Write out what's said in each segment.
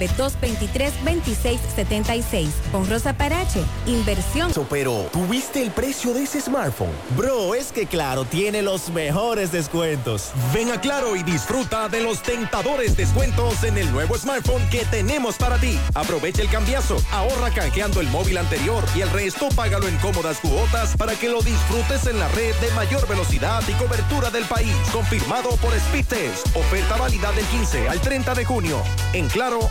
809-223-2676. Con Rosa Parache, inversión. Pero, ¿tuviste el precio de ese smartphone? Bro, es que Claro tiene los mejores descuentos. Ven a Claro y disfruta de los tentadores descuentos en el nuevo smartphone que tenemos para ti. Aprovecha el cambiazo, ahorra canjeando el móvil anterior y el resto págalo en cómodas cuotas para que lo disfrutes en la red de mayor velocidad y cobertura del país. Confirmado por Speedtest. Oferta válida del 15 al 30 de junio. En Claro,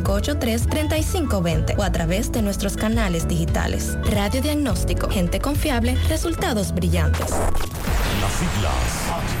583-3520 o a través de nuestros canales digitales. Radio Diagnóstico, gente confiable, resultados brillantes. Las siglas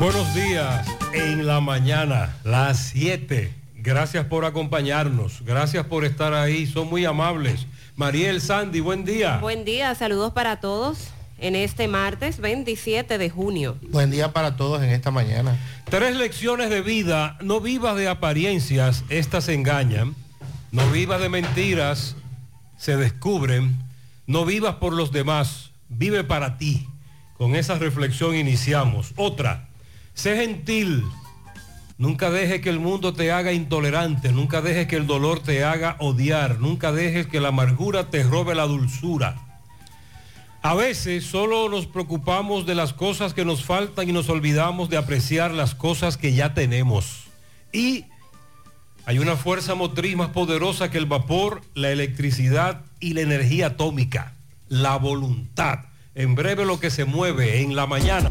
Buenos días. En la mañana, las 7. Gracias por acompañarnos. Gracias por estar ahí. Son muy amables. Mariel Sandy, buen día. Buen día. Saludos para todos en este martes 27 de junio. Buen día para todos en esta mañana. Tres lecciones de vida, no vivas de apariencias, estas engañan, no vivas de mentiras, se descubren, no vivas por los demás, vive para ti. Con esa reflexión iniciamos. Otra, sé gentil, nunca dejes que el mundo te haga intolerante, nunca dejes que el dolor te haga odiar, nunca dejes que la amargura te robe la dulzura. A veces solo nos preocupamos de las cosas que nos faltan y nos olvidamos de apreciar las cosas que ya tenemos. Y hay una fuerza motriz más poderosa que el vapor, la electricidad y la energía atómica, la voluntad. En breve lo que se mueve en la mañana.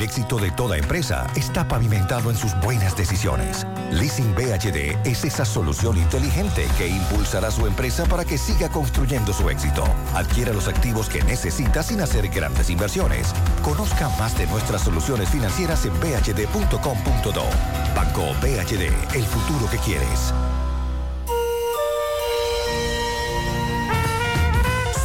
El éxito de toda empresa está pavimentado en sus buenas decisiones. Leasing BHD es esa solución inteligente que impulsará su empresa para que siga construyendo su éxito. Adquiera los activos que necesita sin hacer grandes inversiones. Conozca más de nuestras soluciones financieras en bhd.com.do. Banco BHD, el futuro que quieres.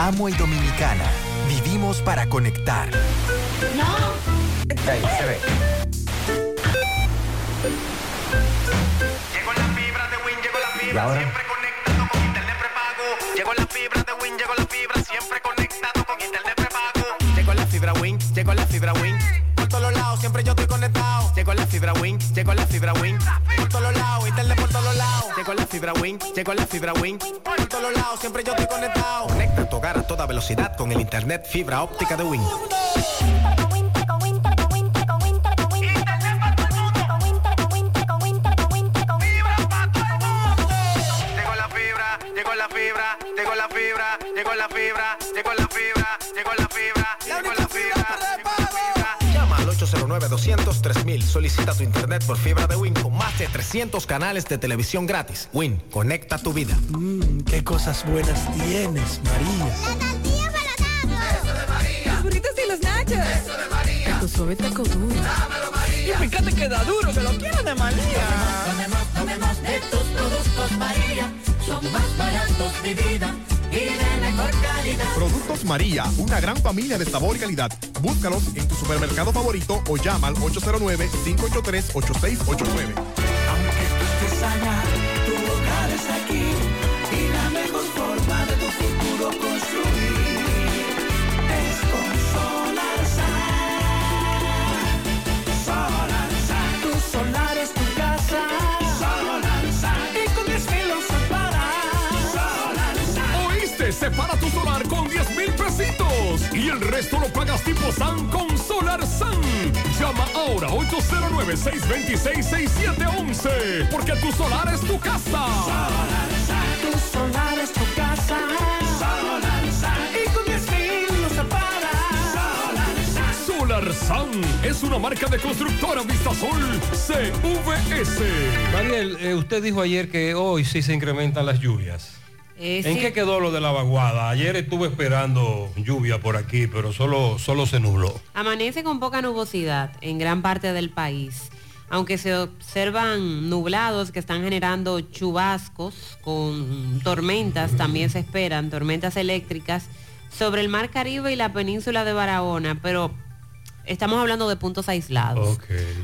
Amo y Dominicana, vivimos para conectar. Ahí se ve. Llegó la fibra de Win, llegó la ¿Y fibra, ahora? siempre conectado con internet prepago. Llegó la fibra de Win, llegó la fibra, siempre conectado con internet prepago. Llegó la fibra Win, llegó la fibra Win. Por todos lados, siempre yo. Llegó la fibra Win, llegó la fibra Win. Por todos lados, internet por todos lados. Llegó la fibra Win, llegó la fibra Win. Por todos lados, siempre yo estoy conectado. Conecta tu hogar a toda velocidad con el internet fibra óptica de Win. 809-200-3000. Solicita tu internet por fibra de Win con más de 300 canales de televisión gratis. Win, conecta tu vida. Mmm, qué cosas buenas tienes, María. Eso de María. Los burritos y los nachos. Eso de María. Tu suave taco duro. Dámelo, María. Y fíjate que da duro, que lo quiero de María. Tomemos, tomemos de tus productos, María. Son más baratos de vida y de mejor calidad. Productos María, una gran familia de sabor y calidad. Búscalos en tu supermercado favorito o llama al 809-583-8689. Estés allá, tu hogar es aquí Separa tu solar con 10 mil pesitos y el resto lo pagas tipo SAN con Solar SAN. Llama ahora 809-626-6711 porque tu solar es tu casa. Tu solar es tu casa. Solar Y con 10 filos para. Solar SAN es una marca de constructora Vistasol CVS. Daniel, eh, usted dijo ayer que hoy sí se incrementan las lluvias. Eh, ¿En sí. qué quedó lo de la vaguada? Ayer estuve esperando lluvia por aquí, pero solo, solo se nubló. Amanece con poca nubosidad en gran parte del país, aunque se observan nublados que están generando chubascos con tormentas, también se esperan tormentas eléctricas sobre el Mar Caribe y la península de Barahona, pero estamos hablando de puntos aislados.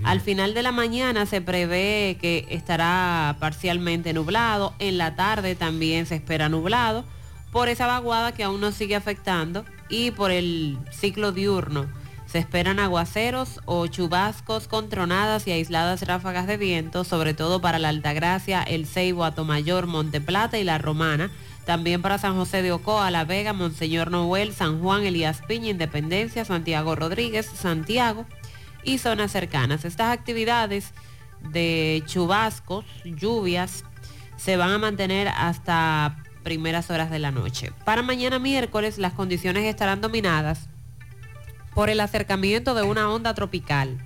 Al final de la mañana se prevé que estará parcialmente nublado, en la tarde también se espera nublado por esa vaguada que aún nos sigue afectando y por el ciclo diurno. Se esperan aguaceros o chubascos con tronadas y aisladas ráfagas de viento, sobre todo para la Altagracia, El Ceibo, Atomayor, Monteplata y La Romana. También para San José de Ocoa, La Vega, Monseñor Noel, San Juan, Elías Piña, Independencia, Santiago Rodríguez, Santiago y zonas cercanas. Estas actividades de chubascos, lluvias, se van a mantener hasta primeras horas de la noche. Para mañana miércoles las condiciones estarán dominadas por el acercamiento de una onda tropical.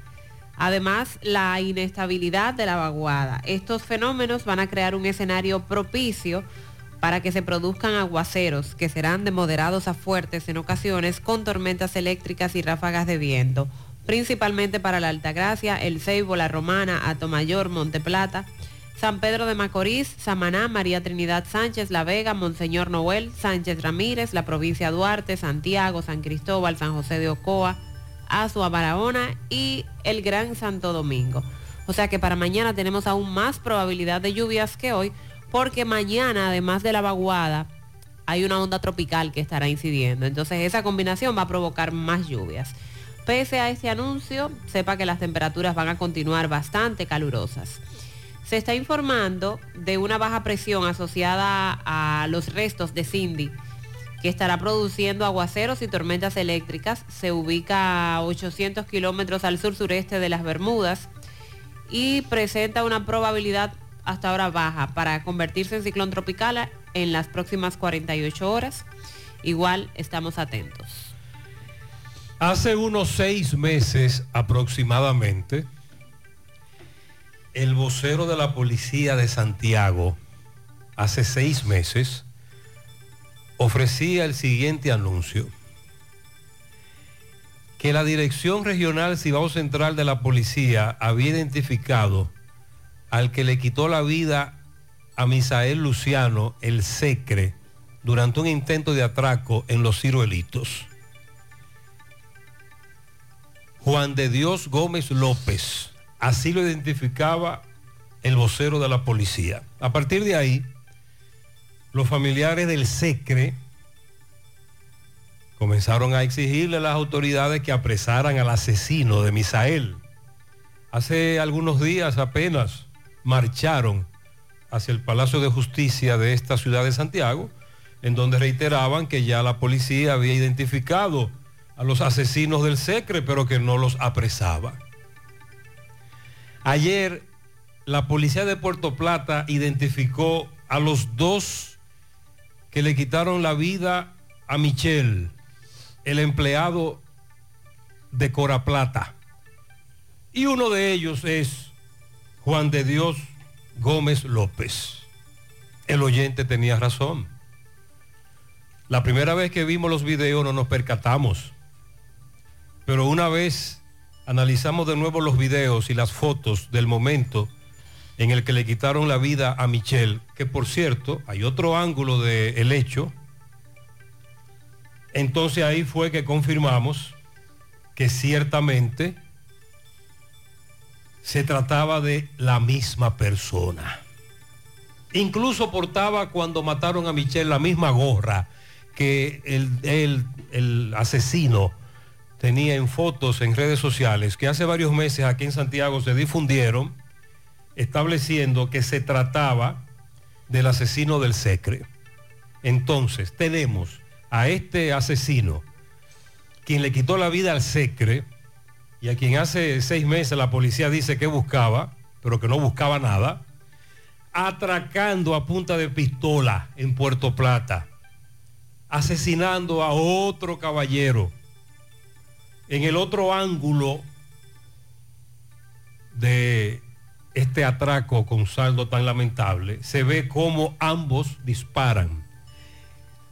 Además, la inestabilidad de la vaguada. Estos fenómenos van a crear un escenario propicio para que se produzcan aguaceros que serán de moderados a fuertes en ocasiones con tormentas eléctricas y ráfagas de viento, principalmente para la Altagracia, El Ceibo, La Romana, Atomayor, Monteplata, San Pedro de Macorís, Samaná, María Trinidad Sánchez, La Vega, Monseñor Noel, Sánchez Ramírez, la provincia Duarte, Santiago, San Cristóbal, San José de Ocoa, Azua, Barahona y el Gran Santo Domingo. O sea que para mañana tenemos aún más probabilidad de lluvias que hoy, porque mañana, además de la vaguada, hay una onda tropical que estará incidiendo. Entonces esa combinación va a provocar más lluvias. Pese a este anuncio, sepa que las temperaturas van a continuar bastante calurosas. Se está informando de una baja presión asociada a los restos de Cindy, que estará produciendo aguaceros y tormentas eléctricas. Se ubica a 800 kilómetros al sur-sureste de las Bermudas y presenta una probabilidad hasta ahora baja para convertirse en ciclón tropical en las próximas 48 horas. Igual estamos atentos. Hace unos seis meses aproximadamente, el vocero de la policía de Santiago, hace seis meses, ofrecía el siguiente anuncio. Que la Dirección Regional Cibao Central de la Policía había identificado al que le quitó la vida a Misael Luciano, el Secre, durante un intento de atraco en los ciruelitos. Juan de Dios Gómez López, así lo identificaba el vocero de la policía. A partir de ahí, los familiares del Secre comenzaron a exigirle a las autoridades que apresaran al asesino de Misael. Hace algunos días apenas marcharon hacia el Palacio de Justicia de esta ciudad de Santiago, en donde reiteraban que ya la policía había identificado a los asesinos del Secre, pero que no los apresaba. Ayer la policía de Puerto Plata identificó a los dos que le quitaron la vida a Michelle, el empleado de Cora Plata. Y uno de ellos es Juan de Dios Gómez López. El oyente tenía razón. La primera vez que vimos los videos no nos percatamos. Pero una vez analizamos de nuevo los videos y las fotos del momento en el que le quitaron la vida a Michelle, que por cierto, hay otro ángulo del hecho, entonces ahí fue que confirmamos que ciertamente se trataba de la misma persona. Incluso portaba cuando mataron a Michelle la misma gorra que el, el, el asesino tenía en fotos en redes sociales que hace varios meses aquí en Santiago se difundieron estableciendo que se trataba del asesino del Secre. Entonces tenemos a este asesino, quien le quitó la vida al Secre, y a quien hace seis meses la policía dice que buscaba, pero que no buscaba nada, atracando a punta de pistola en Puerto Plata, asesinando a otro caballero. En el otro ángulo de este atraco con saldo tan lamentable, se ve cómo ambos disparan.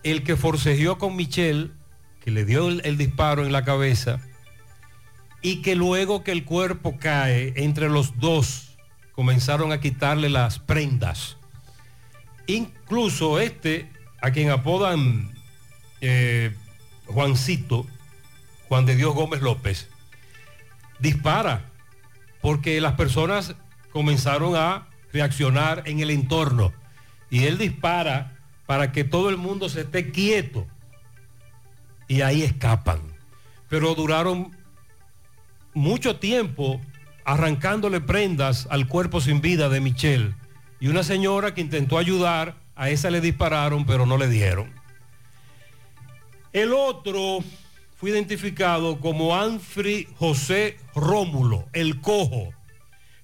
El que forcejeó con Michelle, que le dio el, el disparo en la cabeza, y que luego que el cuerpo cae, entre los dos comenzaron a quitarle las prendas. Incluso este, a quien apodan eh, Juancito, Juan de Dios Gómez López, dispara, porque las personas comenzaron a reaccionar en el entorno. Y él dispara para que todo el mundo se esté quieto. Y ahí escapan. Pero duraron mucho tiempo arrancándole prendas al cuerpo sin vida de Michelle. Y una señora que intentó ayudar, a esa le dispararon, pero no le dieron. El otro fue identificado como Anfri José Rómulo, el cojo.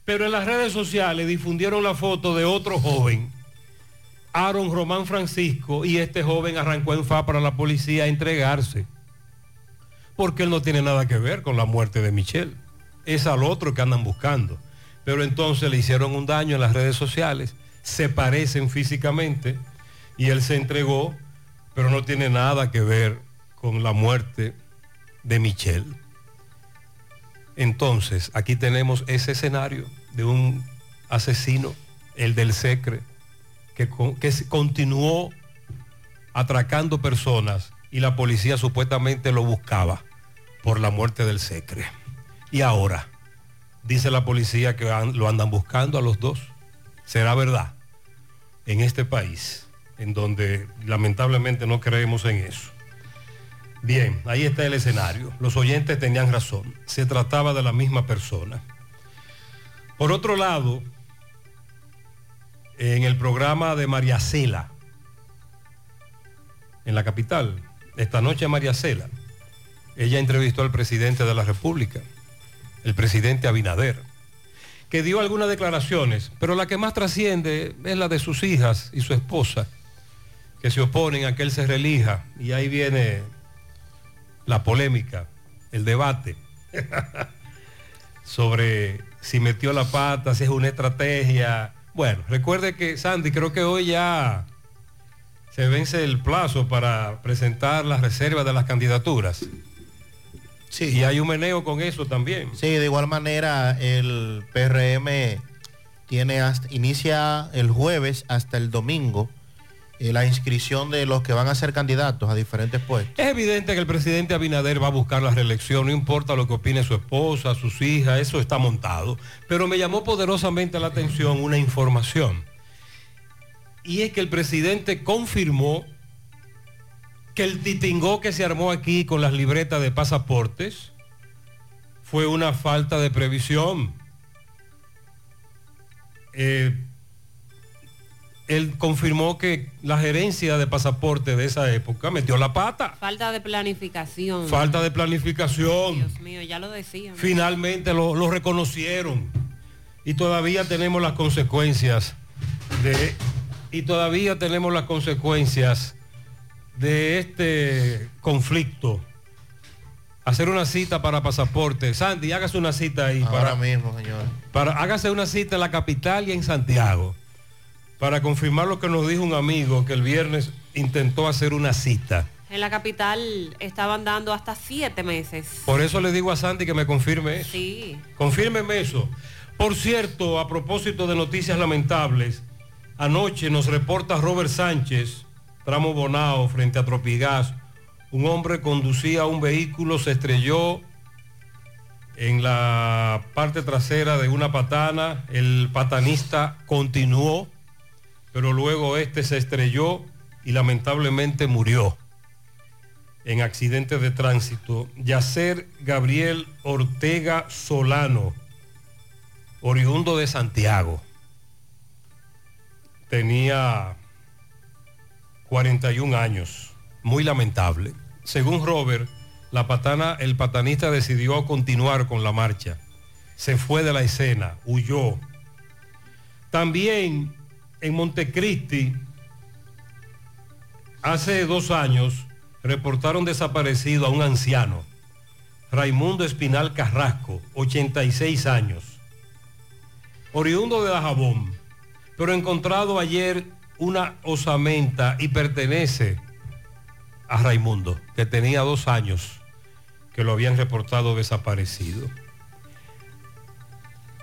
Pero en las redes sociales difundieron la foto de otro joven, Aaron Román Francisco, y este joven arrancó en fa para la policía a entregarse porque él no tiene nada que ver con la muerte de Michelle. Es al otro que andan buscando. Pero entonces le hicieron un daño en las redes sociales, se parecen físicamente y él se entregó, pero no tiene nada que ver con la muerte de Michelle. Entonces, aquí tenemos ese escenario de un asesino, el del Secre, que, que continuó atracando personas y la policía supuestamente lo buscaba por la muerte del Secre. Y ahora, dice la policía que lo andan buscando a los dos. ¿Será verdad? En este país. en donde lamentablemente no creemos en eso. Bien, ahí está el escenario. Los oyentes tenían razón. Se trataba de la misma persona. Por otro lado, en el programa de María Cela, en la capital, esta noche María Cela, ella entrevistó al presidente de la República, el presidente Abinader, que dio algunas declaraciones, pero la que más trasciende es la de sus hijas y su esposa, que se oponen a que él se relija, y ahí viene la polémica, el debate sobre si metió la pata, si es una estrategia. Bueno, recuerde que Sandy, creo que hoy ya se vence el plazo para presentar las reservas de las candidaturas. Sí. Y hay un meneo con eso también. Sí, de igual manera el PRM tiene hasta, inicia el jueves hasta el domingo eh, la inscripción de los que van a ser candidatos a diferentes puestos. Es evidente que el presidente Abinader va a buscar la reelección, no importa lo que opine su esposa, sus hijas, eso está montado. Pero me llamó poderosamente la atención una información. Y es que el presidente confirmó que el titingó que se armó aquí con las libretas de pasaportes fue una falta de previsión. Eh, él confirmó que la gerencia de pasaporte de esa época metió la pata. Falta de planificación. Falta de planificación. Dios mío, ya lo decía. Finalmente lo, lo reconocieron. Y todavía tenemos las consecuencias de. Y todavía tenemos las consecuencias de este conflicto. Hacer una cita para pasaporte. Sandy, hágase una cita ahí. Ahora para, mismo, señor. para, hágase una cita en la capital y en Santiago. Para confirmar lo que nos dijo un amigo que el viernes intentó hacer una cita. En la capital estaban dando hasta siete meses. Por eso le digo a Sandy que me confirme eso. Sí. Confírmeme eso. Por cierto, a propósito de noticias lamentables, anoche nos reporta Robert Sánchez, tramo Bonao, frente a Tropigas, un hombre conducía un vehículo, se estrelló en la parte trasera de una patana, el patanista continuó, pero luego este se estrelló y lamentablemente murió en accidente de tránsito. Yacer Gabriel Ortega Solano, oriundo de Santiago. Tenía 41 años, muy lamentable. Según Robert, la patana, el patanista decidió continuar con la marcha. Se fue de la escena, huyó. También en Montecristi, hace dos años, reportaron desaparecido a un anciano, Raimundo Espinal Carrasco, 86 años, oriundo de Dajabón, pero encontrado ayer una osamenta y pertenece a Raimundo, que tenía dos años que lo habían reportado desaparecido.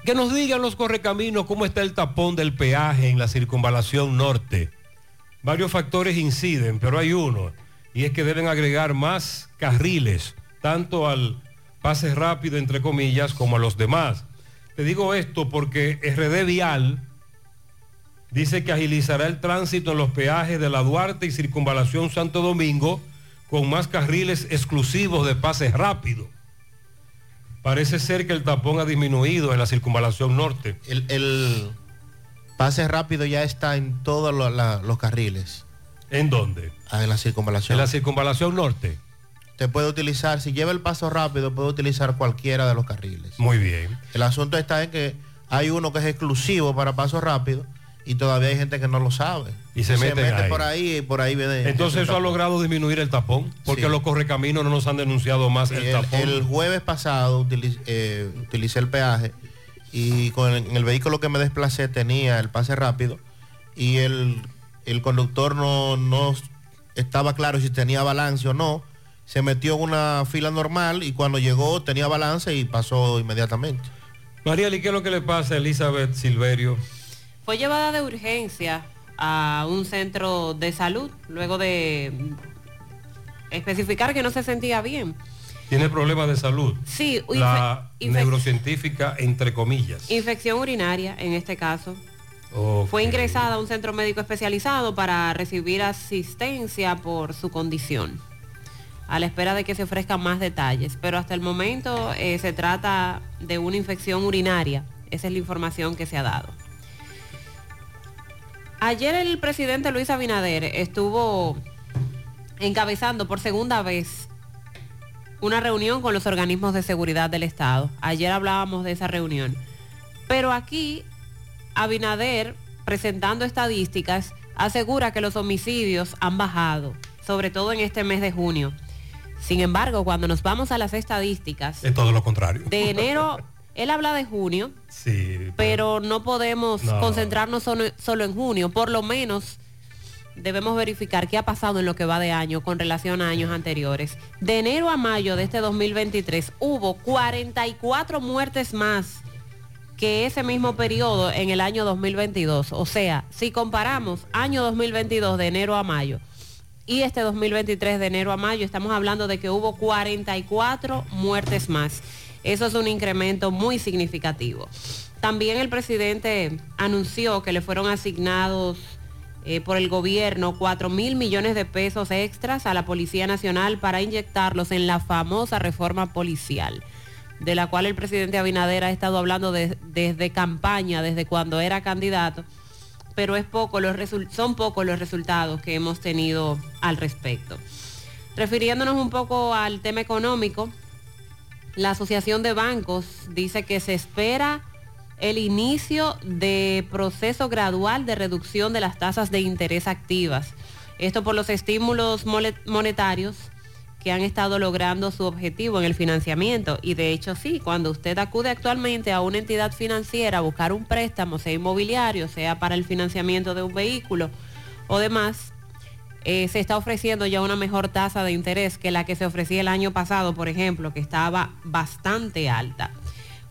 Que nos digan los correcaminos cómo está el tapón del peaje en la circunvalación norte. Varios factores inciden, pero hay uno, y es que deben agregar más carriles, tanto al pase rápido, entre comillas, como a los demás. Te digo esto porque RD Vial dice que agilizará el tránsito en los peajes de la Duarte y Circunvalación Santo Domingo con más carriles exclusivos de pase rápido. Parece ser que el tapón ha disminuido en la Circunvalación Norte. El, el pase rápido ya está en todos lo- los carriles. ¿En dónde? Ah, en la circunvalación. En la Circunvalación Norte. Usted puede utilizar, si lleva el paso rápido, puede utilizar cualquiera de los carriles. Muy bien. El asunto está en que hay uno que es exclusivo para paso rápido y todavía hay gente que no lo sabe. Y se mete ahí. por ahí y por ahí viene. Entonces eso ha logrado disminuir el tapón, porque Sí. los correcaminos no nos han denunciado más el, El, tapón. el jueves pasado eh, utilicé el peaje y con el, en el vehículo que me desplacé tenía el pase rápido y el, el conductor no, no estaba claro si tenía balance o no. Se metió en una fila normal y cuando llegó tenía balance y pasó inmediatamente. María, ¿y qué es lo que le pasa a Elizabeth Silverio? Fue llevada de urgencia a un centro de salud luego de especificar que no se sentía bien. Tiene problemas de salud. Sí, La neurocientífica, entre comillas. infección urinaria en este caso. Fue ingresada a un centro médico especializado para recibir asistencia por su condición, a la espera de que se ofrezcan más detalles. Pero hasta el momento eh, se trata de una infección urinaria. Esa es la información que se ha dado. Ayer el presidente Luis Abinader estuvo encabezando por segunda vez una reunión con los organismos de seguridad del Estado. Ayer hablábamos de esa reunión. Pero aquí Abinader, presentando estadísticas, asegura que los homicidios han bajado, sobre todo en este mes de junio. Sin embargo, cuando nos vamos a las estadísticas, Es todo lo contrario. de enero, él habla de junio, Sí. pero no podemos No. concentrarnos solo, solo en junio. Por lo menos debemos verificar qué ha pasado en lo que va de año con relación a años anteriores. De enero a mayo de este 2023 hubo 44 muertes más que ese mismo periodo en el año 2022. O sea, si comparamos año 2022 de enero a mayo y este 2023 de enero a mayo, estamos hablando de que hubo 44 muertes más. Eso es un incremento muy significativo. También el presidente anunció que le fueron asignados eh, por el gobierno 4 mil millones de pesos extras a la Policía Nacional para inyectarlos en la famosa reforma policial, de la cual el presidente Abinader ha estado hablando de- desde campaña, desde cuando era candidato, pero es poco son pocos los resultados que hemos tenido al respecto. Refiriéndonos un poco al tema económico, la Asociación de Bancos dice que se espera el inicio de proceso gradual de reducción de las tasas de interés activas. Esto por los estímulos monetarios que han estado logrando su objetivo en el financiamiento. Y de hecho sí, cuando usted acude actualmente a una entidad financiera a buscar un préstamo, sea inmobiliario, sea para el financiamiento de un vehículo o demás, eh, se está ofreciendo ya una mejor tasa de interés que la que se ofrecía el año pasado, por ejemplo, que estaba bastante alta.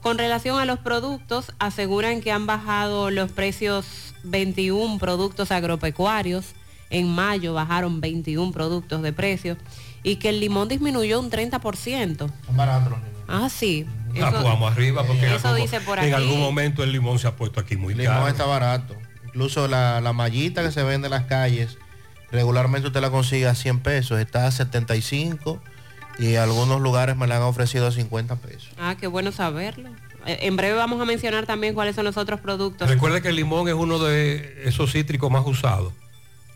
Con relación a los productos, aseguran que han bajado los precios 21 productos agropecuarios. En mayo bajaron 21 productos de precio y que el limón disminuyó un 30%. Ah, sí. Ah, pues vamos arriba porque en eso algún- dice por en aquí. algún momento el limón se ha puesto aquí muy El limón caro. está barato. Incluso la, la mallita que se vende en las calles, regularmente usted la consigue a 100 pesos, está a 75 y algunos lugares me la han ofrecido a 50 pesos. Ah, qué bueno saberlo. Eh, En breve vamos a mencionar también cuáles son los otros productos. Recuerde que el limón es uno de esos cítricos más usados.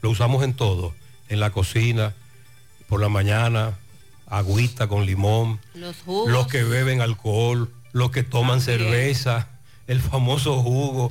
Lo usamos en todo, en la cocina, por la mañana, agüita con limón, Los jugos. los que beben alcohol, los que toman cerveza, el famoso jugo.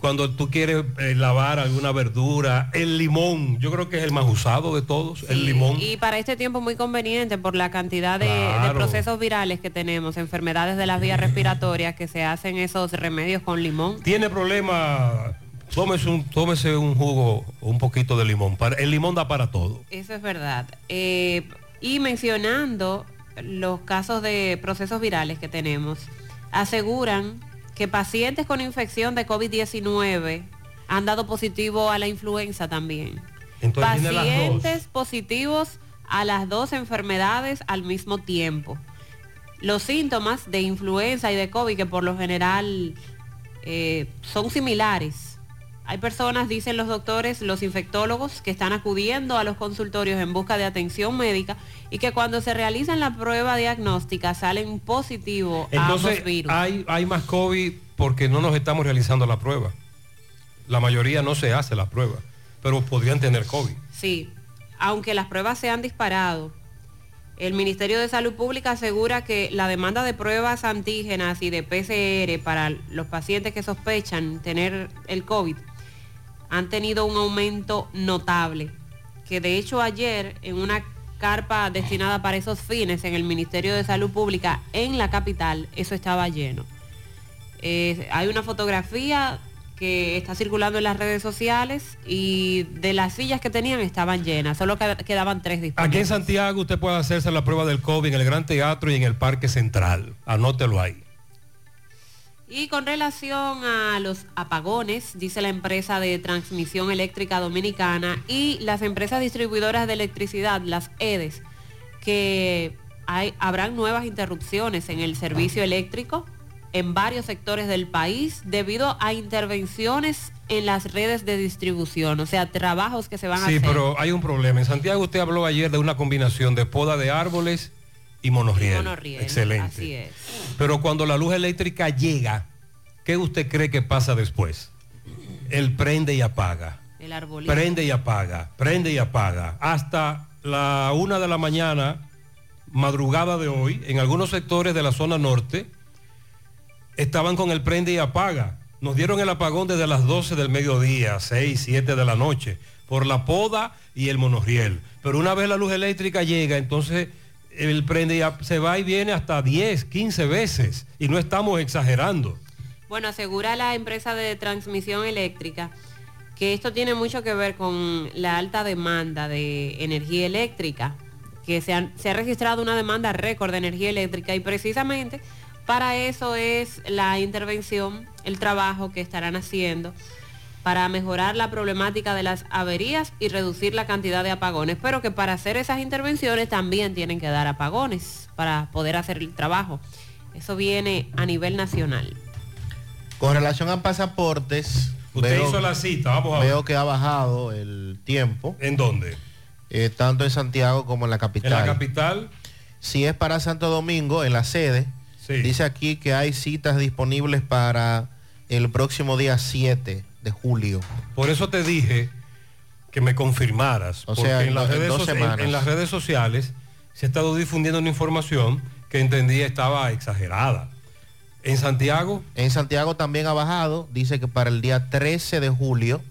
Cuando tú quieres eh, lavar alguna verdura, el limón, yo creo que es el más usado de todos, el limón. Y para este tiempo muy conveniente por la cantidad de, procesos virales que tenemos, enfermedades de las vías respiratorias que se hacen esos remedios con limón. Tiene problema, tómese un, tómese un jugo, un poquito de limón. Para- El limón da para todo. Eso es verdad. Eh, y mencionando los casos de procesos virales que tenemos, aseguran que pacientes con infección de COVID-19 han dado positivo a la influenza también. Entonces. Pacientes positivos a las dos enfermedades al mismo tiempo. Los síntomas de influenza y de COVID, que por lo general eh, son similares. Hay personas, dicen los doctores, los infectólogos, que están acudiendo a los consultorios en busca de atención médica y que cuando se realizan la prueba diagnóstica salen positivos ambos Entonces virus. hay, hay más COVID porque no nos estamos realizando la prueba. La mayoría no se hace la prueba, pero podrían tener COVID. Sí, aunque las pruebas se han disparado, el Ministerio de Salud Pública asegura que la demanda de pruebas antígenas y de PCR para los pacientes que sospechan tener el COVID han tenido un aumento notable, que de hecho ayer en una carpa destinada para esos fines en el Ministerio de Salud Pública en la capital, eso estaba lleno. Eh, hay una fotografía que está circulando en las redes sociales y de las sillas que tenían estaban llenas, solo que- quedaban tres disponibles. Aquí en Santiago usted puede hacerse la prueba del COVID en el Gran Teatro y en el Parque Central. Anótelo ahí. Y con relación a los apagones, dice la empresa de transmisión eléctrica dominicana y las empresas distribuidoras de electricidad, las EDES, que hay, habrán nuevas interrupciones en el servicio eléctrico en varios sectores del país debido a intervenciones en las redes de distribución, o sea, trabajos que se van a Sí, hacer. pero hay un problema. En Santiago usted habló ayer de una combinación de poda de árboles y monorriel. Monorriel, Excelente. Así es. Pero cuando la luz eléctrica llega, ¿qué usted cree que pasa después? El prende y apaga. El arbolito. Prende y apaga, prende y apaga. Hasta la una de la mañana, madrugada de hoy, en algunos sectores de la zona norte, estaban con el prende y apaga. Nos dieron el apagón desde las 12 del mediodía, 6, 7 de la noche, por la poda y el monorriel. Pero una vez la luz eléctrica llega, entonces el prende se va y viene hasta 10, 15 veces. Y no estamos exagerando. Bueno, asegura la empresa de transmisión eléctrica que esto tiene mucho que ver con la alta demanda de energía eléctrica, que se, se ha registrado una demanda récord de energía eléctrica y precisamente para eso es la intervención, el trabajo que estarán haciendo para mejorar la problemática de las averías y reducir la cantidad de apagones, pero que para hacer esas intervenciones también tienen que dar apagones para poder hacer el trabajo. Eso viene a nivel nacional. Con relación a pasaportes, Usted hizo la cita, vamos a ver. veo que ha bajado el tiempo. ¿En dónde? Eh, tanto en Santiago como en la capital. En la capital. Si es para Santo Domingo, en la sede, dice aquí que hay citas disponibles para el próximo día 7 de julio. Por eso te dije que me confirmaras. O porque sea, en, las en redes en- las redes sociales se ha estado difundiendo una información que entendía estaba exagerada. En Santiago. En Santiago también ha bajado, dice que para el día 13 de julio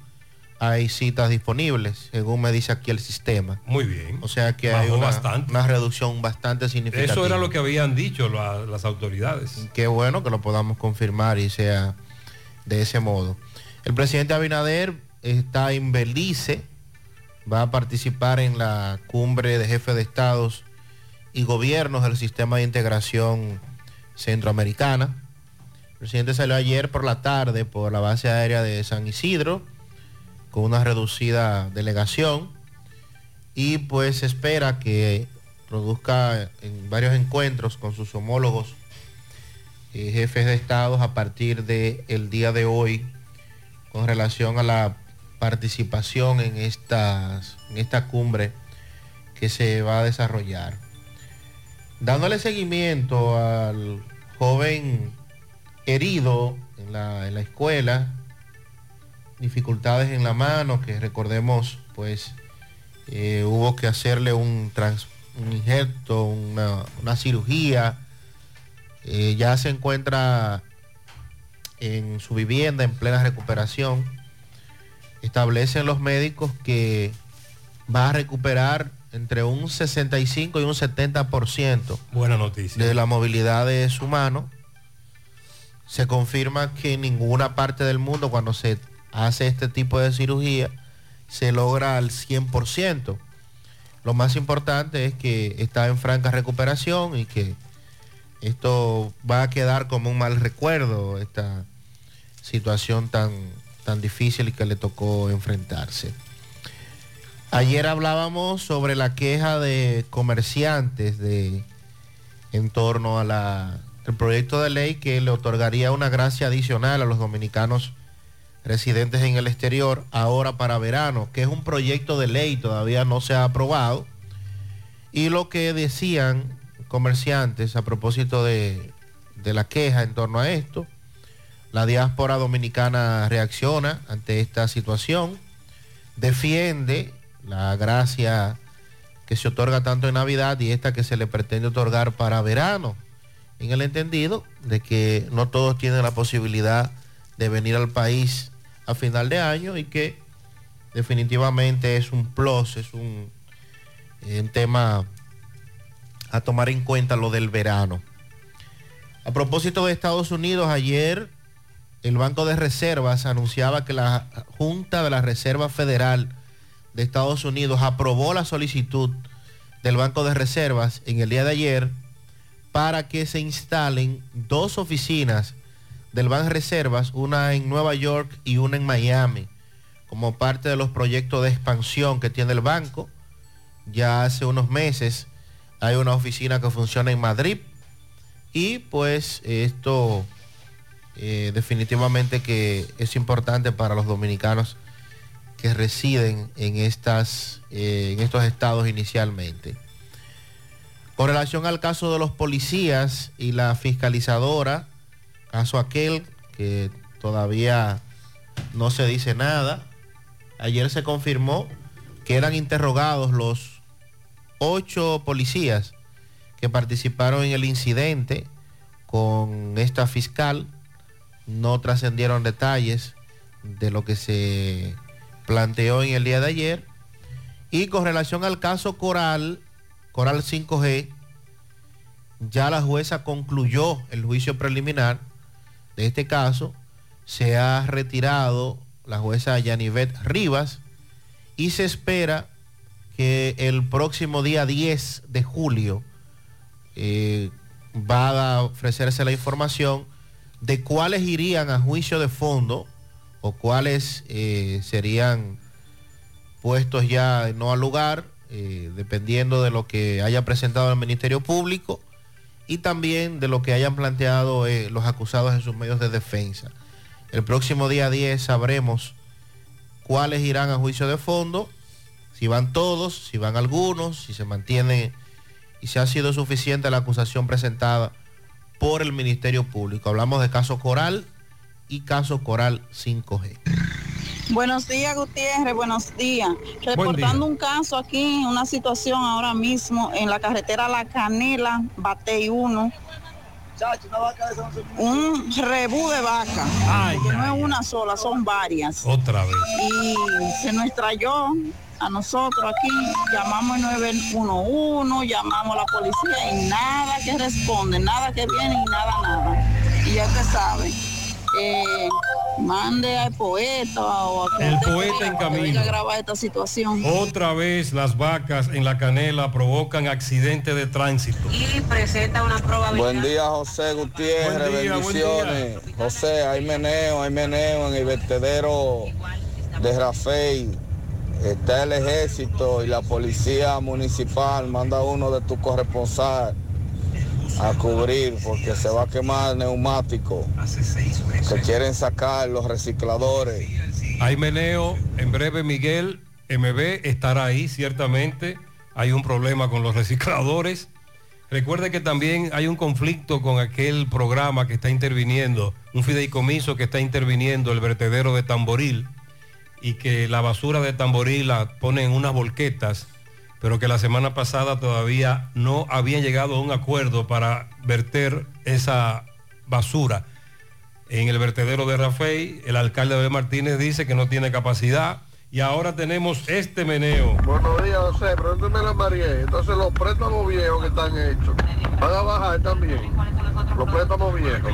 hay citas disponibles, según me dice aquí el sistema. Muy bien. O sea que Bajó hay una, bastante. una reducción bastante significativa. Eso era lo que habían dicho la- las autoridades. Qué bueno que lo podamos confirmar y sea de ese modo. El presidente Abinader está en Belice, va a participar en la cumbre de jefes de estados y gobiernos del sistema de integración centroamericana. El presidente salió ayer por la tarde por la base aérea de San Isidro con una reducida delegación y pues espera que produzca varios encuentros con sus homólogos eh, jefes de estados a partir del día de hoy con relación a la participación en, en esta cumbre que se va a desarrollar. Dándole seguimiento al joven herido en la, en la escuela, dificultades en la mano, que recordemos, pues eh, hubo que hacerle un, trans- un injerto, una, una cirugía. Eh, ya se encuentra en su vivienda en plena recuperación. Establecen los médicos que va a recuperar entre un 65 y un 70% Buena noticia. de la movilidad de su mano. Se confirma que en ninguna parte del mundo cuando se hace este tipo de cirugía se logra al 100%. Lo más importante es que está en franca recuperación y que esto va a quedar como un mal recuerdo, esta situación tan, tan difícil y que le tocó enfrentarse. Ayer hablábamos sobre la queja de comerciantes de, en torno a la, el proyecto de ley que le otorgaría una gracia adicional a los dominicanos residentes en el exterior ahora para verano, que es un proyecto de ley, todavía no se ha aprobado. Y lo que decían comerciantes a propósito de, de la queja en torno a esto, la diáspora dominicana reacciona ante esta situación, defiende la gracia que se otorga tanto en Navidad y esta que se le pretende otorgar para verano, en el entendido de que no todos tienen la posibilidad de venir al país a final de año y que definitivamente es un plus, es un, eh, un tema a tomar en cuenta lo del verano. A propósito de Estados Unidos, ayer el Banco de Reservas anunciaba que la Junta de la Reserva Federal de Estados Unidos aprobó la solicitud del Banco de Reservas en el día de ayer para que se instalen dos oficinas del Banco de Reservas, una en Nueva York y una en Miami, como parte de los proyectos de expansión que tiene el banco. Ya hace unos meses hay una oficina que funciona en Madrid y pues esto eh, definitivamente que es importante para los dominicanos que residen en, estas, eh, en estos estados inicialmente. Con relación al caso de los policías y la fiscalizadora, caso aquel que todavía no se dice nada, ayer se confirmó que eran interrogados los ocho policías que participaron en el incidente con esta fiscal. No trascendieron detalles de lo que se planteó en el día de ayer. Y con relación al caso Coral, Coral 5G, ya la jueza concluyó el juicio preliminar de este caso. Se ha retirado la jueza Yanivet Rivas y se espera que el próximo día 10 de julio eh, va a ofrecerse la información de cuáles irían a juicio de fondo o cuáles eh, serían puestos ya no al lugar, eh, dependiendo de lo que haya presentado el Ministerio Público y también de lo que hayan planteado eh, los acusados en sus medios de defensa. El próximo día 10 sabremos cuáles irán a juicio de fondo, si van todos, si van algunos, si se mantiene y si ha sido suficiente la acusación presentada por el Ministerio Público. Hablamos de caso Coral y caso Coral 5G. Buenos días, Gutiérrez, buenos días. Reportando un caso aquí, una situación ahora mismo en la carretera La Canela, Batey 1. Un rebú de vaca, que no es una sola, son varias. Otra vez. Y se nos estrelló a nosotros aquí, llamamos el 911, llamamos a la policía y nada que responde, nada que viene y nada, nada. Y ya te sabe, eh, mande al poeta o a El usted que poeta en camino. venga a grabar esta situación. Otra vez las vacas en la canela provocan accidente de tránsito. Y presenta una probabilidad. Buen día, José Gutiérrez, Buen día, buen bendiciones. José, hay meneo, hay meneo en el vertedero de Rafael. Está el ejército y la policía municipal. Manda uno de tus corresponsal a cubrir porque se va a quemar el neumático. Se quieren sacar los recicladores. Hay meneo, en breve Miguel MB estará ahí, ciertamente. Hay un problema con los recicladores. Recuerde que también hay un conflicto con aquel programa que está interviniendo, un fideicomiso que está interviniendo el vertedero de Tamboril y que la basura de Tamboril la ponen en unas volquetas, pero que la semana pasada todavía no habían llegado a un acuerdo para verter esa basura en el vertedero de Rafael. El alcalde de Martínez dice que no tiene capacidad y ahora tenemos este meneo. Buenos días, José. Pregúnteme a María. Entonces, los préstamos viejos que están hechos van a bajar también. Los préstamos viejos.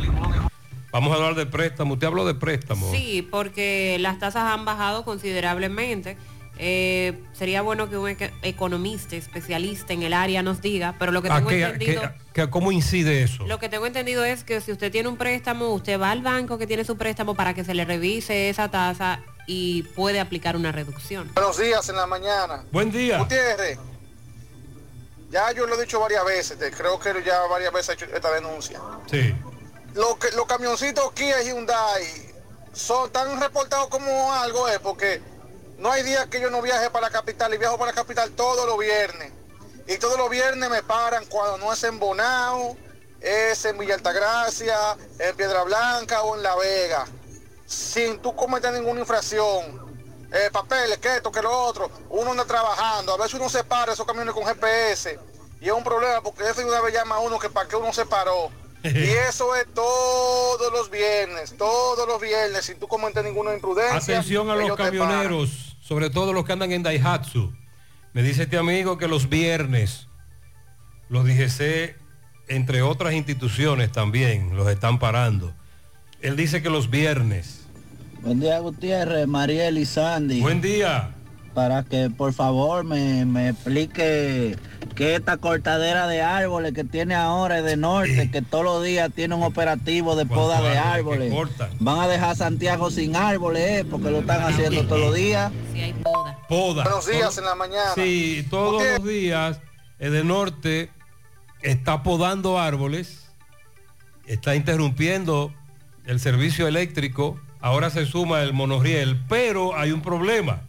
Vamos a hablar de préstamo. Usted habló de préstamo. Sí, porque las tasas han bajado considerablemente. Eh, sería bueno que un eco- economista, especialista en el área nos diga, pero lo que ¿A tengo qué- entendido... qué- qué- ¿Cómo incide eso? Lo que tengo entendido es que si usted tiene un préstamo, usted va al banco que tiene su préstamo para que se le revise esa tasa y puede aplicar una reducción. Buenos días en la mañana. Buen día. Gutiérrez, ya yo lo he dicho varias veces, te- creo que ya varias veces he hecho esta denuncia. Sí. Los, los camioncitos Kia y Hyundai son tan reportados como algo, es porque no hay día que yo no viaje para la capital y viajo para la capital todos los viernes. Y todos los viernes me paran cuando no es en Bonao, es en Villa Altagracia, en Piedra Blanca o en La Vega. Sin tú cometer ninguna infracción. Eh, papeles, que esto, que lo otro. Uno anda trabajando. A veces uno se para esos camiones con GPS. Y es un problema porque eso una vez llama a uno que para qué uno se paró. Y eso es todos los viernes, todos los viernes, sin tú cometer ninguna imprudencia. Atención a los camioneros, sobre todo los que andan en Daihatsu. Me dice este amigo que los viernes los DGC, entre otras instituciones también, los están parando. Él dice que los viernes. Buen día Gutiérrez, Mariel y Sandy. Buen día. Para que por favor me, me explique que esta cortadera de árboles que tiene ahora de norte, que todos los días tiene un operativo de poda de árboles. Van a dejar Santiago sin árboles, eh, porque lo están haciendo todos los días. Poda. Buenos días en la mañana. Sí, todos los días el de norte está podando árboles, está interrumpiendo el servicio eléctrico, ahora se suma el monorriel, pero hay un problema.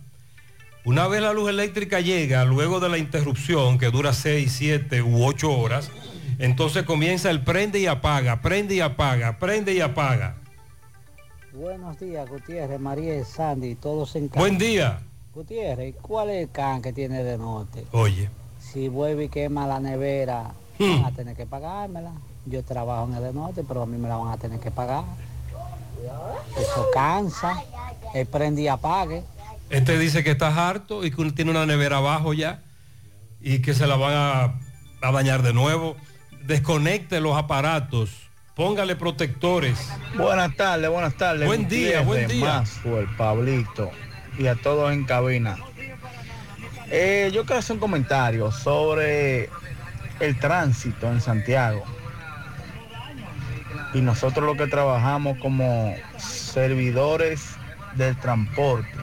Una vez la luz eléctrica llega, luego de la interrupción, que dura 6, 7 u 8 horas, entonces comienza el prende y apaga, prende y apaga, prende y apaga. Buenos días, Gutiérrez, María, Sandy, todos en casa. Buen día. Gutiérrez, ¿cuál es el can que tiene de norte? Oye. Si vuelve y quema la nevera, Hmm. van a tener que pagármela. Yo trabajo en el de norte, pero a mí me la van a tener que pagar. Eso cansa. El prende y apague. Este dice que está harto y que tiene una nevera abajo ya y que se la van a, a dañar de nuevo. Desconecte los aparatos, póngale protectores. Buenas tardes, buenas tardes. Buen día, buen día. Maxwell, Pablito y a todos en cabina. Eh, yo quiero hacer un comentario sobre el tránsito en Santiago. Y nosotros los que trabajamos como servidores del transporte.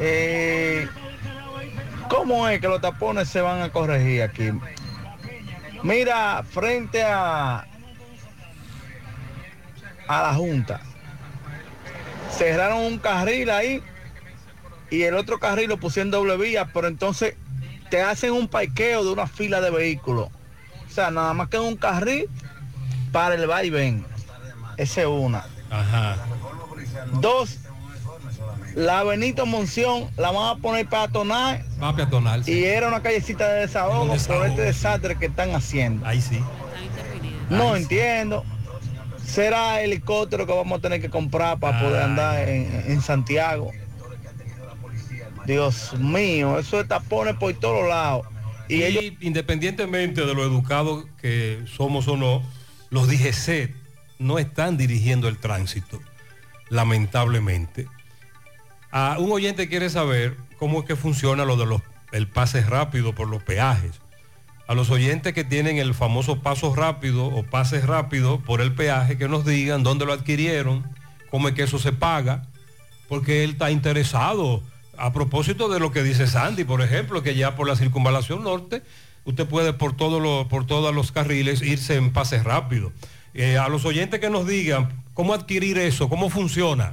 Eh, ¿Cómo es que los tapones se van a corregir aquí? Mira, frente a, a la Junta, cerraron un carril ahí y el otro carril lo pusieron doble vía, pero entonces te hacen un parqueo de una fila de vehículos. O sea, nada más que un carril para el va y ven. Esa es una. Ajá. Dos, la Benito Monción la van a poner peatonal Va a peatonal. sí. y era una callecita de desahogo, por este desastre que están haciendo. Ahí sí. No Ahí sí. entiendo. Será helicóptero que vamos a tener que comprar para poder andar en, en Santiago. Dios mío, eso de tapones por todos lados. Y, Y ellos independientemente de lo educados que somos o no, los DGC no están dirigiendo el tránsito, lamentablemente. A un oyente quiere saber cómo es que funciona lo de los el pase rápido por los peajes. A los oyentes que tienen el famoso paso rápido o pase rápido por el peaje, que nos digan dónde lo adquirieron, cómo es que eso se paga, porque él está interesado. A propósito de lo que dice Sandy, por ejemplo, que ya por la circunvalación norte, usted puede por, todo por todos los carriles irse en pase rápido. Eh, a los oyentes que nos digan cómo adquirir eso, cómo funciona.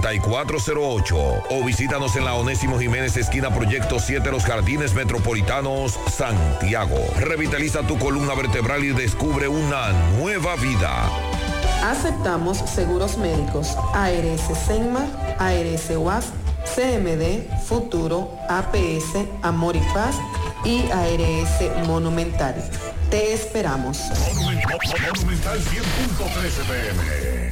809-582-5408 o visítanos en la Onésimo Jiménez esquina Proyecto 7 Los Jardines Metropolitanos, Santiago. Revitaliza tu columna vertebral y descubre una nueva vida. Aceptamos seguros médicos ARS Senma, ARS UAS, CMD, Futuro, APS, Amor y Paz y ARS Monumental. Te esperamos. Monumental 100.13 pm.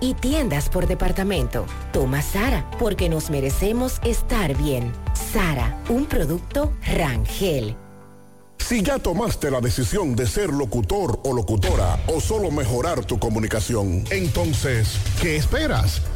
y tiendas por departamento. Toma Sara porque nos merecemos estar bien. Sara, un producto Rangel. Si ya tomaste la decisión de ser locutor o locutora o solo mejorar tu comunicación, entonces, ¿qué esperas?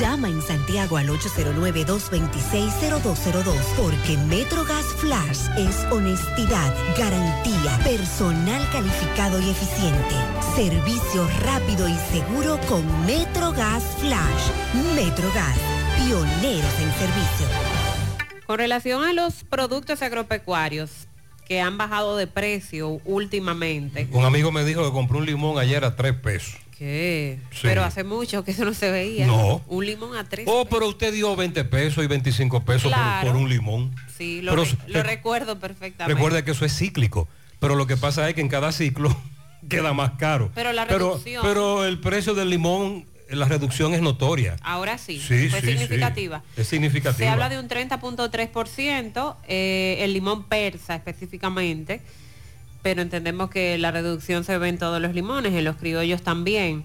Llama en Santiago al 809-226-0202 porque Metrogas Flash es honestidad, garantía, personal calificado y eficiente, servicio rápido y seguro con Metrogas Flash. Metrogas, pioneros en servicio. Con relación a los productos agropecuarios que han bajado de precio últimamente. Un amigo me dijo que compró un limón ayer a tres pesos. ¿Qué? Sí. Pero hace mucho que eso no se veía. No. Un limón a tres. Oh, pero usted dio 20 pesos y 25 pesos por- Claro. por, un limón. Sí, lo, Pero re- lo recuerdo perfectamente. Recuerda que eso es cíclico, pero lo que pasa es que en cada ciclo queda más caro. Pero la reducción- pero el precio del limón, la reducción es notoria. Ahora sí, Sí, fue sí, sí. significativa. Es significativa. Se habla de un 30.3%, eh, el limón persa específicamente, pero entendemos que la reducción se ve en todos los limones, en los criollos también.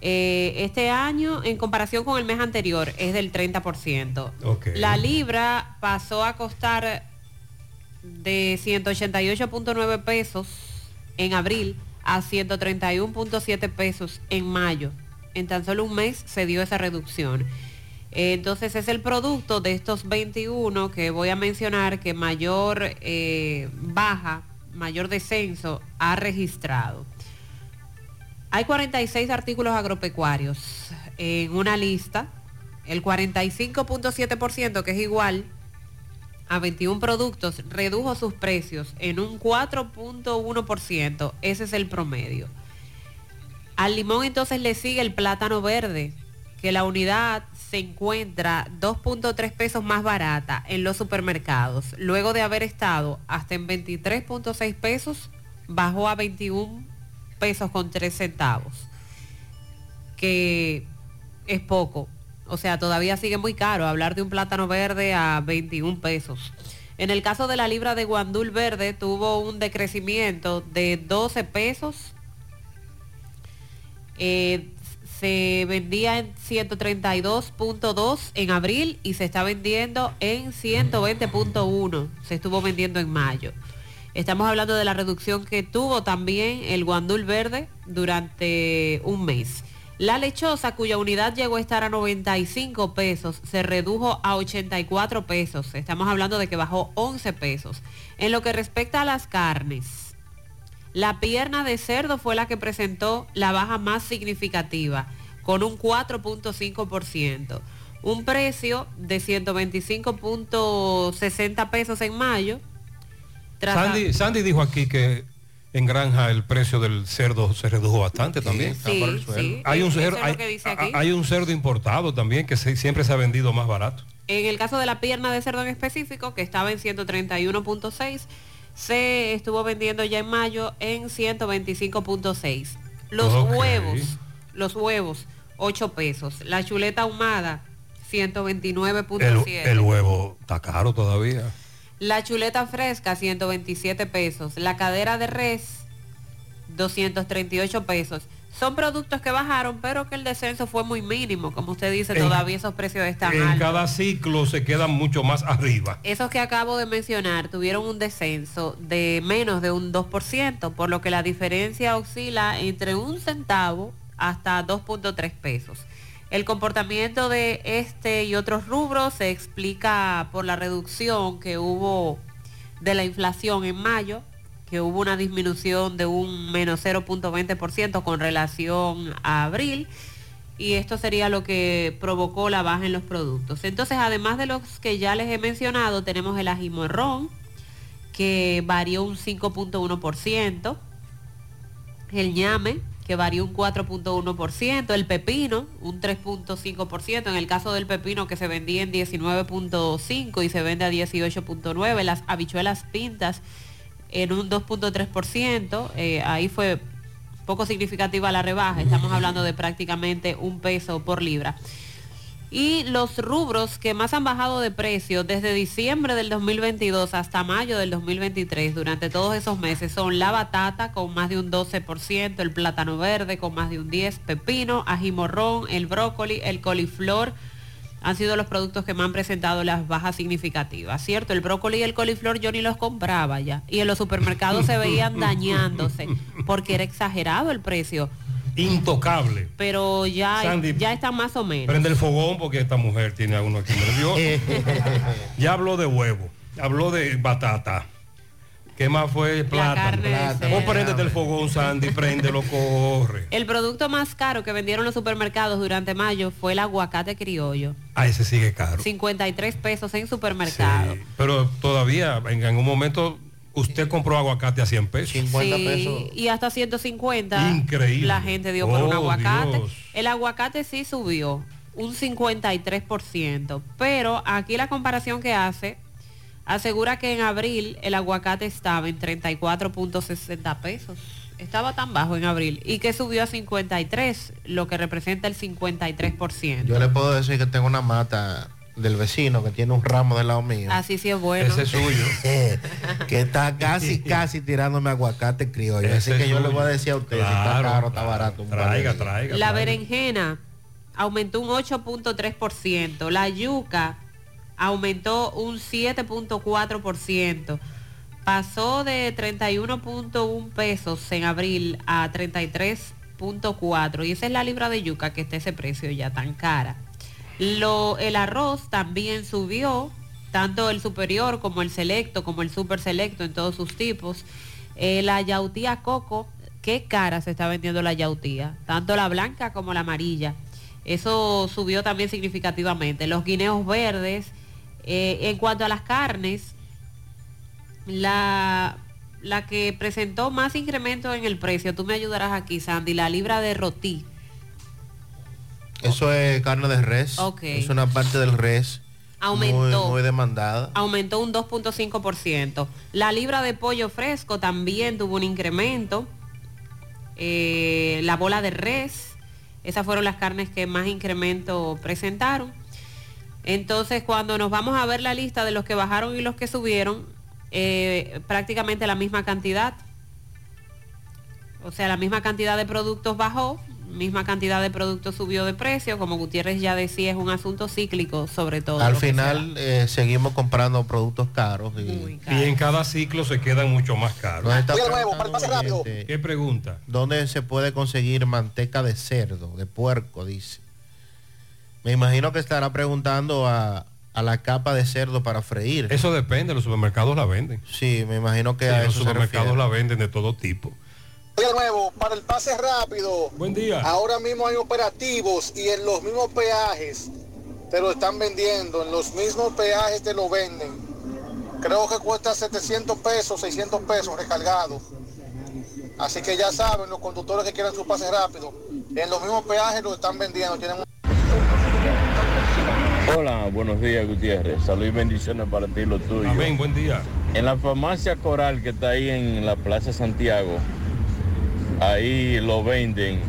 Eh, este año, en comparación con el mes anterior, es del 30%. Ok. La libra pasó a costar de 188.9 pesos en abril a 131.7 pesos en mayo. En tan solo un mes se dio esa reducción. Entonces es el producto de estos 21 que voy a mencionar que mayor eh, baja, mayor descenso ha registrado. Hay 46 artículos agropecuarios en una lista. El 45.7%, que es igual a 21 productos, redujo sus precios en un 4.1%. Ese es el promedio. Al limón entonces le sigue el plátano verde, que la unidad se encuentra 2.3 pesos más barata en los supermercados. Luego de haber estado hasta en 23.6 pesos, bajó a 21 pesos con 3 centavos, que es poco. O sea, todavía sigue muy caro hablar de un plátano verde a 21 pesos. En el caso de la libra de guandul verde tuvo un decrecimiento de 12 pesos eh, se vendía en 132.2 en abril y se está vendiendo en 120.1. Se estuvo vendiendo en mayo. Estamos hablando de la reducción que tuvo también el guandul verde durante un mes. La lechosa, cuya unidad llegó a estar a 95 pesos, se redujo a 84 pesos. Estamos hablando de que bajó 11 pesos. En lo que respecta a las carnes, la pierna de cerdo fue la que presentó la baja más significativa, con un 4.5%. Un precio de 125.60 pesos en mayo. Tras- Sandy, Sandy dijo aquí que en granja el precio del cerdo se redujo bastante también. Sí, sí, Hay un cerdo, hay, hay un importado también que se- siempre se ha vendido más barato. En el caso de la pierna de cerdo en específico, que estaba en 131.6, se estuvo vendiendo ya en mayo en 125.6. Los huevos, los huevos, 8 pesos. La chuleta ahumada El, 129.7. el huevo está caro todavía. La chuleta fresca, 127 pesos. La cadera de res, 238 pesos. Son productos que bajaron, pero que el descenso fue muy mínimo. Como usted dice, En- todavía esos precios están En altos. cada ciclo se quedan mucho más arriba. Esos que acabo de mencionar tuvieron un descenso de menos de un 2%, por lo que la diferencia oscila entre un centavo hasta 2.3 pesos. El comportamiento de este y otros rubros se explica por la reducción que hubo de la inflación en mayo, que hubo una disminución de un menos 0.20% con relación a abril y esto sería lo que provocó la baja en los productos. Entonces, además de los que ya les he mencionado, tenemos el ají morrón, que varió un 5.1%, el ñame, que varió un 4.1%, el pepino, un 3.5%, en el caso del pepino que se vendía en 19.5 y se vende a 18.9, las habichuelas pintas en un 2.3%, eh, ahí fue poco significativa la rebaja, estamos hablando de prácticamente un peso por libra. Y los rubros que más han bajado de precio desde diciembre del 2022 hasta mayo del 2023, durante todos esos meses, son la batata con más de un 12%, el plátano verde con más de un 10%, pepino, ají morrón, el brócoli, el coliflor, han sido los productos que me han presentado las bajas significativas, ¿cierto? El brócoli y el coliflor yo ni los compraba ya. Y en los supermercados se veían dañándose porque era exagerado el precio. Intocable. Pero ya, Sandy, ya están más o menos. Prende el fogón porque esta mujer tiene a uno aquí nervioso. ya habló de huevo, habló de batata. ¿Qué más fue? Cerdo. Vos préndete el fogón, Sandy, préndelo, corre. El producto más caro que vendieron los supermercados durante mayo fue el aguacate criollo. Ah, ese sigue caro. 53 pesos en supermercado. Pero todavía, en, un momento, usted compró aguacate a 100 pesos. Sí, y hasta 150 Increíble. la gente dio por un Oh, aguacate. Dios. El aguacate sí subió un 53%, pero aquí la comparación que hace asegura que en abril el aguacate estaba en 34.60 pesos. Estaba tan bajo en abril y que subió a 53, lo que representa el 53%. Yo le puedo decir que tengo una mata del vecino que tiene un ramo del lado mío. Así sí es bueno. Ese es suyo. que está casi, casi tirándome aguacate criollo. Así que yo le voy a decir a usted si está Claro, caro, está barato. un Traiga, traiga. La berenjena aumentó un 8.3%, la yuca aumentó un 7.4%, pasó de 31.1 pesos en abril a 33.4 y esa es la libra de yuca que está ese precio ya tan cara. Lo, el arroz también subió, tanto el superior como el selecto, como el super selecto en todos sus tipos. Eh, la yautía coco, qué cara se está vendiendo la yautía, tanto la blanca como la amarilla. Eso subió también significativamente. Los guineos verdes, eh, en cuanto a las carnes, la, la que presentó más incremento en el precio, tú me ayudarás aquí, Sandy, la libra de rotí. Eso es carne de res. Ok. Es una parte del res. Aumentó. Muy, muy demandada. aumentó un 2.5%. La libra de pollo fresco también tuvo un incremento. Eh, la bola de res, esas fueron las carnes que más incremento presentaron. Entonces, cuando nos vamos a ver la lista de los que bajaron y los que subieron, eh, prácticamente la misma cantidad. O sea, la misma cantidad de productos bajó, misma cantidad de productos subió de precio. Como Gutiérrez ya decía, es un asunto cíclico sobre todo. Al final eh, seguimos comprando productos caros. Y, Y en cada ciclo se quedan mucho más caros. Oyente, ¿Qué pregunta? ¿Dónde se puede conseguir manteca de cerdo, de puerco? Dice. Me imagino que estará preguntando a, a la capa de cerdo para freír. Eso depende, los supermercados la venden. Sí, me imagino que Sí, a los supermercados la venden de todo tipo. De nuevo, para el pase rápido. Buen día. Ahora mismo hay operativos y en los mismos peajes te lo están vendiendo. En los mismos peajes te lo venden. Creo que cuesta 700 pesos, 600 pesos recargado. Así que ya saben, los conductores que quieran su pase rápido, en los mismos peajes lo están vendiendo. Tienen un- Hola, buenos días Gutiérrez. Salud y bendiciones para ti y los tuyos. Amén, buen día. En la farmacia Coral que está ahí en la Plaza Santiago, ahí lo venden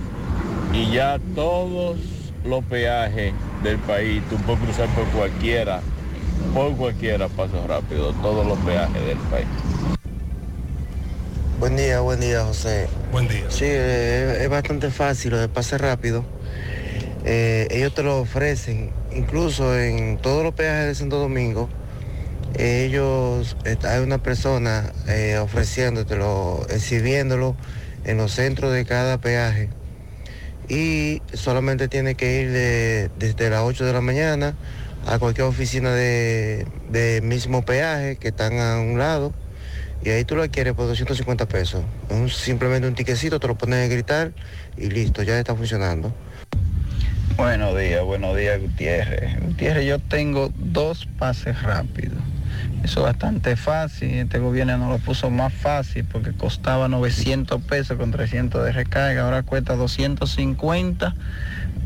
y ya todos los peajes del país, tú puedes cruzar por cualquiera, por cualquiera paso rápido, todos los peajes del país. Buen día, buen día, José. Buen día. Sí, eh, es bastante fácil lo de pase rápido. Eh, ellos te lo ofrecen, incluso en todos los peajes de Santo Domingo, ellos, hay una persona eh, ofreciéndotelo, exhibiéndolo en los centros de cada peaje. Y solamente tiene que ir de- desde las 8 de la mañana a cualquier oficina de, de mismo peaje que están a un lado. Y ahí tú lo adquieres por 250 pesos. Simplemente un tiquecito, te lo pones a gritar y listo, ya está funcionando. Buenos días, buenos días Gutiérrez. Gutiérrez, yo tengo dos pases rápidos. Eso es bastante fácil. Este gobierno nos lo puso más fácil porque costaba 900 pesos con 300 de recarga. Ahora cuesta 250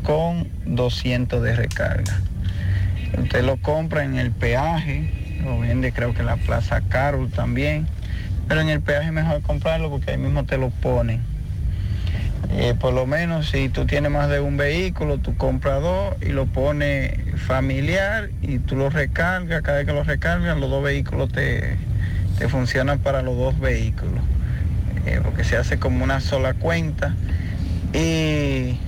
con 200 de recarga. Usted lo compra en el peaje, lo vende creo que en la Plaza Carol también. Pero en el peaje mejor comprarlo porque ahí mismo te lo ponen. Eh, por lo menos si tú tienes más de un vehículo, tú compras dos y lo pones familiar y tú lo recargas, cada vez que lo recargas los dos vehículos te, te funcionan para los dos vehículos, Eh, porque se hace como una sola cuenta. Y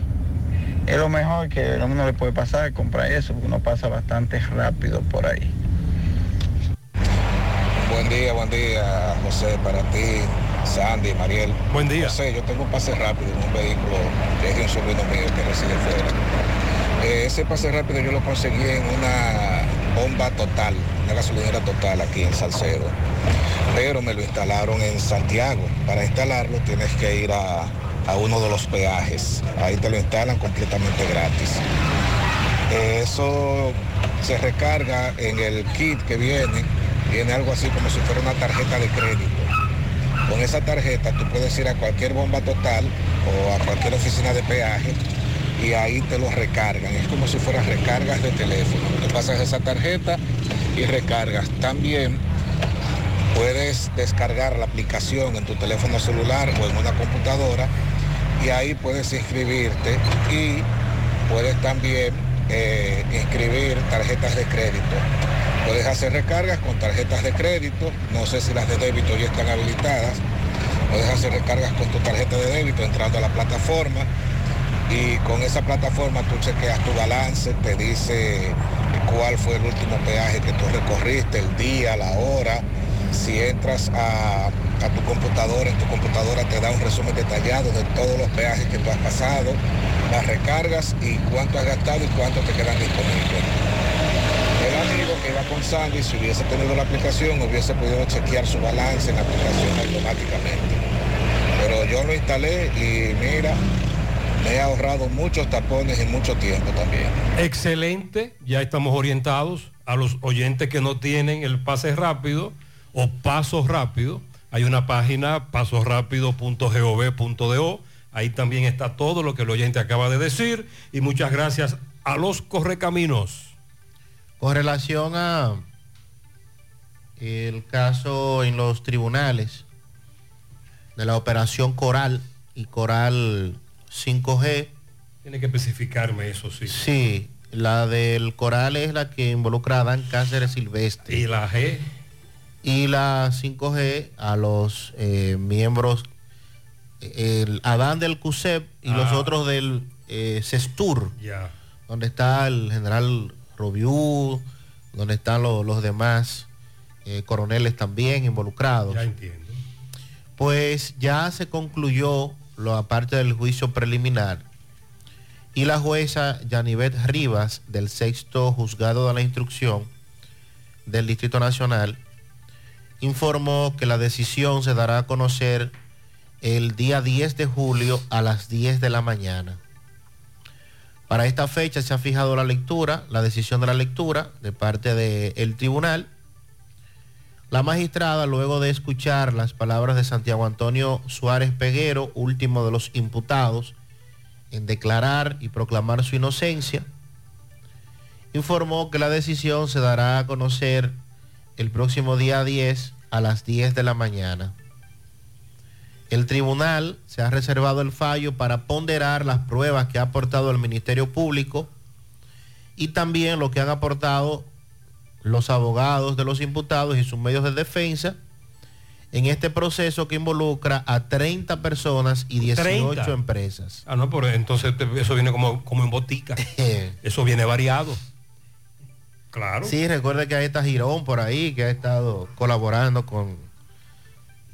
es lo mejor que a uno le puede pasar, comprar eso, porque uno pasa bastante rápido por ahí. Buen día, buen día, José, para ti, Sandy, Mariel. Buen día. José, yo tengo un pase rápido en un vehículo que es de un sobrino mío que reside fuera. Eh, ese pase rápido yo lo conseguí en una bomba total, una gasolinera total aquí en Salcedo. Pero me lo instalaron en Santiago. Para instalarlo tienes que ir a, a uno de los peajes. Ahí te lo instalan completamente gratis. Eh, Eso se recarga en el kit que viene, viene algo así como si fuera una tarjeta de crédito. Con esa tarjeta tú puedes ir a cualquier bomba total o a cualquier oficina de peaje y ahí te lo recargan. Es como si fueran recargas de teléfono. Te pasas esa tarjeta y recargas. También puedes descargar la aplicación en tu teléfono celular o en una computadora y ahí puedes inscribirte y puedes también eh, inscribir tarjetas de crédito. Puedes hacer recargas con tarjetas de crédito, no sé si las de débito ya están habilitadas. Puedes hacer recargas con tu tarjeta de débito entrando a la plataforma y con esa plataforma tú chequeas tu balance, te dice cuál fue el último peaje que tú recorriste, el día, la hora. Si entras a, a tu computadora, en tu computadora te da un resumen detallado de todos los peajes que tú has pasado, las recargas y cuánto has gastado y cuánto te quedan disponibles. El amigo que iba con Sandy, si hubiese tenido la aplicación, hubiese podido chequear su balance en la aplicación automáticamente. Pero yo lo instalé y mira, me he ahorrado muchos tapones y mucho tiempo también. Excelente, ya estamos orientados a los oyentes que no tienen el pase rápido o paso rápido. Hay una página pasorápido.gov.do. Ahí también está todo lo que el oyente acaba de decir. Y muchas gracias a los correcaminos. Con relación a el caso en los tribunales de la operación Coral y Coral 5G, Tiene que especificarme eso, sí. sí, la del Coral es la que involucra a Dan Cáceres Silvestre. ¿Y la G? Y la 5G a los eh, miembros, el Adán del CUSEP y los Ah. otros del eh, CESTUR, Ya. donde está el general Robiú, donde están lo- los demás eh, coroneles también involucrados. Ya entiendo. Pues ya se concluyó la parte del juicio preliminar y la jueza Yanivet Rivas del sexto juzgado de la instrucción del Distrito Nacional informó que la decisión se dará a conocer el día 10 de julio a las 10 de la mañana. Para esta fecha se ha fijado la lectura, la decisión de la lectura de parte del tribunal. La magistrada, luego de escuchar las palabras de Santiago Antonio Suárez Peguero, último de los imputados, en declarar y proclamar su inocencia, informó que la decisión se dará a conocer el próximo día 10 a las 10 de la mañana. El tribunal se ha reservado el fallo para ponderar las pruebas que ha aportado el Ministerio Público y también lo que han aportado los abogados de los imputados y sus medios de defensa en este proceso que involucra a 30 personas y 18 30. empresas. Ah, no, pero entonces eso viene como, como en botica. eso viene variado. Sí, recuerde que hay esta Girón por ahí que ha estado colaborando con,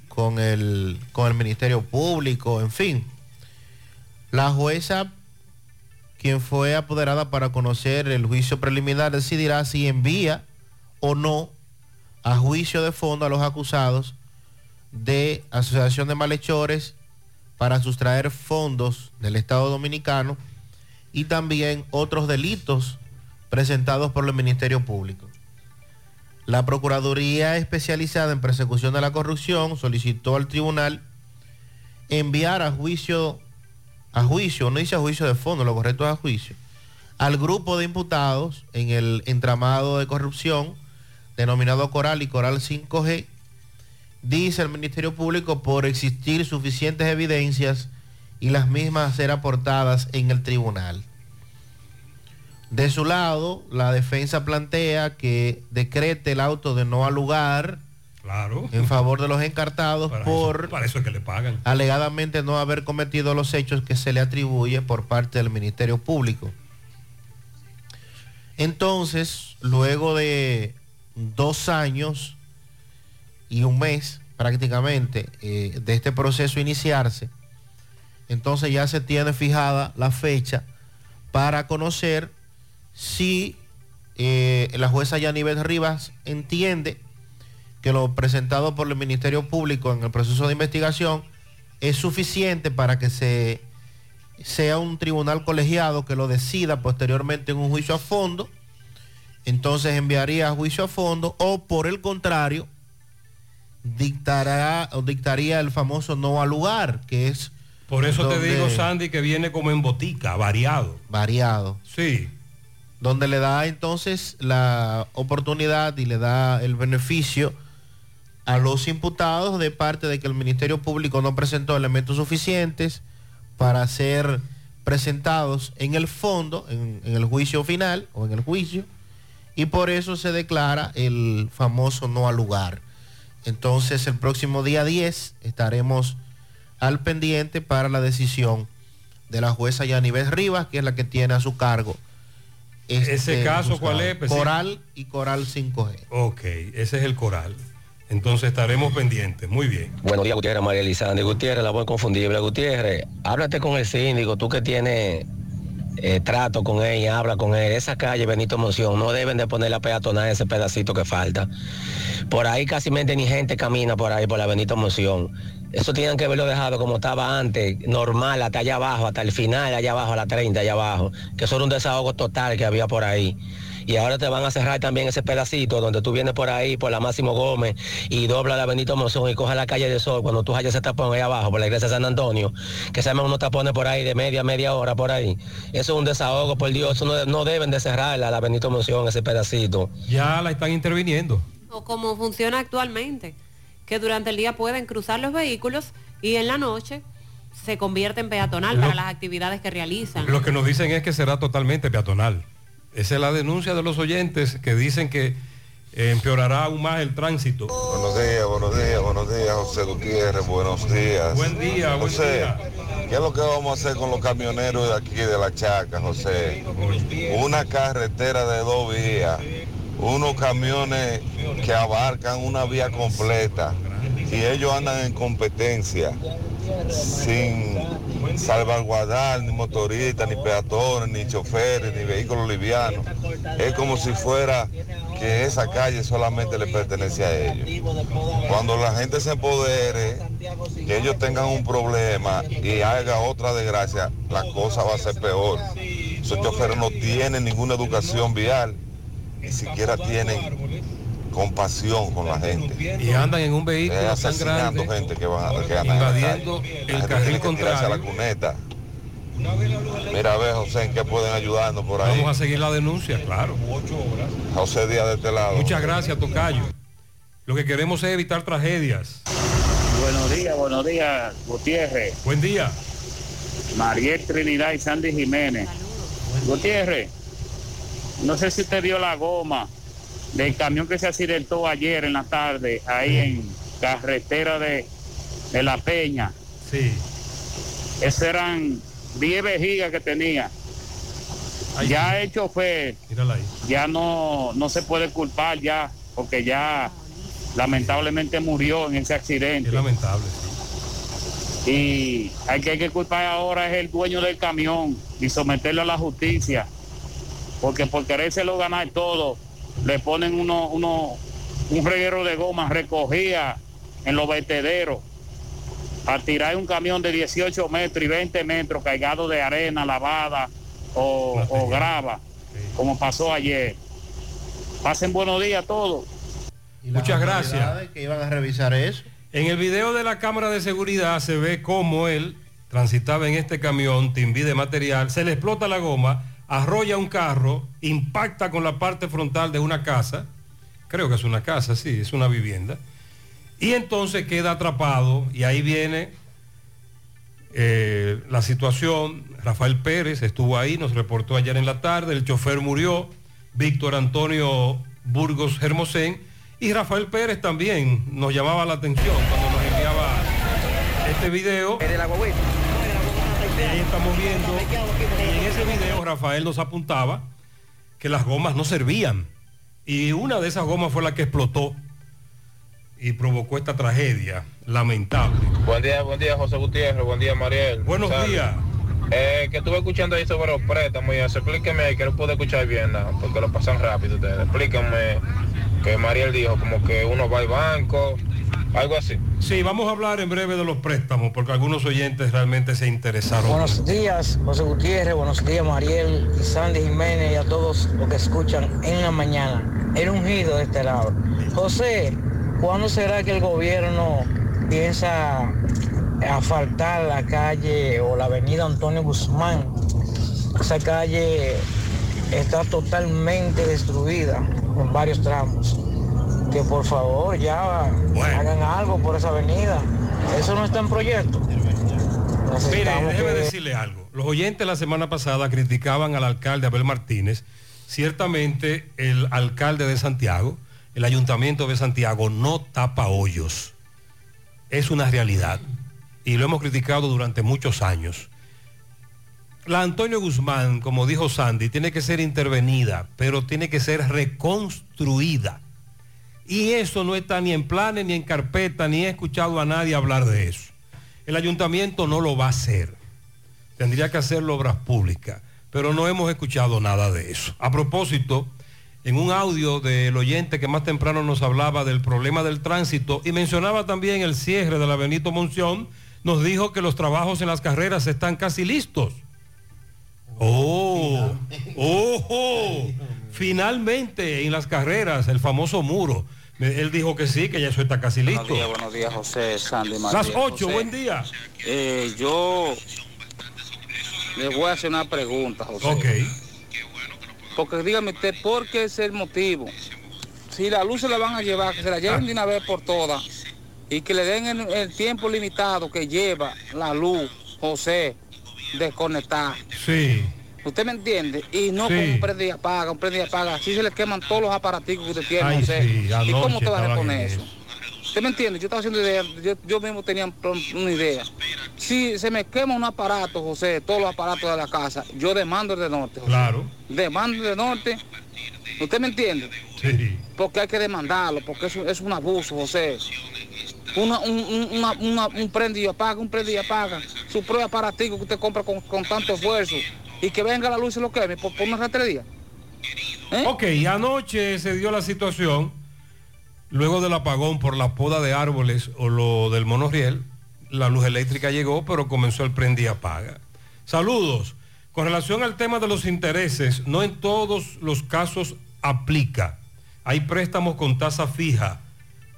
con, el, con el Ministerio Público, en fin. La jueza, quien fue apoderada para conocer el juicio preliminar, decidirá si envía o no a juicio de fondo a los acusados de asociación de malhechores para sustraer fondos del Estado Dominicano y también otros delitos presentados por el Ministerio Público. La Procuraduría Especializada en Persecución de la Corrupción solicitó al tribunal enviar a juicio, a juicio, no dice a juicio de fondo, lo correcto es a juicio, al grupo de imputados en el entramado de corrupción denominado Coral y Coral 5G, dice el Ministerio Público por existir suficientes evidencias y las mismas ser aportadas en el tribunal. De su lado, la defensa plantea que decrete el auto de no al lugar Claro. en favor de los encartados Para por eso, para eso es que le pagan. alegadamente no haber cometido los hechos que se le atribuye por parte del Ministerio Público. Entonces, luego de dos años y un mes prácticamente eh, de este proceso iniciarse, entonces ya se tiene fijada la fecha para conocer si eh, la jueza Yanivel Rivas entiende que lo presentado por el Ministerio Público en el proceso de investigación es suficiente para que se sea un tribunal colegiado que lo decida posteriormente en un juicio a fondo, entonces enviaría a juicio a fondo o por el contrario dictará o dictaría el famoso no al lugar, que es Por eso te digo, Sandy, que viene como en botica, variado. variado. Sí. Donde le da entonces la oportunidad y le da el beneficio a los imputados de parte de que el Ministerio Público no presentó elementos suficientes para ser presentados en el fondo, en, el juicio final o en el juicio, y por eso se declara el famoso no al lugar. Entonces el próximo día 10 estaremos al pendiente para la decisión de la jueza Yanivel Rivas, que es la que tiene a su cargo. ¿Ese este caso cuál es? Pues, Coral y Coral 5G. Ok, ese es el coral. Entonces estaremos pendientes. Muy bien. Buenos días, Gutiérrez, María Elizalde Gutiérrez, la voz inconfundible. Gutiérrez, háblate con el síndico, tú que tienes eh, trato con ella, habla con él. Esa calle Benito Moción, no deben de poner la peatonal ese pedacito que falta. Por ahí casi ni gente camina por ahí, por la Benito Moción. Eso tienen que haberlo dejado como estaba antes, normal, hasta allá abajo, hasta el final, allá abajo, a la 30, allá abajo. Que eso era un desahogo total que había por ahí. Y ahora te van a cerrar también ese pedacito donde tú vienes por ahí, por la Máximo Gómez, y dobla la Benito Monzón y coge la calle de Sol cuando tú hayas ese tapón ahí abajo, por la iglesia de San Antonio, que se llaman unos tapones por ahí de media, media hora por ahí. Eso es un desahogo, por Dios, eso no, no deben de cerrarla, la Benito Monzón, ese pedacito. Ya la están interviniendo. O como funciona actualmente, que durante el día pueden cruzar los vehículos y en la noche se convierte en peatonal Lo- para las actividades que realizan. Lo que nos dicen es que será totalmente peatonal. Esa es la denuncia de los oyentes que dicen que eh, empeorará aún más el tránsito. Buenos días, buenos días, buenos días, José Gutiérrez, buenos días. Buen día, buen José, día. ¿qué es lo que vamos a hacer con los camioneros de aquí de la Chaca, José? Una carretera de dos vías, unos camiones que abarcan una vía completa y ellos andan en competencia sin salvaguardar ni motoristas, ni peatones, ni choferes, ni vehículos livianos. Es como si fuera que esa calle solamente le pertenece a ellos. Cuando la gente se empodere, que ellos tengan un problema y haga otra desgracia, la cosa va a ser peor. Esos choferes no tienen ninguna educación vial, ni siquiera tienen compasión con la gente. Y andan en un vehículo Eh, tan asesinando grande, gente que van a, que invadiendo el carril tirarse a la contrario. cuneta. Mira, a ver, José, ¿en qué pueden ayudarnos por ahí? Vamos a seguir la denuncia, claro. José Díaz de este lado. Muchas gracias, Tocayo. Lo que queremos es evitar tragedias. Buenos días, buenos días, Gutiérrez. Buen día. Mariel Trinidad y Sandy Jiménez. Gutiérrez, no sé si usted vio la goma del camión que se accidentó ayer en la tarde, ahí en carretera de, de La Peña. Sí. Esas eran 10 vejigas que tenía. ya el chofer ahí. ya no, no se puede culpar ya, porque ya lamentablemente murió en ese accidente. Es lamentable. Y hay que, hay que culpar ahora es el dueño del camión y someterlo a la justicia. Porque por querérselo ganar todo, le ponen uno, uno, un reguero de goma recogía en los vertederos a tirar un camión de 18 metros y 20 metros cargado de arena lavada o, o grava, como pasó ayer. Pasen buenos días a todos. Muchas gracias. que iban a revisar eso. En el video de la cámara de seguridad se ve cómo él transitaba en este camión, timbi de material, se le explota la goma, arrolla un carro, impacta con la parte frontal de una casa, creo que es una casa, sí, es una vivienda, y entonces queda atrapado y ahí viene eh, la situación. Rafael Pérez estuvo ahí, nos reportó ayer en la tarde, el chofer murió, Víctor Antonio Burgos Hermosén, y Rafael Pérez también nos llamaba la atención cuando nos enviaba este video. Ahí estamos viendo, y en ese video Rafael nos apuntaba que las gomas no servían. Y una de esas gomas fue la que explotó y provocó esta tragedia lamentable. Buen día, buen día José Gutiérrez, buen día Mariel. Buenos días. Eh, que estuve escuchando ahí sobre los préstamos y eso, explíqueme ahí, que no pude escuchar bien nada, porque lo pasan rápido ustedes. Explíquenme que Mariel dijo como que uno va al banco, algo así. Sí, vamos a hablar en breve de los préstamos, porque algunos oyentes realmente se interesaron. Buenos días, José Gutiérrez, buenos días, Mariel y Sandy Jiménez y a todos los que escuchan en la mañana. El ungido de este lado. José, ¿cuándo será que el gobierno piensa asfaltar la calle o la avenida Antonio Guzmán? Esa calle está totalmente destruida en varios tramos. Que por favor ya hagan algo por esa avenida. Eso no está en proyecto. Mire, déjeme que- decirle algo. Los oyentes la semana pasada criticaban al alcalde Abel Martínez. Ciertamente el alcalde de Santiago, el ayuntamiento de Santiago no tapa hoyos. Es una realidad. Y lo hemos criticado durante muchos años. La Antonio Guzmán, como dijo Sandy, tiene que ser intervenida, pero tiene que ser reconstruida. Y eso no está ni en planes, ni en carpeta, ni he escuchado a nadie hablar de eso. El ayuntamiento no lo va a hacer. Tendría que hacerlo obras públicas, pero no hemos escuchado nada de eso. A propósito, en un audio del oyente que más temprano nos hablaba del problema del tránsito y mencionaba también el cierre de la Benito Monción, nos dijo que los trabajos en las carreras están casi listos. Oh, oh, finalmente en las carreras, el famoso muro. Él dijo que sí, que ya eso está casi listo. Buenos días, buenos días, José, Sandy, Las María, 8, José. buen día. Eh, yo le voy a hacer una pregunta, José. Ok. Porque dígame usted, ¿por qué es el motivo? Si la luz se la van a llevar, que se la lleven de una vez por todas y que le den el, el tiempo limitado que lleva la luz, José, desconectar. Sí. ¿Usted me entiende? Y no Sí. con un prende y apaga, un prende y apaga. Así se le queman todos los aparaticos que usted tiene, Ay, José. sí, ¿Y cómo te va a reponer eso? ¿Usted me entiende? Yo estaba haciendo idea, yo, yo mismo tenía una idea. Si se me quema un aparato, José, todos los aparatos de la casa, yo demando el de norte. José. Claro. Demando el de norte. ¿Usted me entiende? Sí. Porque hay que demandarlo, porque eso es un abuso, José. Una, un, un, una- una- un prende y apaga, un prende y apaga. Su propio aparatico que usted compra con, con tanto esfuerzo. Y que venga la luz y lo queme por, por una rastrería. Ok, anoche se dio la situación, luego del apagón por la poda de árboles o lo del monorriel, la luz eléctrica llegó, pero comenzó el prende y apaga. Saludos. Con relación al tema de los intereses, no en todos los casos aplica. Hay préstamos con tasa fija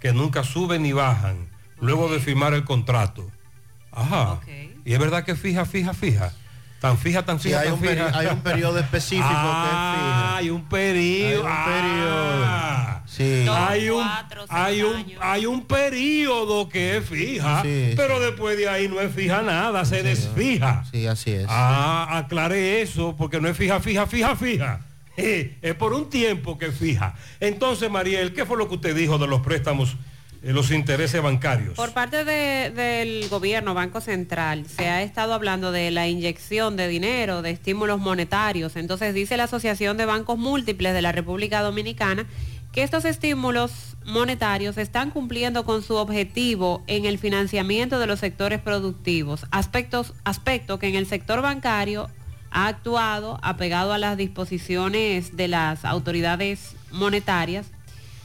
que nunca suben ni bajan luego de firmar el contrato. Ajá. Y es verdad que fija, fija, fija. Tan fija, tan Sí, fija, hay tan un fija. hay un periodo específico que es Ah, Hay un periodo. Hay un periodo. Ah. Sí. Hay un, hay un, hay un periodo que es fija, Sí, pero después de ahí no es fija nada, se desfija. Sí, así es. Ah, aclare eso, porque no es fija, fija, fija, fija. Eh, por un tiempo que fija. Entonces, Mariel, ¿qué fue lo que usted dijo de los préstamos, eh, los intereses bancarios? Por parte de- del gobierno, Banco Central, se ha estado hablando de la inyección de dinero, de estímulos monetarios. Entonces dice la Asociación de Bancos Múltiples de la República Dominicana que estos estímulos monetarios están cumpliendo con su objetivo en el financiamiento de los sectores productivos, aspectos, aspecto que en el sector bancario ha actuado apegado a las disposiciones de las autoridades monetarias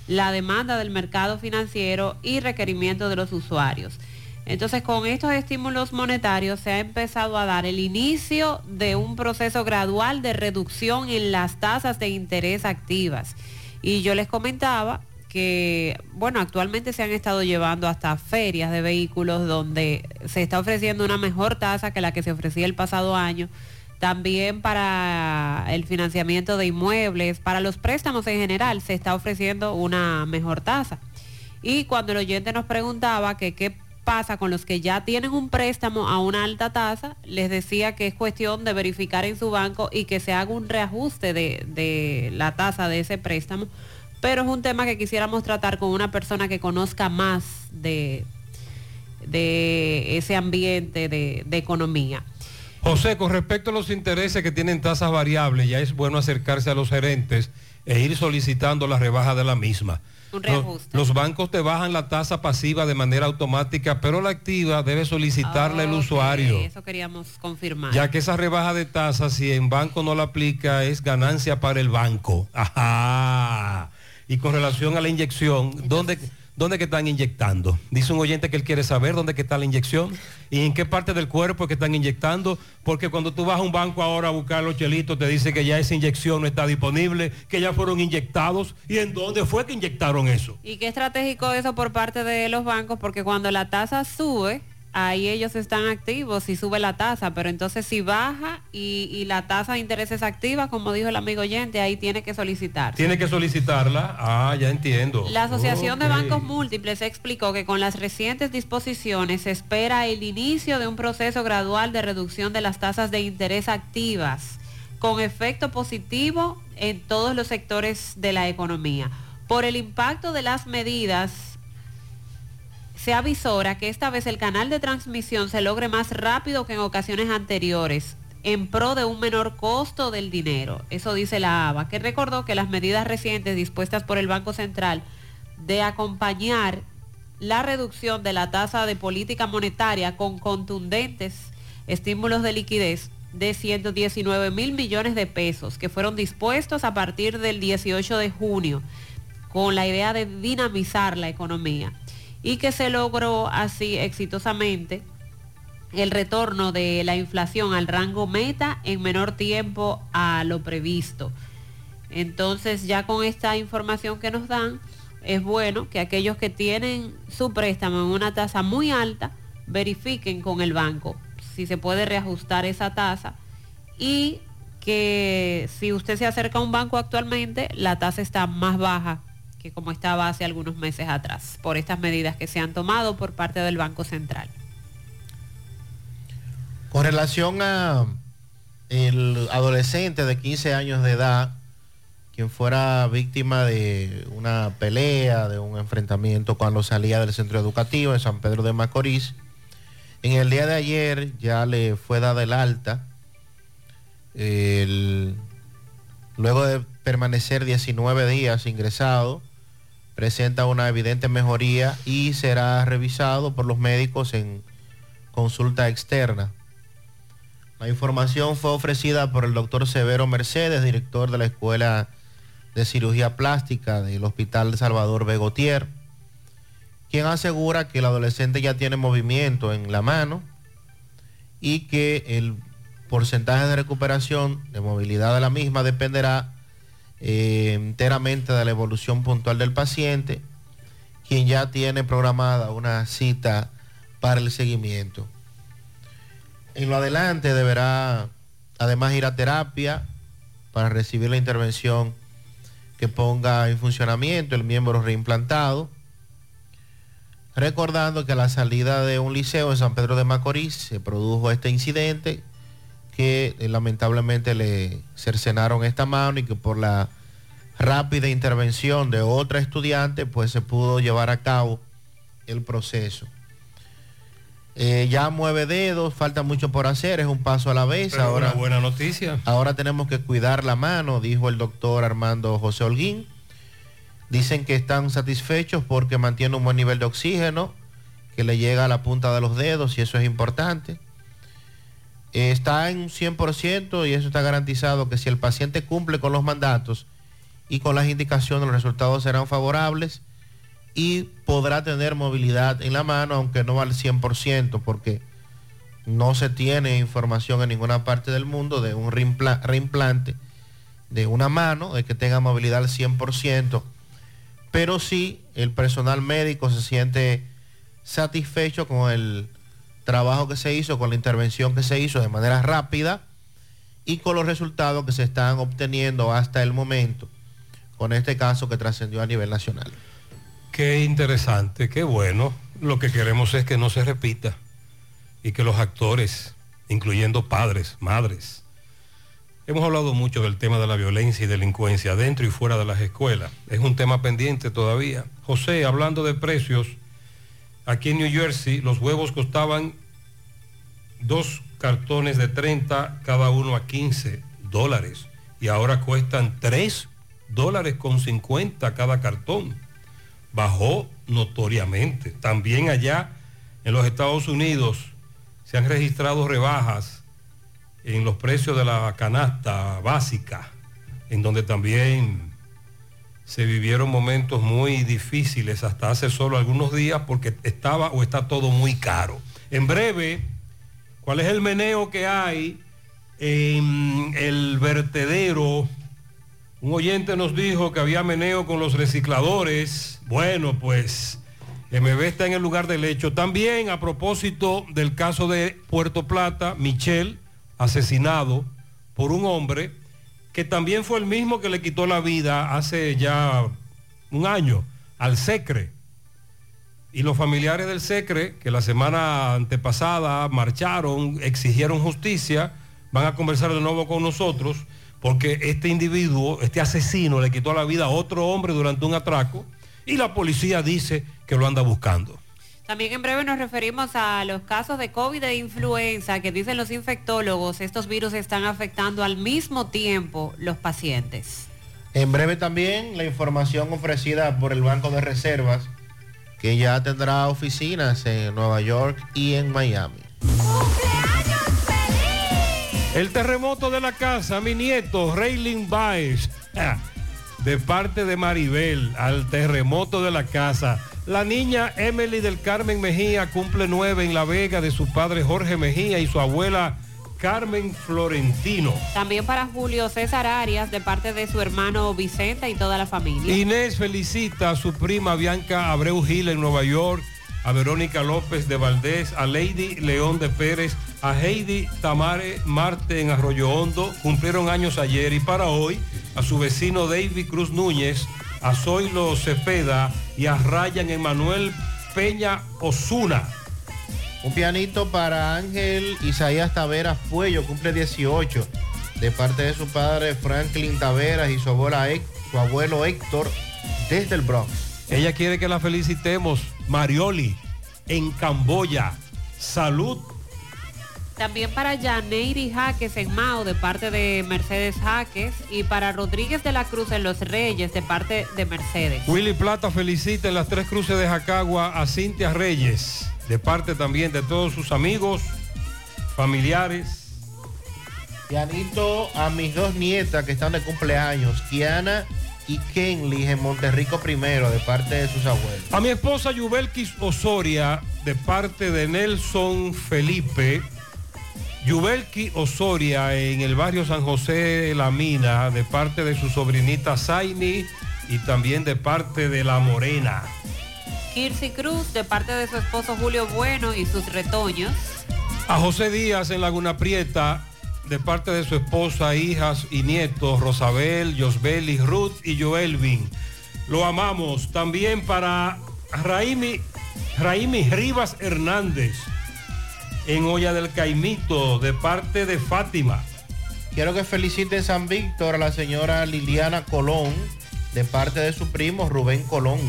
la demanda del mercado financiero y requerimientos de los usuarios. Entonces, con estos estímulos monetarios se ha empezado a dar el inicio de un proceso gradual de reducción en las tasas de interés activas. Y yo les comentaba que, bueno, actualmente se han estado llevando hasta ferias de vehículos donde se está ofreciendo una mejor tasa que la que se ofrecía el pasado año también para el financiamiento de inmuebles, para los préstamos en general, se está ofreciendo una mejor tasa. Y cuando el oyente nos preguntaba qué pasa con los que ya tienen un préstamo a una alta tasa, les decía que es cuestión de verificar en su banco y que se haga un reajuste de, de la tasa de ese préstamo. Pero es un tema que quisiéramos tratar con una persona que conozca más de, de ese ambiente de, de economía. José, con respecto a los intereses que tienen tasas variables, ya es bueno acercarse a los gerentes e ir solicitando la rebaja de la misma. Un Los, los bancos te bajan la tasa pasiva de manera automática, pero la activa debe solicitarla el Ok, usuario. Eso queríamos confirmar. Ya que esa rebaja de tasa, si en banco no la aplica, es ganancia para el banco. Ajá. Y con relación a la inyección, ¿dónde, ¿dónde que están inyectando? Dice un oyente que él quiere saber dónde que está la inyección y en qué parte del cuerpo que están inyectando, porque cuando tú vas a un banco ahora a buscar los chelitos, te dice que ya esa inyección no está disponible, que ya fueron inyectados. ¿Y en dónde fue que inyectaron eso? Y qué estratégico eso por parte de los bancos, porque cuando la tasa sube, ahí ellos están activos y sube la tasa, pero entonces si baja y, y la tasa de interés es activa, como dijo el amigo oyente, ahí tiene que solicitar. Tiene que solicitarla. Ah, ya entiendo. La Asociación de. Bancos Múltiples explicó que con las recientes disposiciones se espera el inicio de un proceso gradual de reducción de las tasas de interés activas, con efecto positivo en todos los sectores de la economía. Por el impacto de las medidas, se avisora que esta vez el canal de transmisión se logre más rápido que en ocasiones anteriores, en pro de un menor costo del dinero. Eso dice la ABA, que recordó que las medidas recientes dispuestas por el Banco Central de acompañar la reducción de la tasa de política monetaria con contundentes estímulos de liquidez de 119 mil millones de pesos que fueron dispuestos a partir del 18 de junio con la idea de dinamizar la economía y que se logró así exitosamente el retorno de la inflación al rango meta en menor tiempo a lo previsto. Entonces ya con esta información que nos dan, es bueno que aquellos que tienen su préstamo en una tasa muy alta, verifiquen con el banco si se puede reajustar esa tasa y que si usted se acerca a un banco actualmente, la tasa está más baja que como estaba hace algunos meses atrás, por estas medidas que se han tomado por parte del Banco Central. Con relación a el adolescente de 15 años de edad, quien fuera víctima de una pelea, de un enfrentamiento cuando salía del centro educativo en San Pedro de Macorís, en el día de ayer ya le fue dada el alta. Luego de permanecer 19 días ingresado, presenta una evidente mejoría y será revisado por los médicos en consulta externa. La información fue ofrecida por el doctor Severo Mercedes, director de la Escuela de Cirugía Plástica del Hospital Salvador Begotier, quien asegura que el adolescente ya tiene movimiento en la mano y que el porcentaje de recuperación de movilidad de la misma dependerá eh, enteramente de la evolución puntual del paciente, quien ya tiene programada una cita para el seguimiento. En lo adelante deberá además ir a terapia para recibir la intervención que ponga en funcionamiento el miembro reimplantado. Recordando que a la salida de un liceo en San Pedro de Macorís se produjo este incidente que eh, lamentablemente le cercenaron esta mano y que por la rápida intervención de otra estudiante, pues se pudo llevar a cabo el proceso. Eh, ya mueve dedos, falta mucho por hacer, es un paso a la vez. Pero ahora, una buena noticia. ahora tenemos que cuidar la mano, dijo el doctor Armando José Holguín. Dicen que están satisfechos porque mantiene un buen nivel de oxígeno, que le llega a la punta de los dedos y eso es importante. Está en un 100% y eso está garantizado que si el paciente cumple con los mandatos y con las indicaciones, los resultados serán favorables y podrá tener movilidad en la mano, aunque no al 100%, porque no se tiene información en ninguna parte del mundo de un reimpla- reimplante de una mano, de que tenga movilidad al 100%, pero sí el personal médico se siente satisfecho con el trabajo que se hizo, con la intervención que se hizo de manera rápida y con los resultados que se están obteniendo hasta el momento, con este caso que trascendió a nivel nacional. Qué interesante, qué bueno. Lo que queremos es que no se repita y que los actores, incluyendo padres, madres, hemos hablado mucho del tema de la violencia y delincuencia dentro y fuera de las escuelas. Es un tema pendiente todavía. José, hablando de precios, aquí en New Jersey los huevos costaban dos cartones de 30, cada uno a 15 dólares. Y ahora cuestan 3 dólares con 50 cada cartón bajó notoriamente. También allá en los Estados Unidos se han registrado rebajas en los precios de la canasta básica, en donde también se vivieron momentos muy difíciles hasta hace solo algunos días porque estaba o está todo muy caro. En breve, ¿cuál es el meneo que hay en el vertedero? Un oyente nos dijo que había meneo con los recicladores. Bueno, pues MB está en el lugar del hecho. También a propósito del caso de Puerto Plata, Michel, asesinado por un hombre que también fue el mismo que le quitó la vida hace ya un año al Secre. Y los familiares del Secre, que la semana antepasada marcharon, exigieron justicia, van a conversar de nuevo con nosotros porque este individuo, este asesino, le quitó la vida a otro hombre durante un atraco y la policía dice que lo anda buscando. También en breve nos referimos a los casos de COVID e influenza que dicen los infectólogos, estos virus están afectando al mismo tiempo los pacientes. En breve también la información ofrecida por el Banco de Reservas, que ya tendrá oficinas en Nueva York y en Miami. El terremoto de la casa, mi nieto, Rayling Baez, de parte de Maribel, al terremoto de la casa. La niña Emily del Carmen Mejía cumple nueve en La Vega de su padre Jorge Mejía y su abuela Carmen Florentino. También para Julio César Arias de parte de su hermano Vicente y toda la familia. Inés felicita a su prima Bianca Abreu Gil en Nueva York, a Verónica López de Valdés, a Lady León de Pérez, a Heidi Tamare Marte en Arroyo Hondo, cumplieron años ayer y para hoy a su vecino David Cruz Núñez, a Zoilo Cepeda y a Ryan Emanuel Peña Osuna. Un pianito para Ángel Isaías Taveras Puello, cumple 18, de parte de su padre Franklin Taveras y su, abuela, su abuelo Héctor, desde el Bronx. Ella quiere que la felicitemos, Marioli, en Camboya. Salud. También para Janeiri Jaques en Mao de parte de Mercedes Jaques y para Rodríguez de la Cruz en Los Reyes de parte de Mercedes. Willy Plata felicita en las tres cruces de Jacagua a Cintia Reyes, de parte también de todos sus amigos, familiares. Pianito a mis dos nietas que están de cumpleaños, Kiana y Kenley en Monterrico primero, de parte de sus abuelos. A mi esposa Yubelkis Osoria, de parte de Nelson Felipe. Yubelki Osoria en el barrio San José de La Mina, de parte de su sobrinita Zaini y también de parte de La Morena. Kirsi Cruz de parte de su esposo Julio Bueno y sus retoños. A José Díaz en Laguna Prieta, de parte de su esposa, hijas y nietos, Rosabel, Josbeli, Ruth y Joelvin. Lo amamos. También para Raimi, Raimi Rivas Hernández, en Olla del Caimito de parte de Fátima. Quiero que felicite San Víctor a la señora Liliana Colón de parte de su primo Rubén Colón.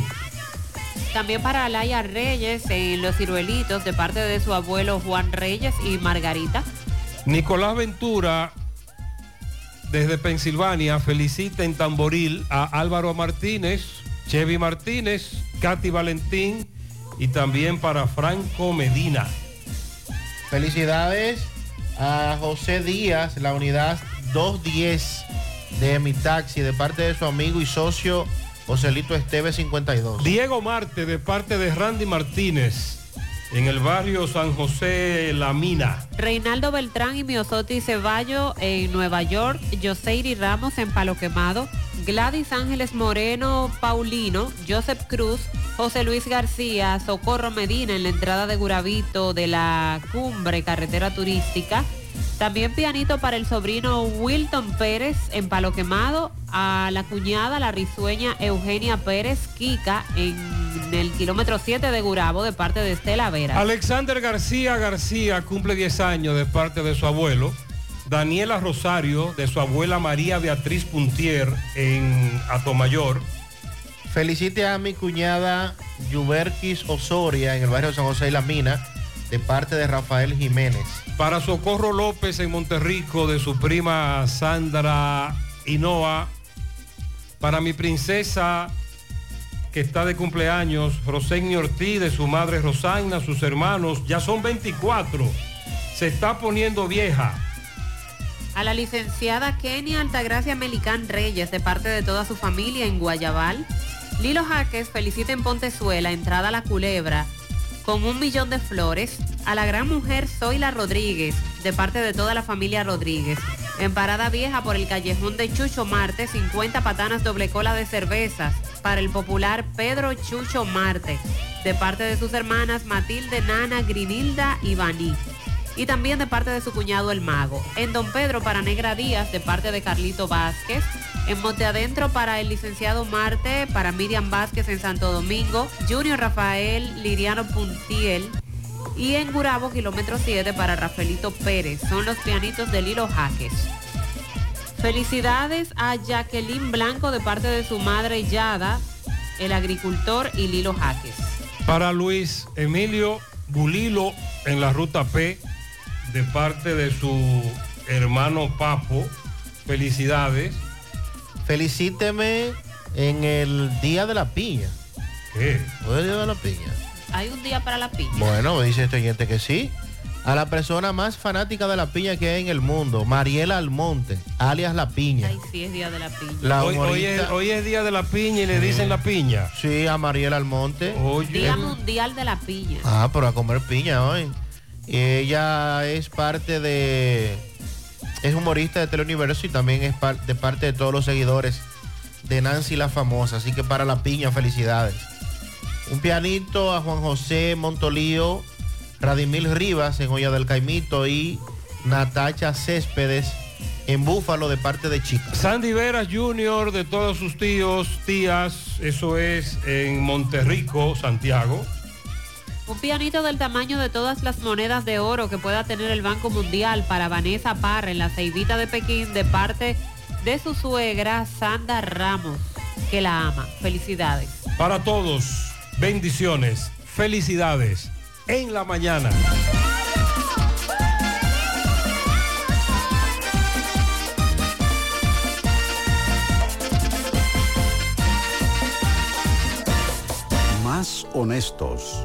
También para Alaya Reyes en Los Ciruelitos de parte de su abuelo Juan Reyes y Margarita. Nicolás Ventura desde Pensilvania felicita en Tamboril a Álvaro Martínez, Chevy Martínez, Katy Valentín y también para Franco Medina. Felicidades a José Díaz, la unidad 210 de mi taxi, de parte de su amigo y socio Joselito Esteve 52. Diego Marte de parte de Randy Martínez en el barrio San José La Mina. Reinaldo Beltrán y Miosotti Ceballo en Nueva York, Joseiri Ramos en Palo Quemado, Gladys Ángeles Moreno Paulino, Joseph Cruz, José Luis García, Socorro Medina en la entrada de Guravito de la cumbre carretera turística. También pianito para el sobrino Wilton Pérez en Palo Quemado, a la cuñada, la risueña Eugenia Pérez Kika en el kilómetro 7 de Gurabo de parte de Estela Vera. Alexander García García cumple 10 años de parte de su abuelo. Daniela Rosario de su abuela María Beatriz Puntier en Atomayor. Felicite a mi cuñada Yuberquis Osoria en el barrio San José y La Mina de parte de Rafael Jiménez. Para Socorro López en Monterrico de su prima Sandra Hinoa. Para mi princesa que está de cumpleaños, Roseño Ortiz de su madre Rosagna, sus hermanos, ya son 24. Se está poniendo vieja. A la licenciada Kenia Altagracia Melicán Reyes de parte de toda su familia en Guayabal. Lilo Jaques felicita en Pontezuela, entrada a la Culebra, con un millón de flores. A la gran mujer Zoila Rodríguez, de parte de toda la familia Rodríguez. En Parada Vieja por el callejón de Chucho Marte, 50 patanas doble cola de cervezas para el popular Pedro Chucho Marte, de parte de sus hermanas Matilde, Nana, Grinilda y Vaní. Y también de parte de su cuñado el mago. En Don Pedro para Negra Díaz, de parte de Carlito Vázquez. En Monte Adentro para el licenciado Marte, para Miriam Vázquez en Santo Domingo. Junior Rafael Liriano Puntiel. Y en Gurabo, kilómetro 7 para Rafaelito Pérez. Son los pianitos de Lilo Jaques. Felicidades a Jacqueline Blanco de parte de su madre Yada, el agricultor y Lilo Jaques. Para Luis Emilio Bulilo en la ruta P de parte de su hermano Papo. Felicidades. Felicíteme en el Día de la Piña. ¿Qué? ¿Hoy es el Día de la Piña? Hay un día para la piña. Bueno, me dice este oyente que sí. A la persona más fanática de la piña que hay en el mundo, Mariela Almonte, alias La Piña. Ay, sí, es día de la piña. La hoy, hoy es, humorista- hoy es día de la piña y le dicen la piña. Sí, a Mariela Almonte. Día mundial de la piña. Ah, pero a comer piña hoy. Ella es parte de... Es humorista de Teleuniverso y también es de parte de todos los seguidores de Nancy la Famosa. Así que para la piña, felicidades. Un pianito a Juan José Montolío, Radimil Rivas en Olla del Caimito y Natacha Céspedes en Búfalo de parte de Chica. Sandy Veras Jr. de todos sus tíos, tías, eso es en Monterrico, Santiago. Un pianito del tamaño de todas las monedas de oro que pueda tener el Banco Mundial para Vanessa Parra en la Ceibita de Pekín de parte de su suegra Sandra Ramos, que la ama. Felicidades. Para todos, bendiciones, felicidades en la mañana. Más honestos.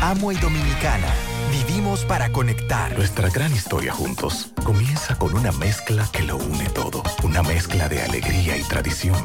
Amo y Dominicana. Vivimos para conectar. Nuestra gran historia juntos comienza con una mezcla que lo une todo. Una mezcla de alegría y tradición.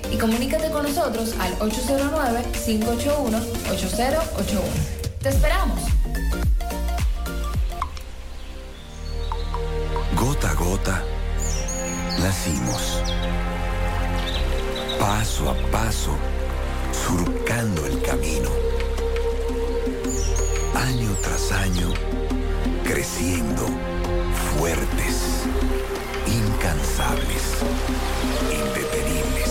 y comunícate con nosotros al 809-581-8081. ¡Te esperamos! Gota a gota, nacimos. Paso a paso, surcando el camino. Año tras año, creciendo, fuertes, incansables, indetenibles,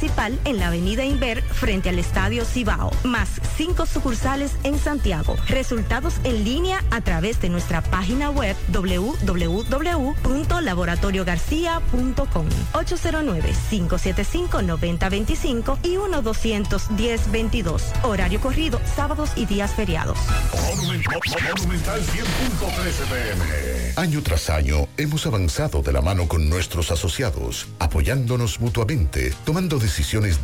en la avenida Inver frente al Estadio Cibao, más cinco sucursales en Santiago. Resultados en línea a través de nuestra página web www.laboratoriogarcia.com 809-575-9025 y 1-210-22. Horario corrido, sábados y días feriados. Monumental 100.13 pm. Año tras año hemos avanzado de la mano con nuestros asociados, apoyándonos mutuamente, tomando decisiones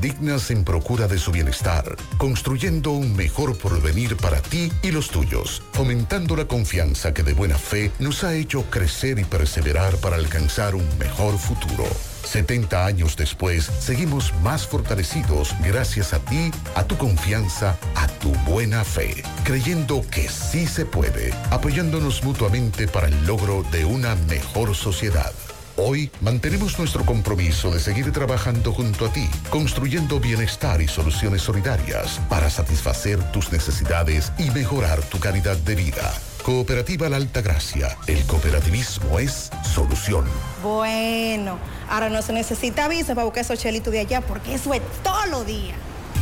dignas en procura de su bienestar, construyendo un mejor porvenir para ti y los tuyos, fomentando la confianza que de buena fe nos ha hecho crecer y perseverar para alcanzar un mejor futuro. 70 años después, seguimos más fortalecidos gracias a ti, a tu confianza, a tu buena fe, creyendo que sí se puede, apoyándonos mutuamente para el logro de una mejor sociedad. Hoy mantenemos nuestro compromiso de seguir trabajando junto a ti, construyendo bienestar y soluciones solidarias para satisfacer tus necesidades y mejorar tu calidad de vida. Cooperativa La Alta Gracia. El cooperativismo es solución. Bueno, ahora no se necesita visa para buscar esos chelitos de allá porque eso es todo lo día.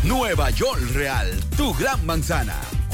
Nueva York Real, tu gran manzana.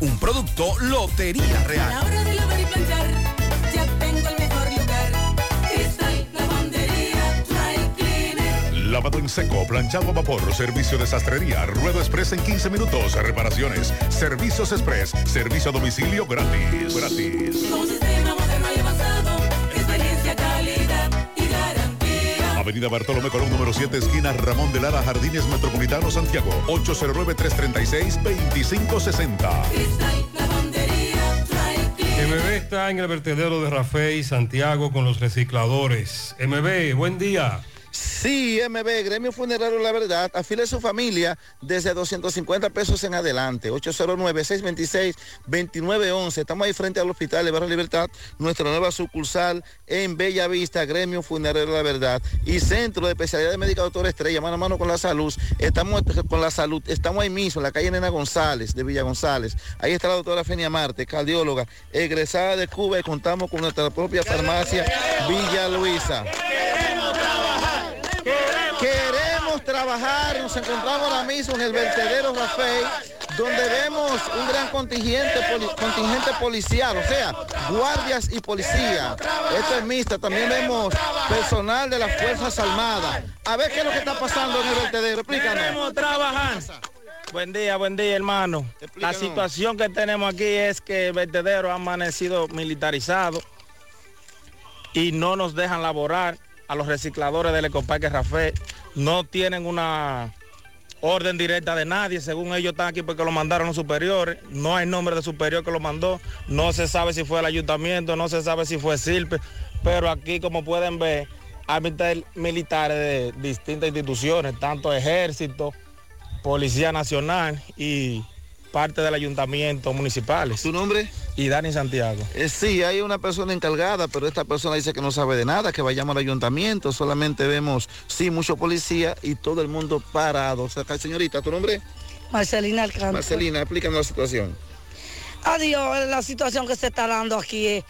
Un producto Lotería Real. A la hora de lavar y planchar, ya tengo el mejor lugar. Cristal, lavandería, dry cleaner. Lavado en seco, planchado a vapor, servicio de sastrería, ruedo express en 15 minutos, reparaciones, servicios express, servicio a domicilio gratis. Gratis. Con un sistema moderno y avanzado, experiencia, garantía. Avenida Bartolomé Colón, número 7, esquina Ramón de Lara, Jardines Metropolitano, Santiago. 809-336-2560. Cristal, lavandería, dry cleaner. MB está en el vertedero de Rafael Santiago con los recicladores. MB, buen día. Sí, MB, Gremio Funerario La Verdad, afile su familia desde 250 pesos en adelante. 809-626-2911. Estamos ahí frente al Hospital de Barrio Libertad, nuestra nueva sucursal en Bella Vista, Gremio Funerario La Verdad. Y Centro de Especialidad de Médica Doctor Estrella, mano a mano con la salud. Estamos con la salud, estamos ahí mismo, en la calle Nena González, de Villa González. Ahí está la doctora Fenia Marte, cardióloga, egresada de Cuba y contamos con nuestra propia farmacia Villa Luisa. Queremos trabajar, nos encontramos ahora mismo en el vertedero Rafael, donde vemos un gran contingente, poli- contingente policial, o sea, guardias y policía. Esto es mixta, también vemos personal de las Fuerzas Armadas. A ver qué es lo que está pasando en el vertedero, explícanos. Queremos trabajar. Buen día, buen día, hermano. La situación que tenemos aquí es que el vertedero ha amanecido militarizado y no nos dejan laborar a los recicladores del Ecoparque Rafael. No tienen una orden directa de nadie, según ellos están aquí porque lo mandaron los superiores. No hay nombre de superior que lo mandó. No se sabe si fue el ayuntamiento, no se sabe si fue Silpe, pero aquí como pueden ver, hay militar- militares de distintas instituciones, tanto ejército, Policía Nacional y parte del ayuntamiento municipales. ¿Tu nombre? Y Dani Santiago. Eh, sí, hay una persona encargada, pero esta persona dice que no sabe de nada, que vayamos al ayuntamiento, solamente vemos, sí, mucho policía y todo el mundo parado. O sea, señorita, ¿tu nombre? Marcelina Alcántara. Marcelina, explícanos la situación. Adiós, la situación que se está dando aquí es,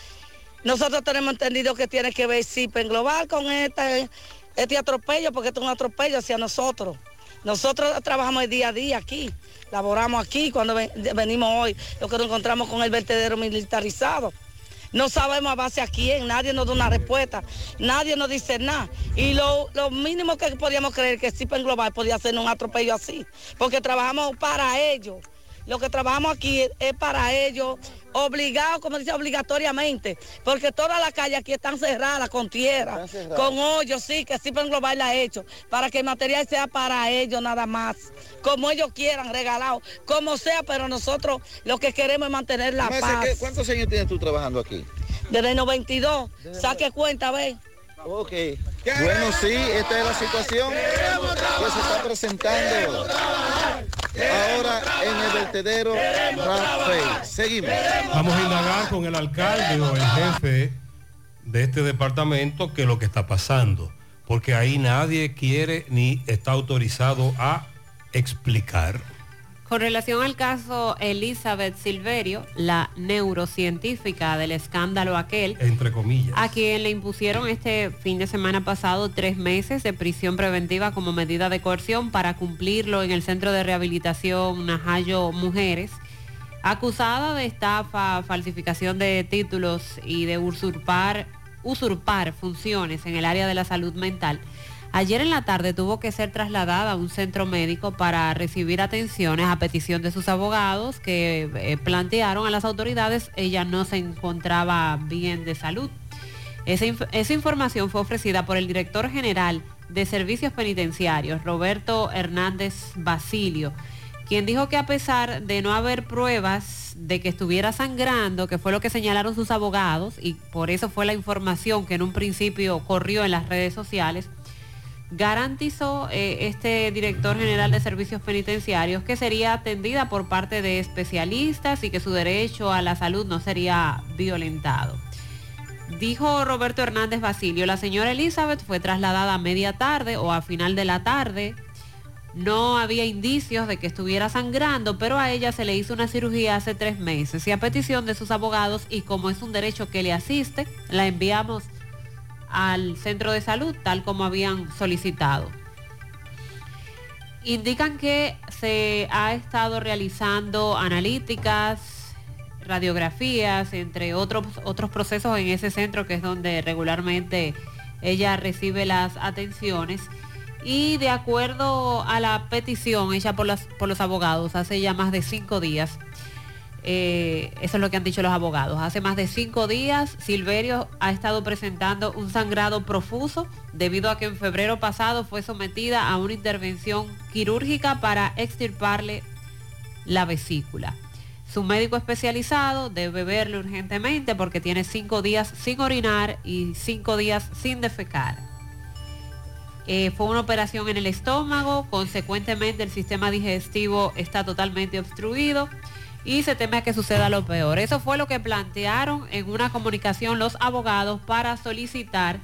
nosotros tenemos entendido que tiene que ver CIPEN global con este, este atropello, porque esto es un atropello hacia nosotros. Nosotros trabajamos el día a día aquí, laboramos aquí, cuando ven- venimos hoy, lo que nos encontramos con el vertedero militarizado. No sabemos a base a quién, nadie nos da una respuesta, nadie nos dice nada. Y lo, mínimo que podíamos creer que CIPEN Global podía hacer un atropello así, porque trabajamos para ellos. Lo que trabajamos aquí es para ellos, obligado, como dice, obligatoriamente, porque todas las calles aquí están cerradas con tierra, cerradas. con hoyos, sí, que CIPEN Global la ha hecho, para que el material sea para ellos nada más, como ellos quieran, regalado, como sea, pero nosotros lo que queremos es mantener la paz. ¿qué- ¿Cuántos años tienes tú trabajando aquí? Desde el 92, saque cuenta, ve. Ok. Bueno, sí, esta es la situación que se está presentando ahora en el vertedero Rafael. Seguimos. Vamos a indagar con el alcalde o el jefe de este departamento qué es lo que está pasando, porque ahí nadie quiere ni está autorizado a explicar. Con relación al caso Elizabeth Silverio, la neurocientífica del escándalo aquel, Entre comillas. a quien le impusieron este fin de semana pasado tres meses de prisión preventiva como medida de coerción para cumplirlo en el Centro de Rehabilitación Najayo Mujeres, acusada de estafa, falsificación de títulos y de usurpar, usurpar funciones en el área de la salud mental. Ayer en la tarde tuvo que ser trasladada a un centro médico para recibir atenciones a petición de sus abogados que eh, plantearon a las autoridades ella no se encontraba bien de salud. Esa, esa información fue ofrecida por el director general de Servicios Penitenciarios, Roberto Hernández Basilio, quien dijo que a pesar de no haber pruebas de que estuviera sangrando, que fue lo que señalaron sus abogados, y por eso fue la información que en un principio corrió en las redes sociales, garantizó eh, este director general de servicios penitenciarios que sería atendida por parte de especialistas y que su derecho a la salud no sería violentado. Dijo Roberto Hernández Basilio, la señora Elizabeth fue trasladada a media tarde o a final de la tarde. No había indicios de que estuviera sangrando, pero a ella se le hizo una cirugía hace tres meses y a petición de sus abogados y como es un derecho que le asiste, la enviamos al centro de salud tal como habían solicitado. Indican que se ha estado realizando analíticas, radiografías, entre otros, otros procesos en ese centro que es donde regularmente ella recibe las atenciones. Y de acuerdo a la petición hecha por, las, por los abogados hace ya más de cinco días, eh, eso es lo que han dicho los abogados. Hace más de cinco días, Silverio ha estado presentando un sangrado profuso debido a que en febrero pasado fue sometida a una intervención quirúrgica para extirparle la vesícula. Su médico especializado debe verle urgentemente porque tiene cinco días sin orinar y cinco días sin defecar. Eh, fue una operación en el estómago, consecuentemente el sistema digestivo está totalmente obstruido y se teme a que suceda lo peor. Eso fue lo que plantearon en una comunicación los abogados para solicitar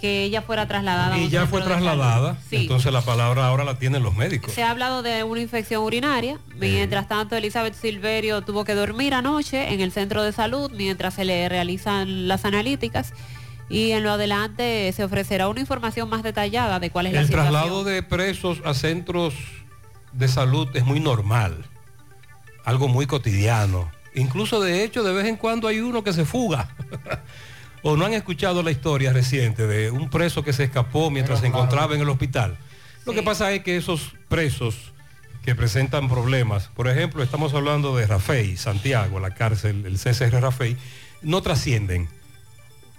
que ella fuera trasladada. a Y ya fue trasladada, Sí. entonces la palabra ahora la tienen los médicos. Se ha hablado de una infección urinaria. Mientras tanto, Elizabeth Silverio tuvo que dormir anoche en el centro de salud mientras se le realizan las analíticas. Y en lo adelante se ofrecerá una información más detallada de cuál es la El situación. traslado de presos a centros de salud es muy normal, algo muy cotidiano. Incluso de hecho de vez en cuando hay uno que se fuga. o no han escuchado la historia reciente de un preso que se escapó mientras se encontraba en el hospital. Lo que pasa es que esos presos que presentan problemas, por ejemplo, estamos hablando de Rafey, Santiago, la cárcel, el CCR Rafey, no trascienden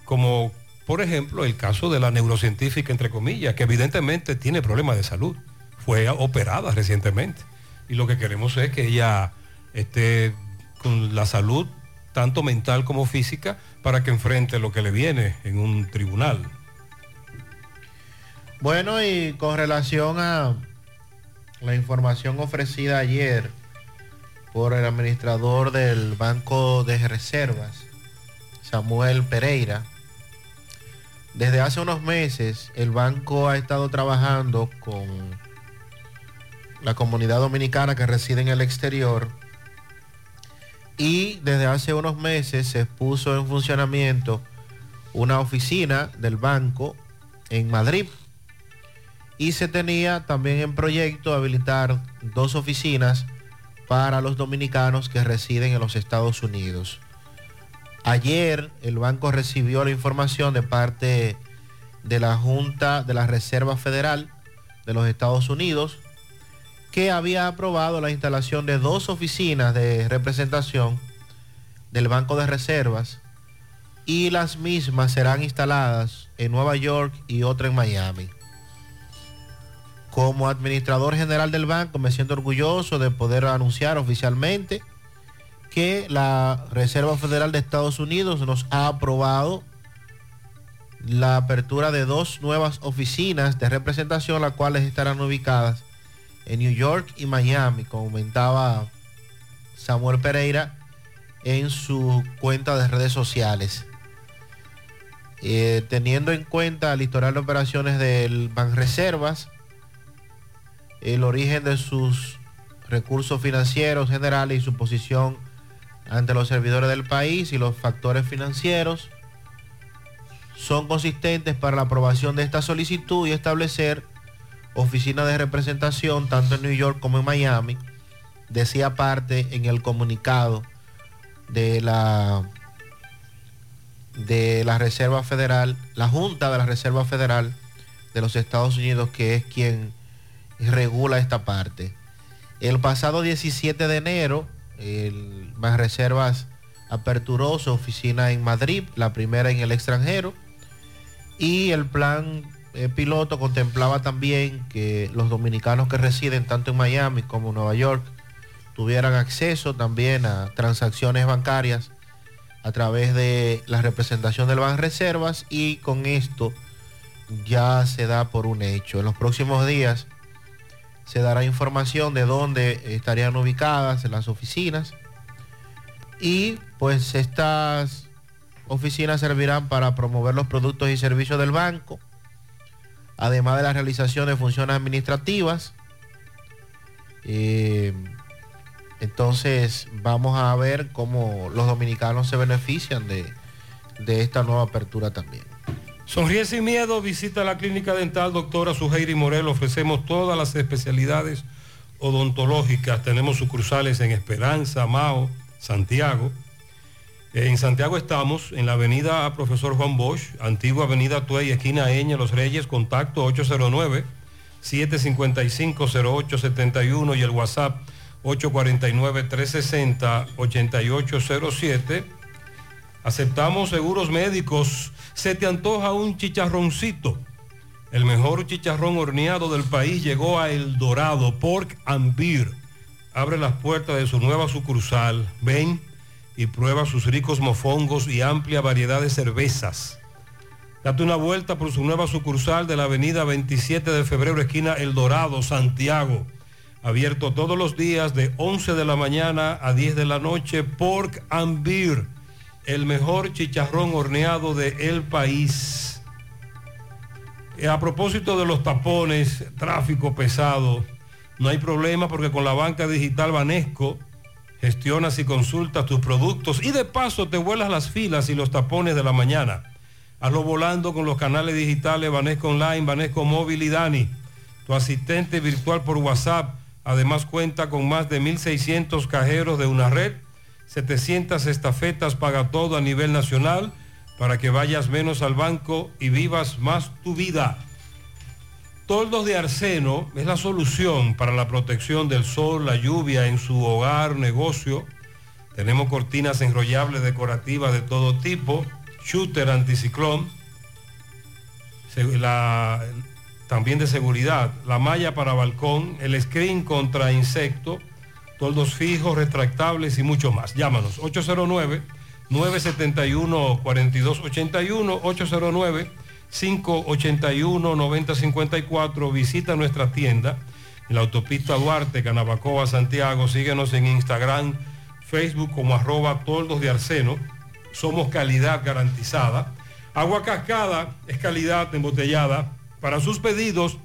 como por ejemplo el caso de la neurocientífica, entre comillas, que evidentemente tiene problemas de salud. Fue operada recientemente. Y lo que queremos es que ella esté con la salud, tanto mental como física, para que enfrente lo que le viene en un tribunal. Bueno, y con relación a la información ofrecida ayer por el administrador del Banco de Reservas, Samuel Pereira, desde hace unos meses el banco ha estado trabajando con la comunidad dominicana que reside en el exterior y desde hace unos meses se puso en funcionamiento una oficina del banco en Madrid y se tenía también en proyecto habilitar dos oficinas para los dominicanos que residen en los Estados Unidos. Ayer el banco recibió la información de parte de la Junta de la Reserva Federal de los Estados Unidos que había aprobado la instalación de dos oficinas de representación del Banco de Reservas y las mismas serán instaladas en Nueva York y otra en Miami. Como administrador general del banco me siento orgulloso de poder anunciar oficialmente que la Reserva Federal de Estados Unidos nos ha aprobado la apertura de dos nuevas oficinas de representación, las cuales estarán ubicadas en New York y Miami, comentaba Samuel Pereira en su cuenta de redes sociales. Eh, teniendo en cuenta el historial de operaciones del Banreservas, el origen de sus recursos financieros generales y su posición ante los servidores del país y los factores financieros son consistentes para la aprobación de esta solicitud y establecer oficinas de representación tanto en New York como en Miami, decía parte en el comunicado de la de la Reserva Federal, la Junta de la Reserva Federal de los Estados Unidos, que es quien regula esta parte. El pasado 17 de enero, el Banreservas aperturó su oficina en Madrid, la primera en el extranjero, y el plan eh, piloto contemplaba también que los dominicanos que residen tanto en Miami como en Nueva York tuvieran acceso también a transacciones bancarias a través de la representación del Banreservas y con esto ya se da por un hecho. En los próximos días se dará información de dónde estarían ubicadas las oficinas y pues estas oficinas servirán para promover los productos y servicios del banco, además de la realización de funciones administrativas. Eh, entonces vamos a ver cómo los dominicanos se benefician de, de esta nueva apertura también. Sonríe sin miedo, visita la clínica dental doctora Suheiri Morel. Ofrecemos todas las especialidades odontológicas. Tenemos sucursales en Esperanza, Mao, Santiago. En Santiago estamos en la avenida Profesor Juan Bosch, antigua avenida Tuey, esquina Eña, Los Reyes, contacto 809-755-0871 y el WhatsApp 849-360-8807. Aceptamos seguros médicos. Se te antoja un chicharroncito. El mejor chicharrón horneado del país llegó a El Dorado, Pork and Beer. Abre las puertas de su nueva sucursal. Ven y prueba sus ricos mofongos y amplia variedad de cervezas. Date una vuelta por su nueva sucursal de la avenida 27 de febrero, esquina El Dorado, Santiago. Abierto todos los días de 11 de la mañana a 10 de la noche. Pork and Beer, el mejor chicharrón horneado de el país. Eh, A propósito de los tapones, tráfico pesado, no hay problema porque con la banca digital Banesco gestionas y consultas tus productos y de paso te vuelas las filas y los tapones de la mañana. Hazlo volando con los canales digitales Banesco Online, Banesco Móvil y Dani, tu asistente virtual por WhatsApp. Además cuenta con más de 1.600 cajeros de una red, 700 estafetas paga todo a nivel nacional para que vayas menos al banco y vivas más tu vida. Toldos de arseno es la solución para la protección del sol, la lluvia en su hogar, negocio. Tenemos cortinas enrollables decorativas de todo tipo, shooter anticiclón, también de seguridad, la malla para balcón, el screen contra insecto, toldos fijos, retractables y mucho más. Llámanos 809 971 4281 809 581 9054. Visita nuestra tienda en la autopista Duarte, Canabacoa, Santiago. Síguenos en Instagram, Facebook como arroba toldos de arseno. Somos calidad garantizada. Agua cascada es calidad embotellada. Para sus pedidos,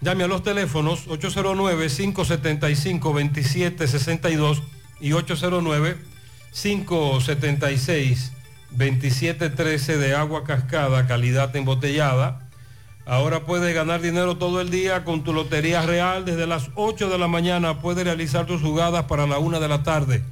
llame a los teléfonos 809-575-2762 y 809-576-2713 de agua cascada, calidad embotellada. Ahora puedes ganar dinero todo el día con tu Lotería Real. Desde las 8 de la mañana puedes realizar tus jugadas para la 1 de la tarde,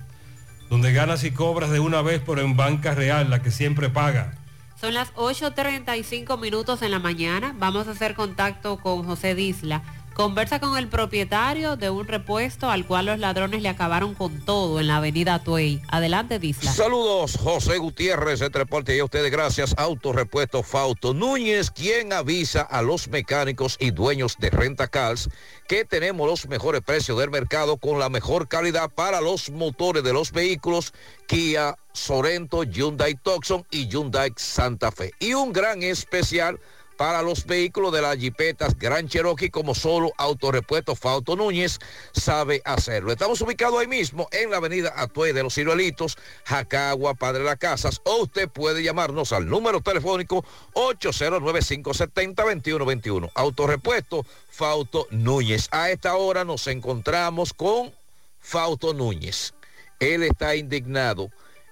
donde ganas y cobras de una vez, pero en Banca Real, la que siempre paga. Son las 8.35 minutos en la mañana. Vamos a hacer contacto con José Disla. Conversa con el propietario de un repuesto al cual los ladrones le acabaron con todo en la avenida Tuey. Adelante, Disla. Saludos, José Gutiérrez, este reporte y a ustedes gracias, Autorepuesto Fausto Núñez, quien avisa a los mecánicos y dueños de Renta Cars que tenemos los mejores precios del mercado con la mejor calidad para los motores de los vehículos Kia, Sorento, Hyundai Tucson y Hyundai Santa Fe. Y un gran especial para los vehículos de las jipetas Gran Cherokee como solo Autorepuesto Fausto Núñez sabe hacerlo. Estamos ubicados ahí mismo en la avenida Atue de los Ciruelitos, Jacagua, Padre de las Casas, o usted puede llamarnos al número telefónico 809-570-2121. Autorepuesto Fausto Núñez. A esta hora nos encontramos con Fausto Núñez. Él está indignado.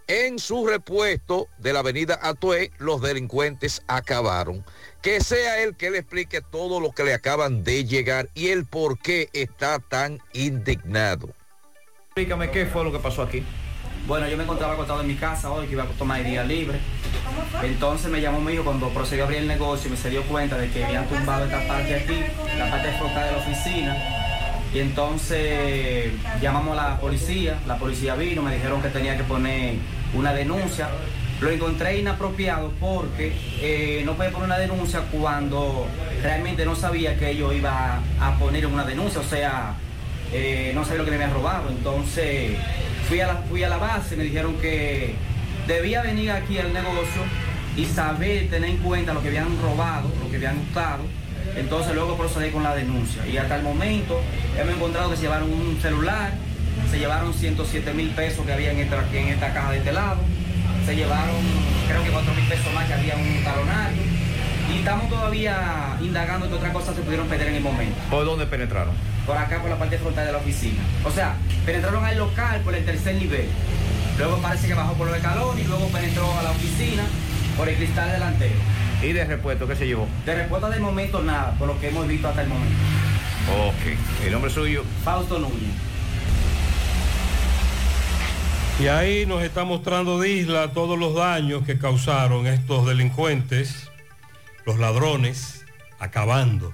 En su repuesto de la avenida Atué, los delincuentes acabaron. Que sea él que le explique todo lo que le acaban de llegar y el por qué está tan indignado. Explícame qué fue lo que pasó aquí. Bueno, yo me encontraba acostado en mi casa hoy, que iba a tomar el día libre. Entonces me llamó mi hijo cuando procedió a abrir el negocio y me se dio cuenta de que habían tumbado esta parte aquí, la parte frontal de la oficina. Y entonces llamamos a la policía, la policía vino, me dijeron que tenía que poner una denuncia. Lo encontré inapropiado porque eh, no puede poner una denuncia cuando realmente no sabía que ellos iba a poner una denuncia, o sea, eh, no sabía lo que me había robado. Entonces fui a, la, fui a la base, me dijeron que debía venir aquí al negocio y saber, tener en cuenta lo que habían robado, lo que habían gustado. Entonces luego procedí con la denuncia. Y hasta el momento hemos encontrado que se llevaron un celular, se llevaron 107 mil pesos que había en en esta caja de este lado, se llevaron creo que 4 mil pesos más que había un talonario. Y estamos todavía indagando que otras cosas se pudieron perder en el momento. ¿Por dónde penetraron? Por acá, por la parte frontal de la oficina. O sea, penetraron al local por el tercer nivel. Luego parece que bajó por los escalones y luego penetró a la oficina por el cristal delantero. ¿Y de repuesto qué se llevó? De respuesta de momento nada, por lo que hemos visto hasta el momento. Ok. ¿El nombre suyo? Fausto Núñez. Y ahí nos está mostrando Disla todos los daños que causaron estos delincuentes, los ladrones, acabando.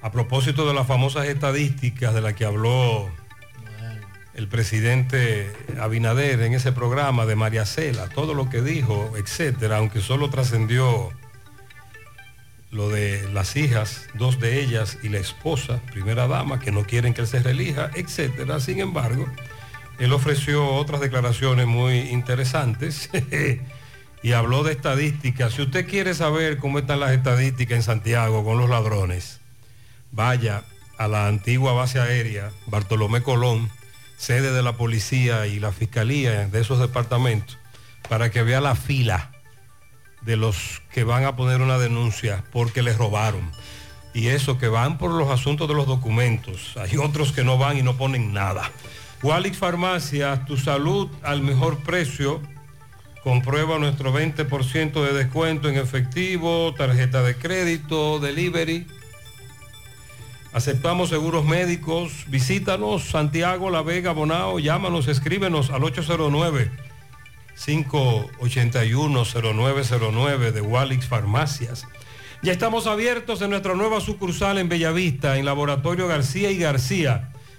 A propósito de las famosas estadísticas de las que habló el presidente Abinader en ese programa de María Cela, todo lo que dijo, etcétera, aunque solo trascendió lo de las hijas, dos de ellas y la esposa, primera dama, que no quieren que él se relija, etcétera. Sin embargo, él ofreció otras declaraciones muy interesantes y habló de estadísticas. Si usted quiere saber cómo están las estadísticas en Santiago con los ladrones, vaya a la antigua base aérea Bartolomé Colón, sede de la policía y la fiscalía de esos departamentos, para que vea la fila de los que van a poner una denuncia porque les robaron. Y eso que van por los asuntos de los documentos. Hay otros que no van y no ponen nada. Walix Farmacia, tu salud al mejor precio. Comprueba nuestro 20% de descuento en efectivo, tarjeta de crédito, delivery. Aceptamos seguros médicos. Visítanos Santiago, La Vega, Bonao. Llámanos, escríbenos al 809 581-0909 de Walix Farmacias. Ya estamos abiertos en nuestra nueva sucursal en Bellavista, en Laboratorio García y García.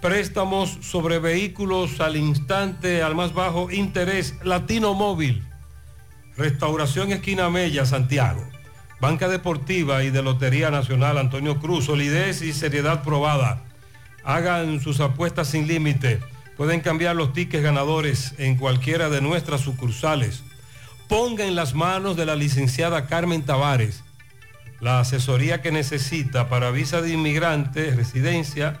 Préstamos sobre vehículos al instante, al más bajo interés, Latino Móvil. Restauración Esquina Mella, Santiago. Banca Deportiva y de Lotería Nacional Antonio Cruz, solidez y seriedad probada. Hagan sus apuestas sin límite. Pueden cambiar los tickets ganadores en cualquiera de nuestras sucursales. Ponga en las manos de la licenciada Carmen Tavares la asesoría que necesita para visa de inmigrante, residencia,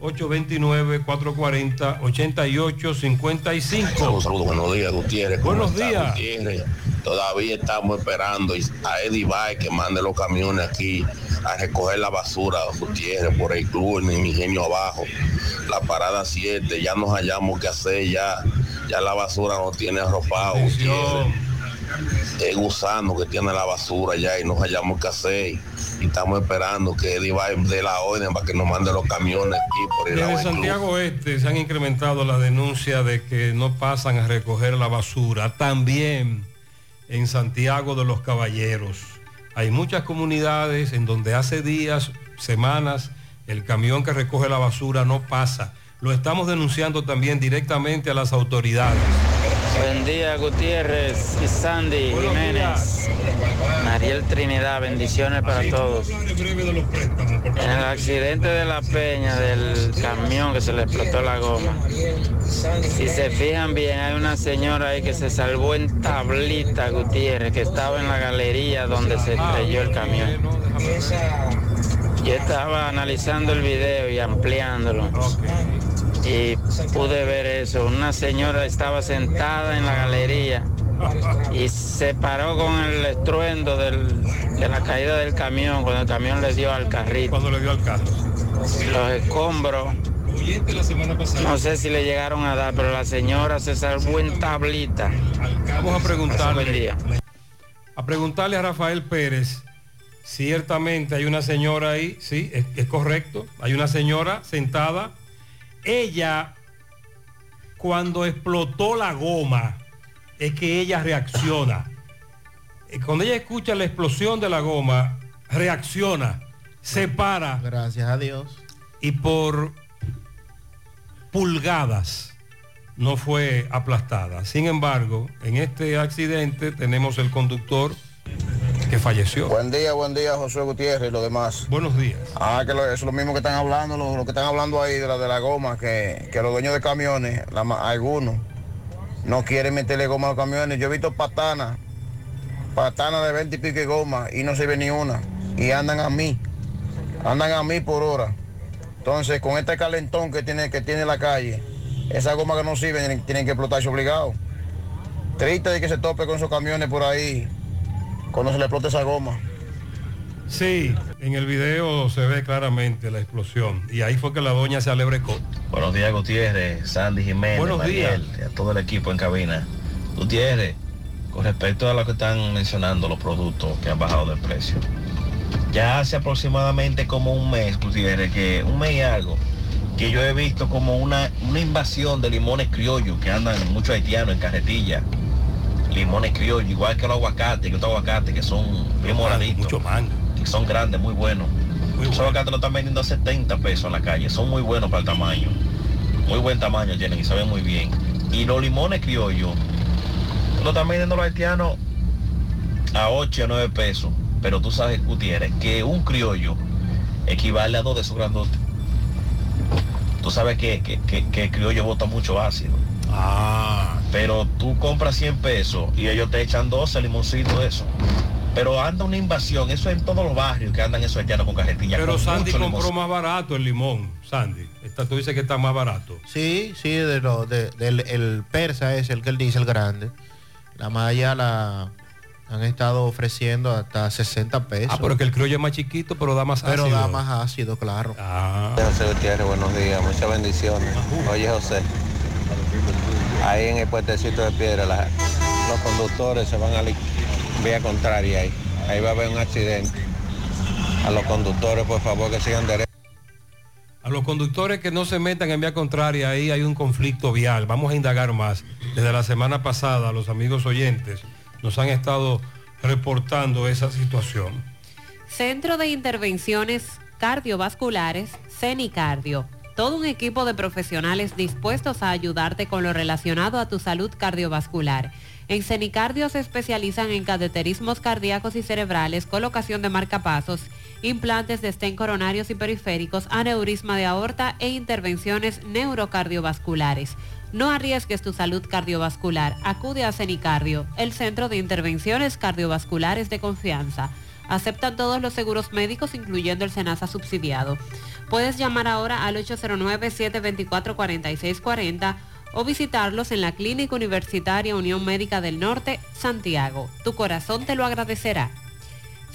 829-440-8855. Un saludo, buenos días, Gutiérrez. ¿Cómo Buenos está, días. Gutiérrez? Todavía estamos esperando a Eddie Bay que mande los camiones aquí a recoger la basura, Gutiérrez, por el club, en mi ingenio abajo. La parada 7, ya nos hallamos que hacer, ya, ya la basura no tiene arropado, Gutiérrez. Es gusano que tiene la basura ya y nos hallamos que hacer. Y estamos esperando que Eddie Bay dé la orden para que nos mande los camiones aquí por el club. Santiago Este se han incrementado las denuncias de que no pasan a recoger la basura. También en Santiago de los Caballeros. Hay muchas comunidades en donde hace días, semanas, el camión que recoge la basura no pasa. Lo estamos denunciando también directamente a las autoridades. Buen día, Gutiérrez y Sandy Jiménez. Mariel Trinidad, bendiciones para todos. En el accidente de la peña del camión que se le explotó la goma. Si se fijan bien, hay una señora ahí que se salvó en tablita, Gutiérrez, que estaba en la galería donde se estrelló el camión. Yo estaba analizando el video y ampliándolo. Y pude ver eso. Una señora estaba sentada en la galería y se paró con el estruendo del- de la caída del camión cuando el camión le dio al carrito. Cuando le dio al carro. Los escombros. No sé si le llegaron a dar, pero la señora se salvó en tablita. Vamos a preguntarle, día. a preguntarle a Rafael Pérez. Ciertamente hay una señora ahí, sí, es, es correcto. Hay una señora sentada. Ella, cuando explotó la goma, es que ella reacciona. Eh, Cuando ella escucha la explosión de la goma, reacciona, se para. Gracias a Dios. Y por pulgadas no fue aplastada. Sin embargo, en este accidente tenemos el conductor que falleció. Buen día, buen día, José Gutiérrez y los demás. Buenos días. Ah, que lo- es lo mismo que están hablando, lo, lo que están hablando ahí de la de la goma, que, que los dueños de camiones, la algunos, no quieren meterle goma a los camiones. Yo he visto patanas, patanas de 20 y pico de goma y no se ve ni una. Y andan a mí, andan a mí por hora. Entonces, con este calentón que tiene, que tiene la calle, esa goma que no sirve tienen, tienen que explotarse obligado. Triste de que se tope con esos camiones por ahí cuando se le explote esa goma. Sí, en el video se ve claramente la explosión y ahí fue que la doña se alebrecó. Buenos días, Gutiérrez, Sandy Jiménez, Buenos Mariel, y a todo el equipo en cabina. Gutiérrez, con respecto a lo que están mencionando los productos que han bajado de precio. Ya hace aproximadamente como un mes, Gutiérrez, que un mes y algo, que yo he visto como una, una invasión de limones criollos que andan muchos haitianos en carretilla. Limones criollos, igual que los aguacates, que otros aguacates que son bien moraditos. Mucho mango. Que son grandes, muy buenos. Esos aguacates lo están vendiendo a 70 pesos en la calle. Son muy buenos para el tamaño. Muy buen tamaño tienen y saben muy bien. Y los limones criollos lo están vendiendo los haitianos a 8 a 9 pesos. Pero tú sabes, Gutiérrez, que un criollo equivale a dos de esos grandotes. Tú sabes que, que, que- que el criollo bota mucho ácido. Ah. Pero tú compras 100 pesos y ellos te echan 12 limoncitos de eso. Pero anda una invasión, eso en todos los barrios que andan esos haitianos con carretilla. Pero con Sandy compró limoncito. más barato el limón, Sandy. Esta, tú dices que está más barato. Sí, sí, de lo, de- del el persa es el que él dice, el grande. La malla la han estado ofreciendo hasta 60 pesos. Ah, pero que el criollo es más chiquito, pero da más Pero ácido. da más ácido, claro. Ah. José Gutiérrez, buenos días, muchas bendiciones. Oye José, ahí en el puentecito de piedra la- los conductores se van a la vía contraria ahí. Ahí va a haber un accidente. A los conductores, por favor, que sigan derecho. A los conductores que no se metan en vía contraria, ahí hay un conflicto vial. Vamos a indagar más. Desde la semana pasada, los amigos oyentes nos han estado reportando esa situación. Centro de Intervenciones Cardiovasculares, CENICardio. Todo un equipo de profesionales dispuestos a ayudarte con lo relacionado a tu salud cardiovascular. En CENICardio se especializan en cateterismos cardíacos y cerebrales, colocación de marcapasos, implantes de estén coronarios y periféricos, aneurisma de aorta e intervenciones neurocardiovasculares. No arriesgues tu salud cardiovascular. Acude a CENICardio, el centro de intervenciones cardiovasculares de confianza. Aceptan todos los seguros médicos, incluyendo el SENASA subsidiado. Puedes llamar ahora al 809-724-4640 o visitarlos en la Clínica Universitaria Unión Médica del Norte, Santiago. Tu corazón te lo agradecerá.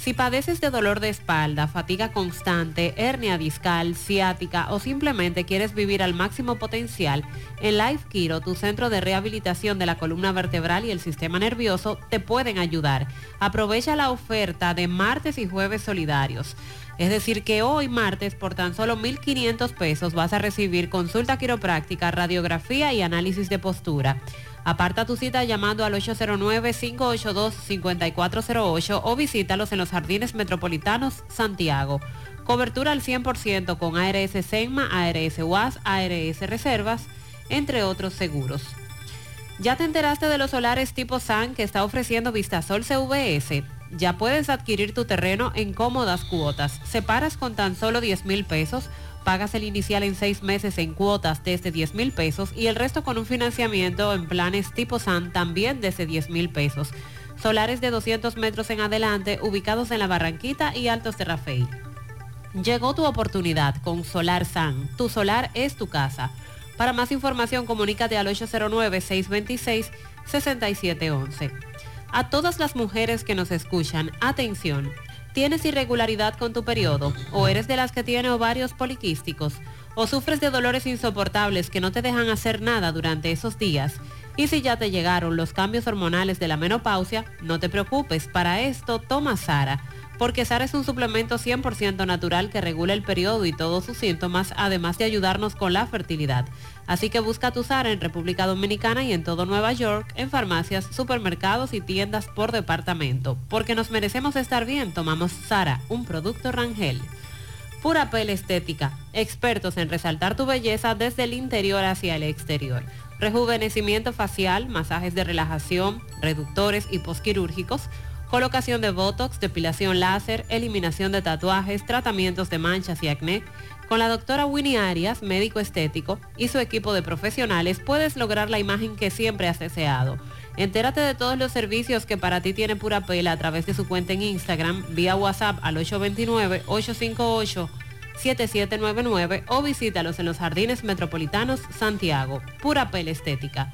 Si padeces de dolor de espalda, fatiga constante, hernia discal, ciática o simplemente quieres vivir al máximo potencial, en Life Kiro, tu centro de rehabilitación de la columna vertebral y el sistema nervioso, te pueden ayudar. Aprovecha la oferta de martes y jueves solidarios. Es decir, que hoy martes por tan solo 1.500 pesos vas a recibir consulta quiropráctica, radiografía y análisis de postura. Aparta tu cita llamando al 809-582-5408 o visítalos en los Jardines Metropolitanos Santiago. Cobertura al 100% con ARS Senma, ARS UAS, ARS Reservas, entre otros seguros. ¿Ya te enteraste de los solares tipo SAN que está ofreciendo Vistasol CVS? Ya puedes adquirir tu terreno en cómodas cuotas. Separas con tan solo 10 mil pesos, pagas el inicial en seis meses en cuotas desde 10 mil pesos y el resto con un financiamiento en planes tipo SAN también desde 10 mil pesos. Solares de 200 metros en adelante ubicados en la Barranquita y Altos de Rafael. Llegó tu oportunidad con Solar San. Tu solar es tu casa. Para más información, comunícate al 809-626-6711. A todas las mujeres que nos escuchan, atención. ¿Tienes irregularidad con tu periodo? ¿O eres de las que tiene ovarios poliquísticos? ¿O sufres de dolores insoportables que no te dejan hacer nada durante esos días? Y si ya te llegaron los cambios hormonales de la menopausia, no te preocupes, para esto toma Sara porque Sara es un suplemento 100% natural que regula el periodo y todos sus síntomas, además de ayudarnos con la fertilidad. Así que busca tu Sara en República Dominicana y en todo Nueva York, en farmacias, supermercados y tiendas por departamento. Porque nos merecemos estar bien, tomamos Sara, un producto Rangel. Pura Pel Estética, expertos en resaltar tu belleza desde el interior hacia el exterior. Rejuvenecimiento facial, masajes de relajación, reductores y posquirúrgicos, colocación de Botox, depilación láser, eliminación de tatuajes, tratamientos de manchas y acné. Con la doctora Winnie Arias, médico estético, y su equipo de profesionales puedes lograr la imagen que siempre has deseado. Entérate de todos los servicios que para ti tiene Pura Pela a través de su cuenta en Instagram, vía WhatsApp al 829-858-7799 o visítalos en los Jardines Metropolitanos Santiago. Pura Pela Estética.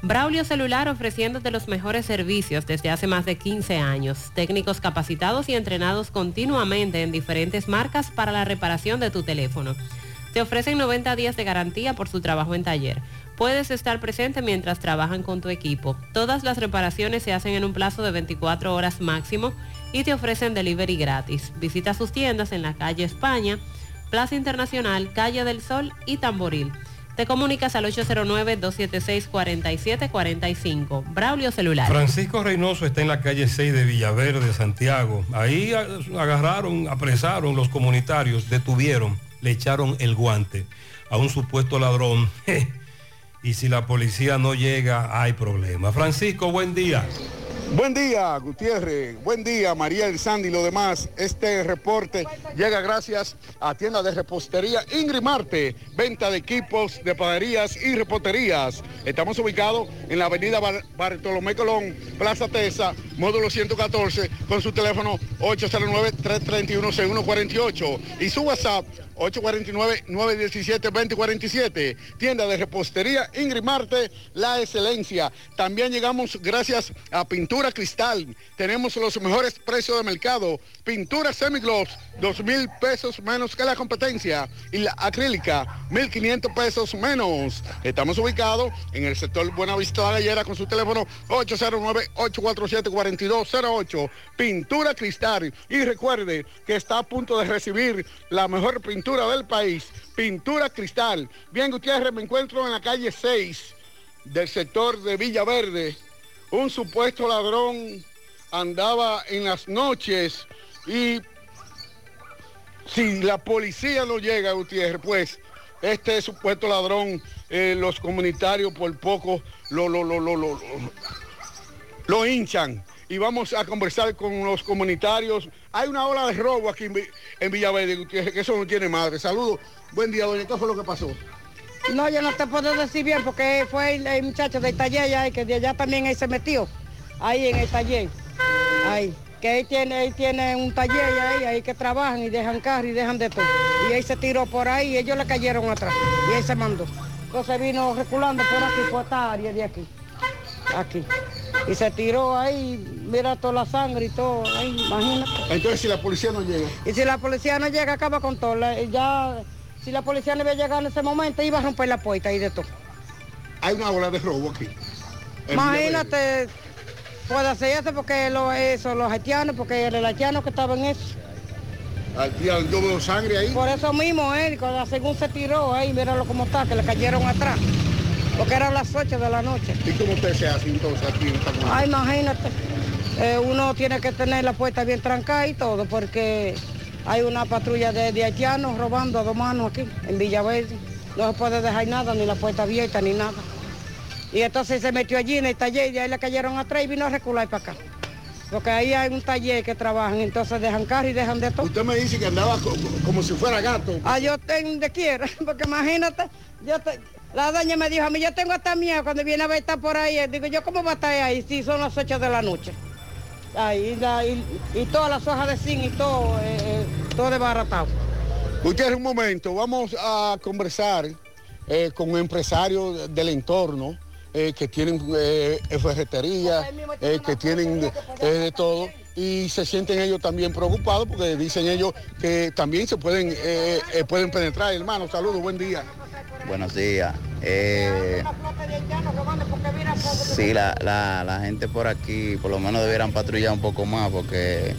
Braulio Celular ofreciéndote los mejores servicios desde hace más de 15 años. Técnicos capacitados y entrenados continuamente en diferentes marcas para la reparación de tu teléfono. Te ofrecen 90 días de garantía por su trabajo en taller. Puedes estar presente mientras trabajan con tu equipo. Todas las reparaciones se hacen en un plazo de 24 horas máximo y te ofrecen delivery gratis. Visita sus tiendas en la calle España, Plaza Internacional, Calle del Sol y Tamboril. Te comunicas al 809-276-4745. Braulio Celular. Francisco Reynoso está en la calle 6 de Villaverde, Santiago. Ahí agarraron, apresaron los comunitarios, detuvieron, le echaron el guante a un supuesto ladrón. y si la policía no llega, hay problema. Francisco, buen día. Buen día, Gutiérrez. Buen día, María El Sandy y lo demás. Este reporte llega gracias a tienda de repostería Ingrid Marte, venta de equipos de panaderías y reposterías. Estamos ubicados en la avenida Bar- Bartolomé Colón, Plaza Tesa, módulo 114, con su teléfono 809-331-6148 y su WhatsApp 849-917-2047. Tienda de repostería Ingrid Marte, la excelencia. También llegamos gracias a Pintura Cristal. Tenemos los mejores precios de mercado. Pintura semigloss, dos mil pesos menos que la competencia. Y la acrílica, 1.500 pesos menos. Estamos ubicados en el sector Buenavista La Gallera con su teléfono 809-847-4208. Pintura Cristal. Y recuerde que está a punto de recibir la mejor pintura del país. Pintura Cristal. Bien, Gutiérrez, me encuentro en la calle 6 del sector de Villaverde. Un supuesto ladrón andaba en las noches y si la policía no llega, Gutiérrez, pues este supuesto ladrón, eh, los comunitarios por poco lo, lo, lo, lo, lo, lo- hinchan. Y vamos a conversar con los comunitarios. Hay una ola de robo aquí en, en Villaverde, Gutiérrez, que eso no tiene madre. Saludos. Buen día, doña. ¿Qué fue lo que pasó? No, yo no te puedo decir bien porque fue el, el muchacho del taller ahí, que de allá también ahí se metió, ahí en el taller, ahí. Que él tiene, él tiene un taller ahí, ahí que trabajan y dejan carro y dejan de todo. Y ahí se tiró por ahí y ellos le cayeron atrás y ahí se mandó. Entonces vino reculando por aquí, por esta área de aquí, aquí. Y se tiró ahí, mira toda la sangre y todo, ahí, imagínate. Entonces, si la policía no llega. Y si la policía no llega, acaba con todo. Ya, si la policía no había llegado en ese momento, iba a romper la puerta y de todo. Hay una ola de robo aquí. Imagínate, puede hacer eso porque lo, eso, los haitianos, porque era el haitiano que estaba en eso. Doble de sangre ahí. Por eso mismo, él, cuando según se tiró ahí, míralo cómo está, que le cayeron atrás. Porque eran las 8 de la noche. ¿Y cómo usted se hace entonces aquí en esta? Ay, imagínate. Eh, uno tiene que tener la puerta bien trancada y todo, porque hay una patrulla de, de haitianos robando a dos manos aquí, en Villaverde. No se puede dejar nada, ni la puerta abierta, ni nada. Y entonces se metió allí en el taller y de ahí le cayeron atrás y vino a recular para acá. Porque ahí hay un taller que trabajan, entonces dejan carro y dejan de todo. Usted me dice que andaba co- como si fuera gato. Ah, yo tengo donde quiera, porque imagínate, yo te- la doña me dijo a mí, yo tengo hasta miedo cuando viene a ver estar por ahí. Digo, yo cómo va a estar ahí si son las 8 de la noche. Ahí, y, la- y- y todas las hojas de zinc y todo, eh, eh, todo desbaratado. Gutiérrez, un momento, vamos a conversar eh, con empresarios del entorno eh, que tienen eh, ferretería, eh, que tienen de todo y se sienten ellos también preocupados porque dicen ellos que también se pueden pueden penetrar. Hermano, saludos, buen día. Buenos días. Eh, sí, la, la- la gente por aquí por lo menos debieran patrullar un poco más porque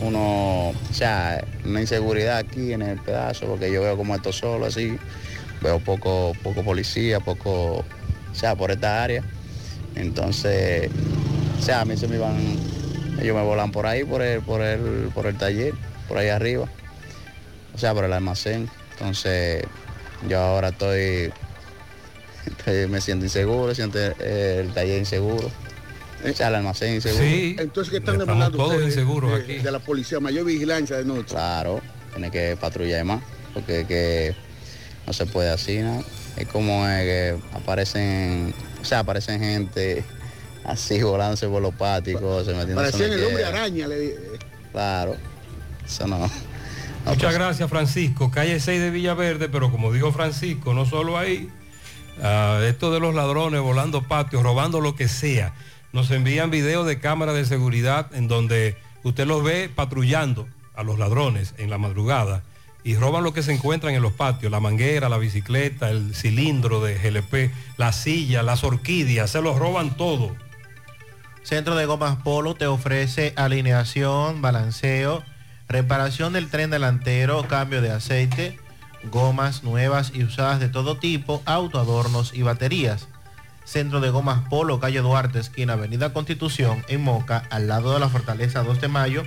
uno, o sea, una inseguridad aquí en el pedazo, porque yo veo como esto solo así, veo poco, poco policía, poco, o sea, por esta área. Entonces, o sea, a mí se me iban, ellos me volan por ahí, por el, por el, por el taller, por ahí arriba, o sea, por el almacén. Entonces, yo ahora estoy, estoy- me siento inseguro, siento eh, el taller inseguro, el almacén inseguro. Entonces, ¿qué están demandando todos ustedes inseguros de, aquí. de la policía? Mayor vigilancia de noche. Claro, tiene que patrullar más. porque que no se puede así, ¿no? Es como es que aparecen, o sea, aparecen gente así volándose por los páticos, se metiendo Parecía donde el hombre araña. Le, Claro, eso no. Muchas gracias, Francisco. Calle 6 de Villaverde, pero como dijo Francisco, no solo ahí, ah, esto de los ladrones volando patios, robando lo que sea. Nos envían videos de cámaras de seguridad en donde usted los ve patrullando a los ladrones en la madrugada y roban lo que se encuentran en los patios, la manguera, la bicicleta, el cilindro de GLP, la silla, las orquídeas, se los roban todo. Centro de Gomas Polo te ofrece alineación, balanceo, reparación del tren delantero, cambio de aceite, gomas nuevas y usadas de todo tipo, autoadornos y baterías. Centro de Gomas Polo, calle Duarte, esquina Avenida Constitución, en Moca, al lado de la Fortaleza 2 de Mayo,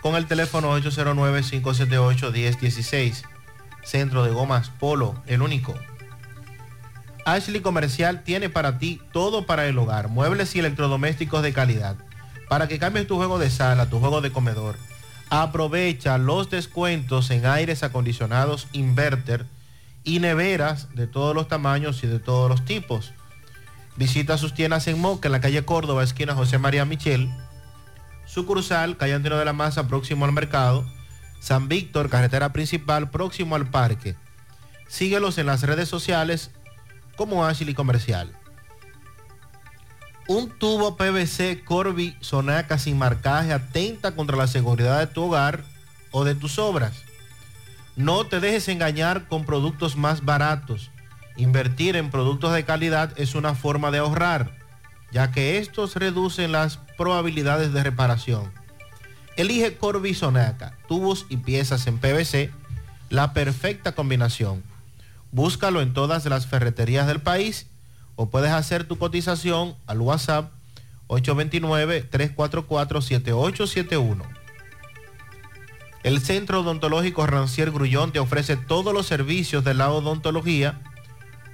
con el teléfono 809-578-1016. Centro de Gomas Polo, el único. Ashley Comercial tiene para ti todo para el hogar, muebles y electrodomésticos de calidad. Para que cambies tu juego de sala, tu juego de comedor, aprovecha los descuentos en aires acondicionados inverter y neveras de todos los tamaños y de todos los tipos. Visita sus tiendas en Moca, en la calle Córdoba, esquina José María Michel. Sucursal, calle Antonio de la Maza, próximo al mercado. San Víctor, carretera principal, próximo al parque. Síguelos en las redes sociales como Ashley Comercial. Un tubo PVC Corby Sonaca sin marcaje atenta contra la seguridad de tu hogar o de tus obras. No te dejes engañar con productos más baratos. Invertir en productos de calidad es una forma de ahorrar, ya que estos reducen las probabilidades de reparación. Elige Corby Sonaca, tubos y piezas en PVC, la perfecta combinación. Búscalo en todas las ferreterías del país puedes hacer tu cotización al WhatsApp 829-344-7871. El Centro Odontológico Rancier Grullón te ofrece todos los servicios de la odontología.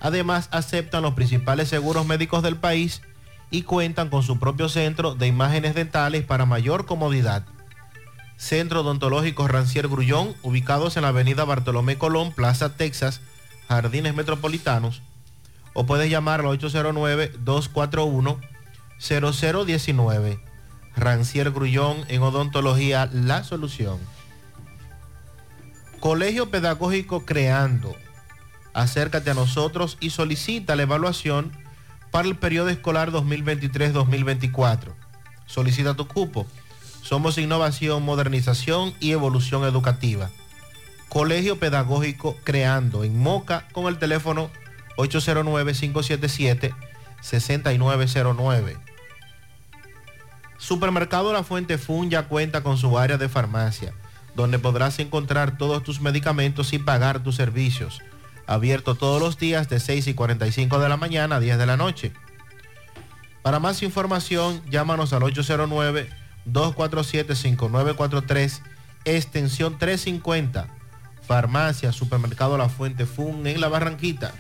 Además, aceptan los principales seguros médicos del país y cuentan con su propio centro de imágenes dentales para mayor comodidad. Centro Odontológico Rancier Grullón, ubicados en la avenida Bartolomé Colón, Plaza Texas, Jardines Metropolitanos, o puedes llamar al 809-241-0019. Rancier Grullón en Odontología La Solución. Colegio Pedagógico Creando. Acércate a nosotros y solicita la evaluación para el periodo escolar 2023-2024. Solicita tu cupo. Somos innovación, modernización y evolución educativa. Colegio Pedagógico Creando en Moca con el teléfono 809-577-6909. Supermercado La Fuente Fun ya cuenta con su área de farmacia, donde podrás encontrar todos tus medicamentos y pagar tus servicios. Abierto todos los días de 6 y 45 de la mañana a 10 de la noche. Para más información, llámanos al 809-247-5943, extensión 350. Farmacia, Supermercado La Fuente Fun en La Barranquita.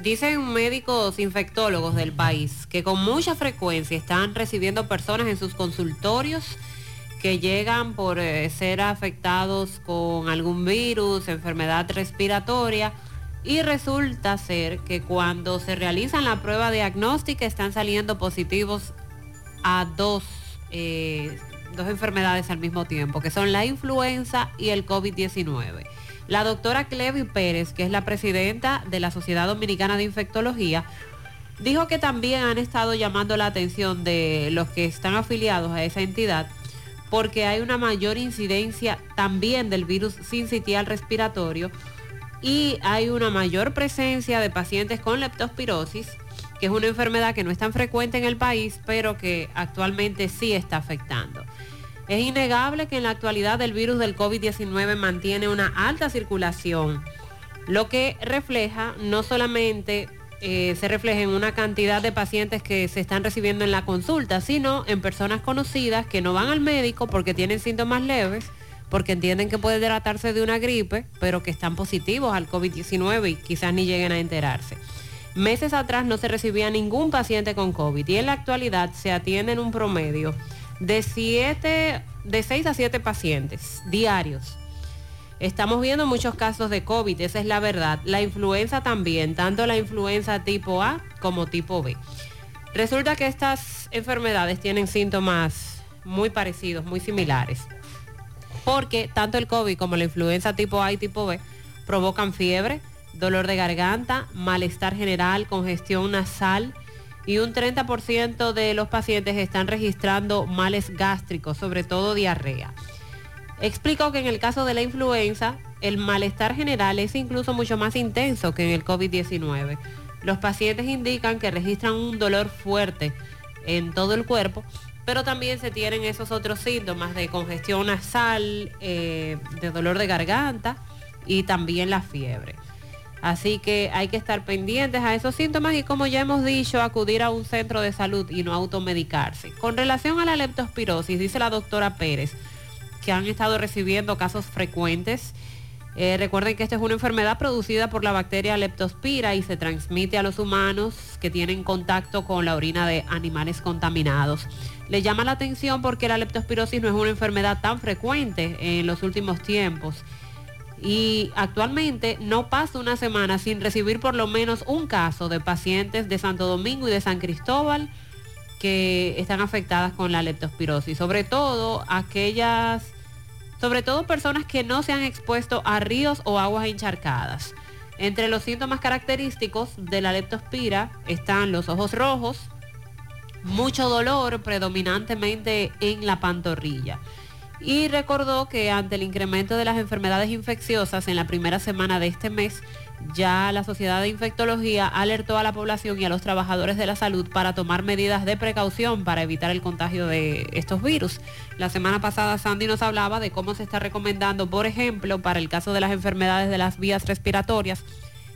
Dicen médicos infectólogos del país que con mucha frecuencia están recibiendo personas en sus consultorios que llegan por eh, ser afectados con algún virus, enfermedad respiratoria y resulta ser que cuando se realizan la prueba diagnóstica están saliendo positivos a dos, eh, dos enfermedades al mismo tiempo, que son la influenza y el COVID-19. La doctora Clevi Pérez, que es la presidenta de la Sociedad Dominicana de Infectología, dijo que también han estado llamando la atención de los que están afiliados a esa entidad porque hay una mayor incidencia también del virus sincitial respiratorio y hay una mayor presencia de pacientes con leptospirosis, que es una enfermedad que no es tan frecuente en el país, pero que actualmente sí está afectando. Es innegable que en la actualidad el virus del COVID-19 mantiene una alta circulación, lo que refleja no solamente eh, se refleja en una cantidad de pacientes que se están recibiendo en la consulta, sino en personas conocidas que no van al médico porque tienen síntomas leves, porque entienden que puede tratarse de una gripe, pero que están positivos al COVID-19 y quizás ni lleguen a enterarse. Meses atrás no se recibía ningún paciente con COVID y en la actualidad se atienden un promedio de, siete, de 6 a 7 pacientes diarios. Estamos viendo muchos casos de COVID, esa es la verdad. La influenza también, tanto la influenza tipo A como tipo B. Resulta que estas enfermedades tienen síntomas muy parecidos, muy similares. Porque tanto el COVID como la influenza tipo A y tipo B provocan fiebre, dolor de garganta, malestar general, congestión nasal y un 30% de los pacientes están registrando males gástricos, sobre todo diarrea. Explico que en el caso de la influenza, el malestar general es incluso mucho más intenso que en el COVID-19. Los pacientes indican que registran un dolor fuerte en todo el cuerpo, pero también se tienen esos otros síntomas de congestión nasal, eh, de dolor de garganta y también la fiebre. Así que hay que estar pendientes a esos síntomas y como ya hemos dicho, acudir a un centro de salud y no automedicarse. Con relación a la leptospirosis, dice la doctora Pérez, que han estado recibiendo casos frecuentes. Eh, recuerden que esta es una enfermedad producida por la bacteria leptospira y se transmite a los humanos que tienen contacto con la orina de animales contaminados. Le llama la atención porque la leptospirosis no es una enfermedad tan frecuente en los últimos tiempos y actualmente no pasa una semana sin recibir por lo menos un caso de pacientes de Santo Domingo y de San Cristóbal que están afectadas con la leptospirosis, sobre todo aquellas, sobre todo personas que no se han expuesto a ríos o aguas encharcadas. Entre los síntomas característicos de la leptospira están los ojos rojos, mucho dolor predominantemente en la pantorrilla y recordó que ante el incremento de las enfermedades infecciosas en la primera semana de este mes, ya la Sociedad de Infectología alertó a la población y a los trabajadores de la salud para tomar medidas de precaución para evitar el contagio de estos virus. La semana pasada Sandy nos hablaba de cómo se está recomendando, por ejemplo, para el caso de las enfermedades de las vías respiratorias,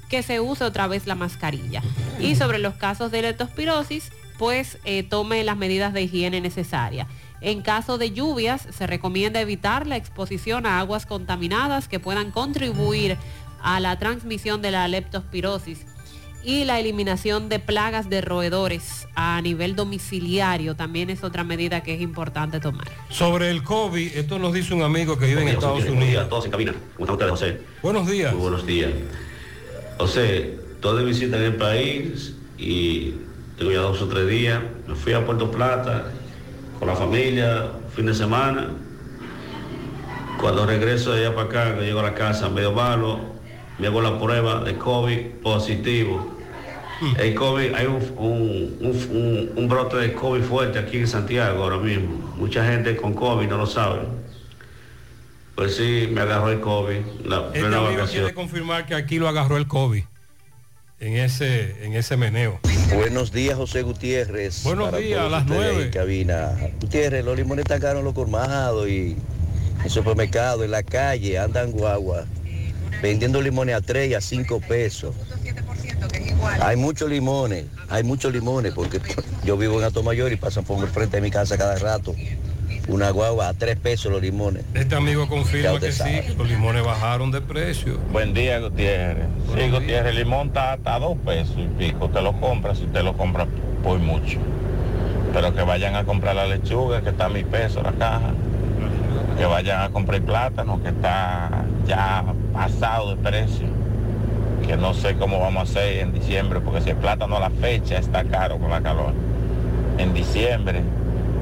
que se use otra vez la mascarilla. Y sobre los casos de leptospirosis, pues eh, tome las medidas de higiene necesarias. En caso de lluvias, se recomienda evitar la exposición a aguas contaminadas que puedan contribuir a la transmisión de la leptospirosis y la eliminación de plagas de roedores a nivel domiciliario también es otra medida que es importante tomar. Sobre el COVID, esto nos dice un amigo que vive en Estados Unidos. todos en cabina. ¿Cómo están ustedes, José? Buenos días. Muy buenos días. José, todo de visita en el país y tengo ya dos o tres días. Me fui a Puerto Plata con la familia, fin de semana. Cuando regreso de allá para acá, que llego a la casa medio malo, me hago la prueba de COVID positivo. El COVID, hay un, un- un- un- un brote de COVID fuerte aquí en Santiago ahora mismo. Mucha gente con COVID no lo sabe. Pues sí, me agarró el COVID, la Este plena amigo vacación. quiere confirmar que aquí lo agarró el COVID en ese, en ese meneo. Buenos días, José Gutiérrez. Buenos Para días, a las nueve. cabina. Gutiérrez, los limones están caros en los colmados y en supermercados, en la calle, andan guagua, vendiendo limones a 3 y a 5 pesos. Hay muchos limones, hay muchos limones, porque yo vivo en Atomayor y pasan por el frente de mi casa cada rato. Una guagua a 3 pesos los limones. Este amigo confirma que sí, sabe. que los limones bajaron de precio. Buen día, Gutiérrez. Sí, Gutiérrez, el limón está a dos pesos y pico. Usted lo compra si usted lo compra por mucho. Pero que vayan a comprar la lechuga, que está a mi peso la caja. Que vayan a comprar el plátano, que está ya pasado de precio. Que no sé cómo vamos a hacer en diciembre, porque si el plátano a la fecha está caro con la calor. En diciembre,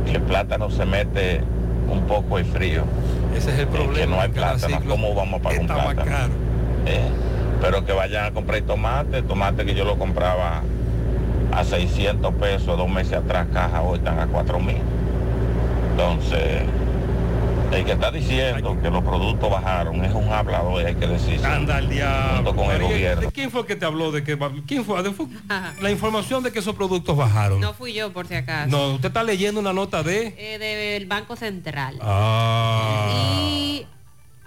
que el plátano se mete un poco el frío. Ese es el problema. que no hay plátano, ¿cómo vamos a pagar un plátano? caro. Eh, pero que vayan a comprar tomate, tomate que yo lo compraba a 600 pesos dos meses atrás, caja, hoy están a 4 mil. Entonces, el que está diciendo que los productos bajaron es un hablador, hay que decir. Anda al diablo. Con el gobierno. ¿de ¿Quién fue el que te habló de que quién fue? De- fue la información de que esos productos bajaron? No fui yo por si acaso. No, usted está leyendo una nota de Eh, del Banco Central. Ah. Y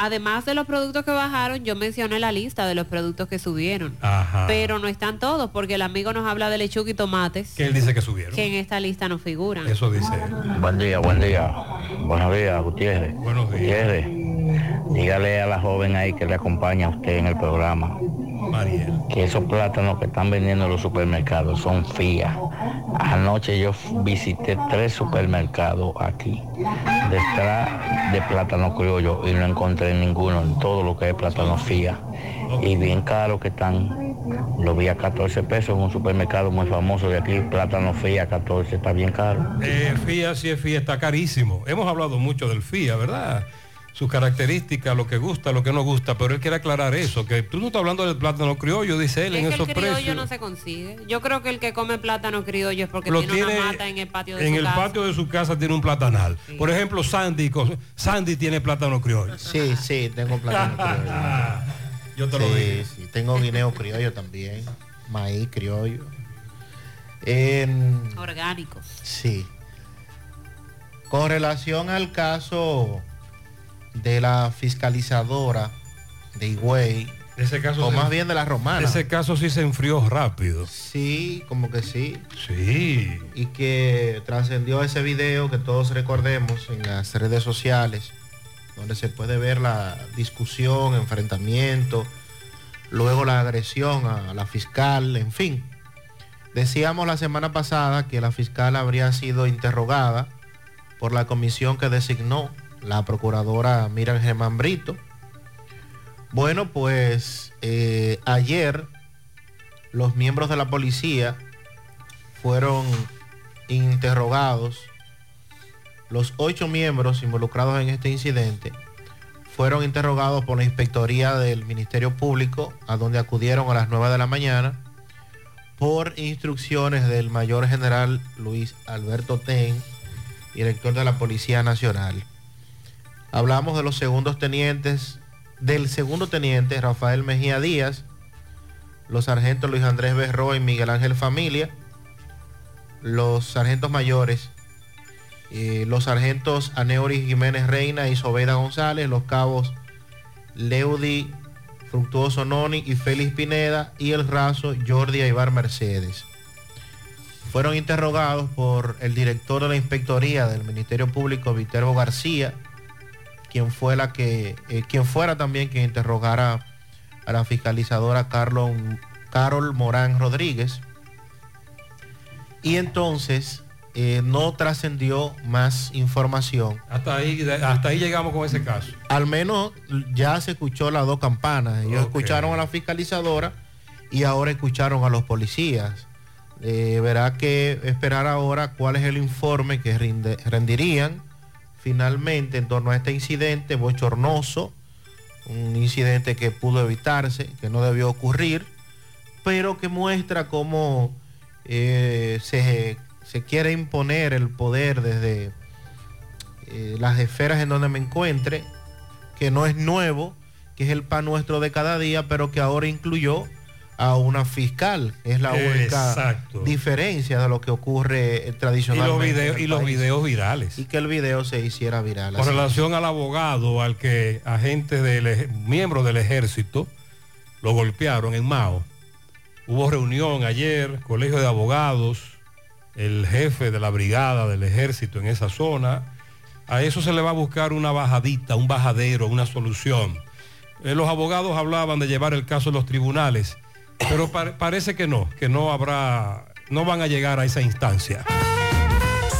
además de los productos que bajaron, yo mencioné la lista de los productos que subieron. Ajá. Pero no están todos, porque el amigo nos habla de lechuga y tomates, que él dice que subieron. que en esta lista no figuran. Eso dice. Buen día, buen día. Buenos días, Gutiérrez. Buenos días. Gutiérrez, dígale a la joven ahí que le acompaña a usted en el programa Mariel. que esos plátanos que están vendiendo en los supermercados son fía. Anoche yo visité tres supermercados aquí detrás de plátano criollo y no encontré ninguno en todo lo que es plátano fía. Y bien caro que están. Lo vi a 14 pesos en un supermercado muy famoso de aquí, plátano fía 14, está bien caro. Eh, FIA, sí es FIA, está carísimo. Hemos hablado mucho del FIA, ¿verdad? Sus características, lo que gusta, lo que no gusta, pero él quiere aclarar eso, que tú no estás hablando del plátano criollo, dice él, en que esos el criollo precios. no se consigue. Yo creo que el que come plátano criollo es porque Lo tiene, tiene una mata en el patio de en su el casa. patio de su casa tiene un platanal. Por ejemplo, Sandy, Sandy tiene plátano criollo. Sí, sí, tengo plátano criollo. Yo te lo Sí, dije. sí, tengo guineo criollo también, maíz criollo. En- Orgánicos. sí. Con relación al caso de la fiscalizadora de Higüey, Ese caso o se- más bien de la romana. Ese caso sí se enfrió rápido. Sí, como que sí. Sí. Y que trascendió ese video que todos recordemos en las redes sociales, donde se puede ver la discusión, enfrentamiento, luego la agresión a la fiscal, en fin. Decíamos la semana pasada que la fiscal habría sido interrogada por la comisión que designó la procuradora Miriam Germán Brito. Bueno, pues eh, ayer los miembros de la policía fueron interrogados. Los ocho miembros involucrados en este incidente fueron interrogados por la Inspectoría del Ministerio Público, a donde acudieron a las 9 de la mañana, por instrucciones del mayor general Luis Alberto Ten, director de la Policía Nacional. Hablamos de los segundos tenientes, del segundo teniente Rafael Mejía Díaz, los sargentos Luis Andrés Berro y Miguel Ángel Familia, los sargentos mayores, eh, los sargentos Aneuri Jiménez Reina y Sobeida González, los cabos Leudi Fructuoso Noni y Félix Pineda y el raso Jordi Aibar Mercedes. Fueron interrogados por el director de la Inspectoría del Ministerio Público, Viterbo García, quien, fue la que, eh, quien fuera también quien interrogara a la fiscalizadora Carol Morán Rodríguez. Y entonces eh, no trascendió más información. Hasta ahí, hasta ahí llegamos con ese caso. Al menos ya se escuchó las dos campanas. Ellos escucharon a la fiscalizadora y ahora escucharon a los policías. Eh, verá que esperar ahora cuál es el informe que rinde- rendirían finalmente en torno a este incidente bochornoso, un incidente que pudo evitarse, que no debió ocurrir, pero que muestra cómo eh, se, se quiere imponer el poder desde eh, las esferas en donde me encuentre, que no es nuevo, que es el pan nuestro de cada día, pero que ahora incluyó a una fiscal. Es la única Exacto. diferencia de lo que ocurre eh, Y los, tradicionalmente. y los videos virales. Y que el video se hiciera viral. Con relación al abogado, al que agentes del miembros del ejército lo golpearon en Mao. Hubo reunión ayer, colegio de abogados, el jefe de la brigada del ejército en esa zona. A eso se le va a buscar una bajadita, un bajadero, una solución. Eh, los abogados hablaban de llevar el caso a los tribunales, pero par- parece que no, que no habrá, no van a llegar a esa instancia.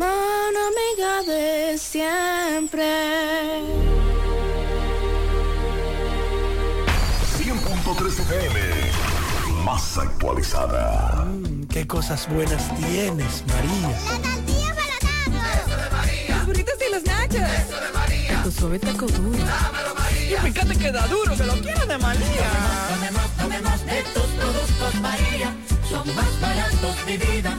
Mano amiga de siempre. 100.3 FM. Más actualizada. Qué cosas buenas tienes, María. La tortilla para Eso de María. Los burritos y los nachos. Eso de María. Tu suave taco duro. Dámelo, María. Y fíjate que da duro, que lo quiero de María. Tomemos, tomemos de tus productos, María. Son más baratos, mi vida.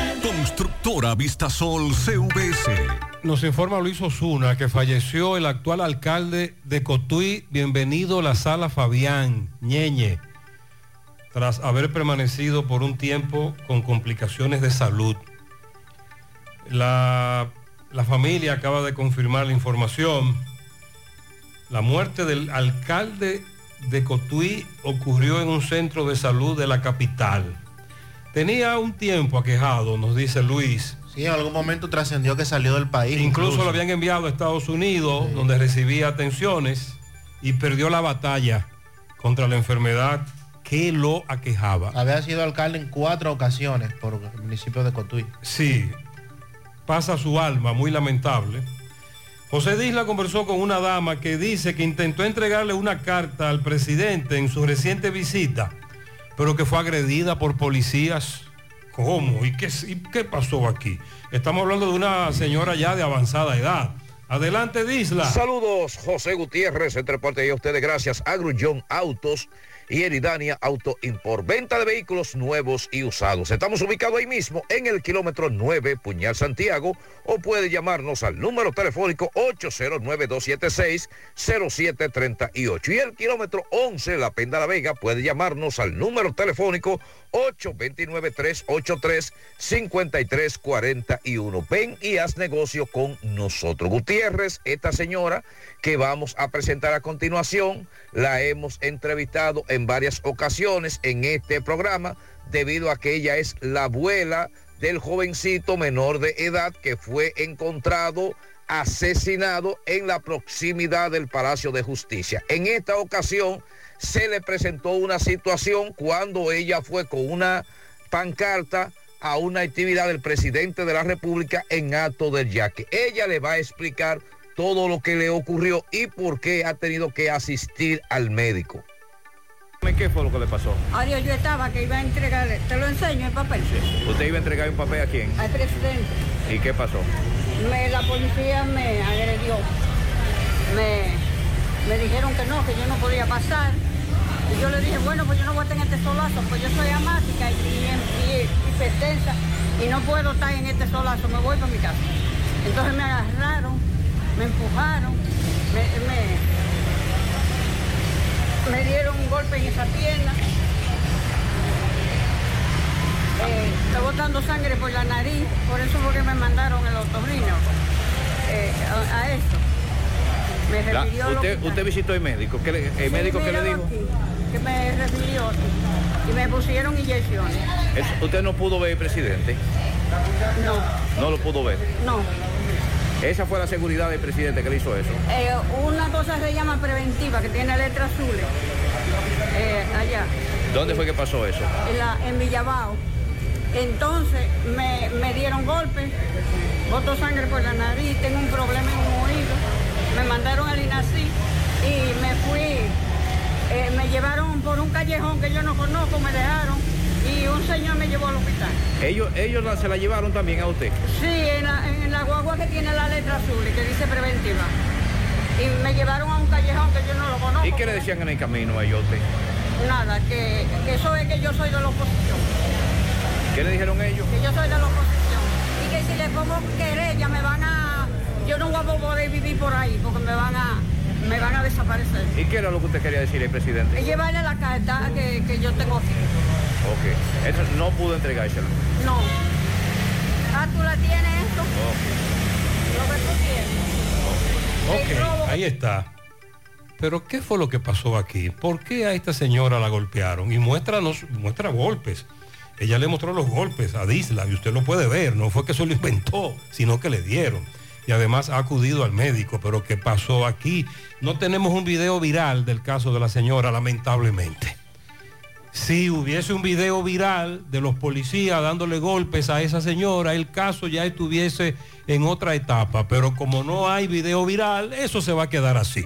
Constructora Vistasol CVS. Nos informa Luis Osuna que falleció el actual alcalde de Cotuí. Bienvenido La Sala Fabián Ñeñe. Tras haber permanecido por un tiempo con complicaciones de salud. La, la familia acaba de confirmar la información. La muerte del alcalde de Cotuí ocurrió en un centro de salud de la capital. Tenía un tiempo aquejado, nos dice Luis. Sí, en algún momento trascendió que salió del país. Incluso, lo habían enviado a Estados Unidos, donde recibía atenciones y perdió la batalla contra la enfermedad que lo aquejaba. Había sido alcalde en cuatro ocasiones por el municipio de Cotuí. Sí, pasa su alma, muy lamentable. José Disla conversó con una dama que dice que intentó entregarle una carta al presidente en su reciente visita, pero que fue agredida por policías. ¿Cómo? ¿Y qué, y qué pasó aquí? Estamos hablando de una señora ya de avanzada edad. Adelante, Disla. Saludos, José Gutiérrez, entre parte a ustedes gracias a Grullón Autos y Eridania Auto Import. Venta de vehículos nuevos y usados. Estamos ubicados ahí mismo en el kilómetro 9, Puñal Santiago, o puede llamarnos al número telefónico 809-276-0738. Y el kilómetro 11, La Penda La Vega, puede llamarnos al número telefónico 829-383-5341. Ven y haz negocio con nosotros. Gutiérrez, esta señora que vamos a presentar a continuación, la hemos entrevistado en varias ocasiones en este programa debido a que ella es la abuela del jovencito menor de edad que fue encontrado asesinado en la proximidad del Palacio de Justicia. En esta ocasión se le presentó una situación cuando ella fue con una pancarta a una actividad del presidente de la República en Acto del Yaque. Ella le va a explicar todo lo que le ocurrió y por qué ha tenido que asistir al médico. ¿Qué fue lo que le pasó? Adiós, yo estaba que iba a entregarle, te lo enseño el papel. ¿Usted iba a entregar un papel a quién? Al presidente. ¿Y qué pasó? me- la policía me agredió. Me, me dijeron que no, que yo no podía pasar. Y yo le dije, bueno, pues yo no voy a en este solazo, pues yo soy amática y, y, y hipertensa y no puedo estar en este solazo, me voy para mi casa. Entonces me agarraron, me empujaron, me, me, me dieron un golpe en esa pierna. Eh, estoy botando sangre por la nariz, por eso fue que me mandaron el otorrino eh, a, a eso. Me refirió usted, visitó el médico. ¿Qué le- ¿El Sí, médico qué le dijo? aquí, que me refirió y me pusieron inyecciones. Es- ¿Usted no pudo ver al presidente? No, No lo pudo ver. no. Esa fue la seguridad del presidente que le hizo eso. Eh, una cosa se llama preventiva, que tiene letras azules. Eh, allá, ¿Dónde fue que pasó eso? en, la, en Villabao. Entonces me, me dieron golpes, boto sangre por la nariz, tengo un problema en. Me mandaron al INACI y me fui, eh, me llevaron por un callejón que yo no conozco, me dejaron y un señor me llevó al hospital. Ellos, ellos la- se la llevaron también a usted. Sí, en la, en la guagua que tiene la letra azul y que dice preventiva. Y me llevaron a un callejón que yo no lo conozco. ¿Y qué le decían en el camino a ellos a usted? Nada, que, que eso es que yo soy de la oposición. ¿Qué le dijeron ellos? Que yo soy de la oposición. Y que si le pongo querella me van a... Yo no voy a poder vivir por ahí porque me van a, me van a desaparecer. ¿Y qué era lo que usted quería decir al presidente? Y llevarle la carta que, que yo tengo aquí. Ok. Eso no pudo entregársela. No. Ah, tú la tienes esto. Lo que tú tienes. Ok, ahí está. Pero ¿qué fue lo que pasó aquí? ¿Por qué a esta señora la golpearon? Y muéstranos, muestra golpes. Ella le mostró los golpes a Disla y usted lo puede ver. No fue que se lo inventó, sino que le dieron. Y además ha acudido al médico. Pero ¿qué pasó aquí? No tenemos un video viral del caso de la señora, lamentablemente. Si hubiese un video viral de los policías dándole golpes a esa señora, el caso ya estuviese en otra etapa. Pero como no hay video viral, eso se va a quedar así.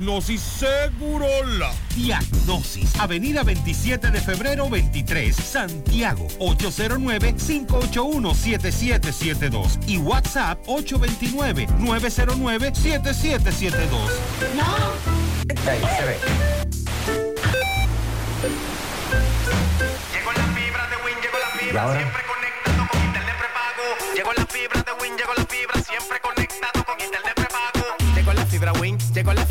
Segurola. Diagnosis, Avenida 27 de febrero 23, Santiago, 809-581-7772 y WhatsApp 829-909-7772. Ahí se ve. Llegó la fibra de Win, llegó la ¿Y fibra, siempre conectado con internet prepago. Llegó la fibra de Win, llegó la fibra, siempre conectado con internet prepago. Llegó la fibra Win,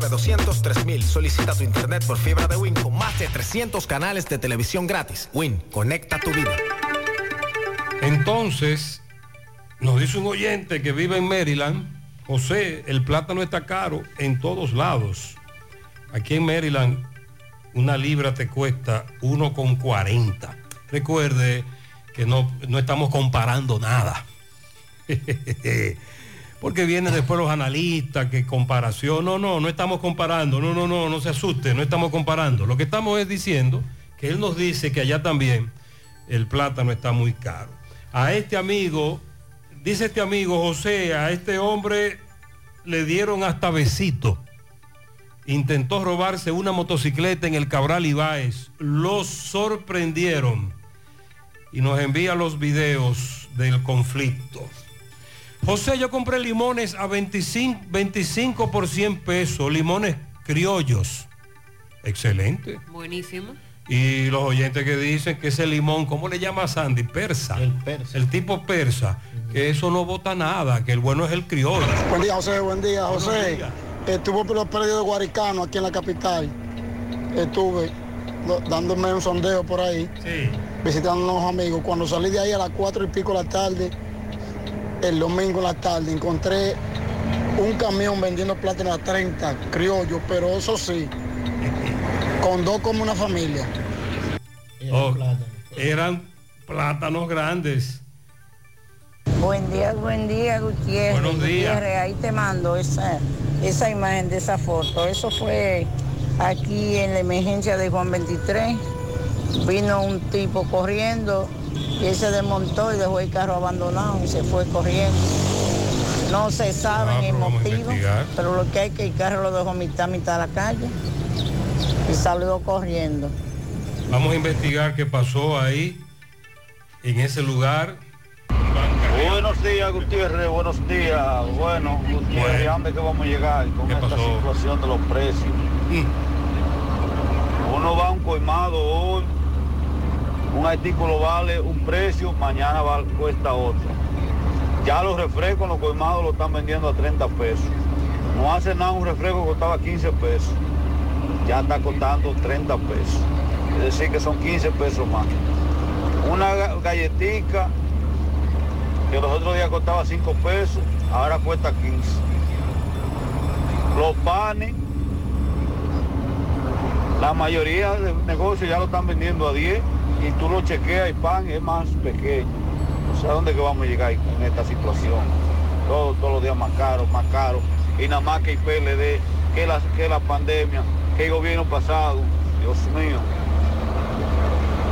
809-200-3000. Solicita tu internet por fibra de Win con más de 300 canales de televisión gratis. Win, conecta tu vida. Entonces, nos dice un oyente que vive en Maryland, José, el plátano está caro en todos lados. Aquí en Maryland, una libra te cuesta 1,40. Recuerde que no, no estamos comparando nada. Porque vienen después los analistas, que comparación, no, no, no estamos comparando, no, no, no, no se asuste, no estamos comparando. Lo que estamos es diciendo que él nos dice que allá también el plátano está muy caro. A este amigo, dice este amigo José, a este hombre le dieron hasta besito. Intentó robarse una motocicleta en el Cabral Ibáez. Los sorprendieron. Y nos envía los videos del conflicto. José, yo compré limones a 25, 25 por 100 pesos, limones criollos. Excelente. Buenísimo. Y los oyentes que dicen que ese limón, ¿cómo le llama Sandy? Persa. El persa. El tipo persa. Que eso no bota nada, que el bueno es el criollo. Buen día, José, buen día, José. días. Estuve por los predios de Guaricano, aquí en la capital. Estuve do- dándome un sondeo por ahí, visitando a unos amigos. Cuando salí de ahí a las cuatro y pico de la tarde, el domingo en la tarde, encontré un camión vendiendo plátano a 30, criollo, pero eso sí, con dos como una familia. Oh, eran plátanos grandes. Buen día, buen día, Gutiérrez. Buenos días. Gutiérrez, ahí te mando esa, esa imagen de esa foto. Eso fue aquí en la emergencia de Juan 23. Vino un tipo corriendo y él se desmontó y dejó el carro abandonado y se fue corriendo. No se sabe Ah, el motivo, pero lo que hay que el carro lo dejó mitad, mitad de la calle y salió corriendo. Vamos a investigar qué pasó ahí, en ese lugar. Buenos días, Gutiérrez, buenos días. Bueno, Gutiérrez, ¿a dónde que vamos a llegar con esta situación de los precios? Uno va a un colmado hoy, un artículo vale un precio, mañana va, cuesta otro. Ya los refrescos los colmados lo están vendiendo a 30 pesos. No hace nada un refresco que costaba 15 pesos. Ya está costando 30 pesos. Es decir, que son 15 pesos más. Una ga- galletica que los otros días costaba 5 pesos, ahora cuesta 15. Los panes, la mayoría de negocios ya lo están vendiendo a 10 y tú lo chequeas y pan es más pequeño. O sea, ¿a dónde que vamos a llegar con esta situación? Todo- todos los días más caro, más caro. Y nada más que el PLD, que la, que la pandemia, que el gobierno pasado. Dios mío.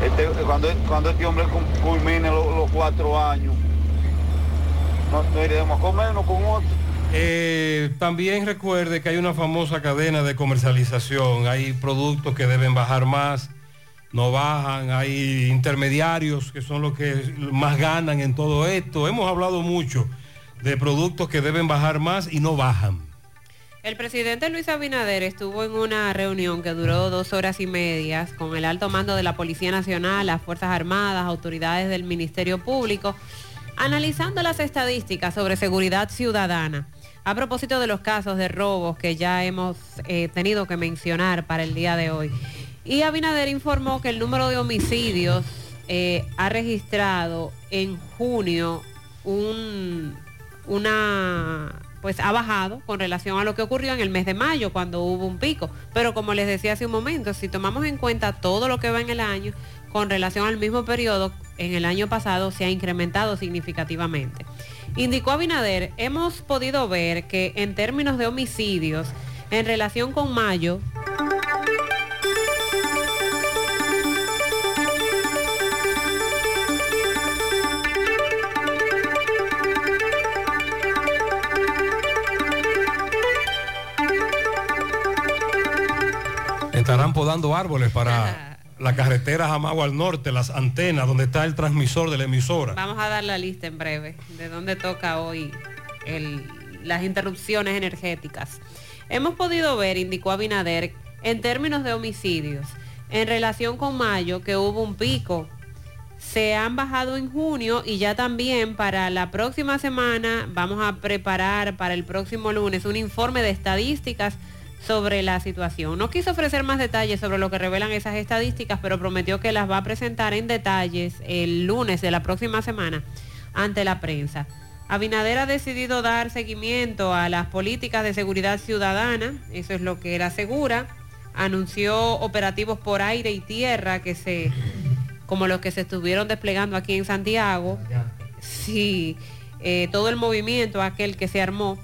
Este, cuando, cuando este hombre culmine los, los cuatro años, no, no iremos a comernos con otro. Eh, también recuerde que hay una famosa cadena de comercialización. Hay productos que deben bajar más, no bajan. Hay intermediarios que son los que más ganan en todo esto. Hemos hablado mucho de productos que deben bajar más y no bajan. El presidente Luis Abinader estuvo en una reunión que duró dos horas y media con el alto mando de la Policía Nacional, las Fuerzas Armadas, autoridades del Ministerio Público, analizando las estadísticas sobre seguridad ciudadana. A propósito de los casos de robos que ya hemos eh, tenido que mencionar para el día de hoy. Y Abinader informó que el número de homicidios eh, ha registrado en junio un, una pues ha bajado con relación a lo que ocurrió en el mes de mayo cuando hubo un pico. Pero como les decía hace un momento, si tomamos en cuenta todo lo que va en el año con relación al mismo periodo en el año pasado se ha incrementado significativamente. Indicó Abinader, hemos podido ver que en términos de homicidios, en relación con mayo, Estarán podando árboles para la carretera Jamagua al norte, las antenas, donde está el transmisor de la emisora. Vamos a dar la lista en breve de dónde toca hoy el- las interrupciones energéticas. Hemos podido ver, indicó Abinader, en términos de homicidios, en relación con mayo, que hubo un pico. Se han bajado en junio y ya también para la próxima semana vamos a preparar para el próximo lunes un informe de estadísticas sobre la situación. No quiso ofrecer más detalles sobre lo que revelan esas estadísticas, pero prometió que las va a presentar en detalles el lunes de la próxima semana ante la prensa. Abinader ha decidido dar seguimiento a las políticas de seguridad ciudadana, eso es lo que él asegura. Anunció operativos por aire y tierra que se, como los que se estuvieron desplegando aquí en Santiago. Sí, eh, todo el movimiento aquel que se armó.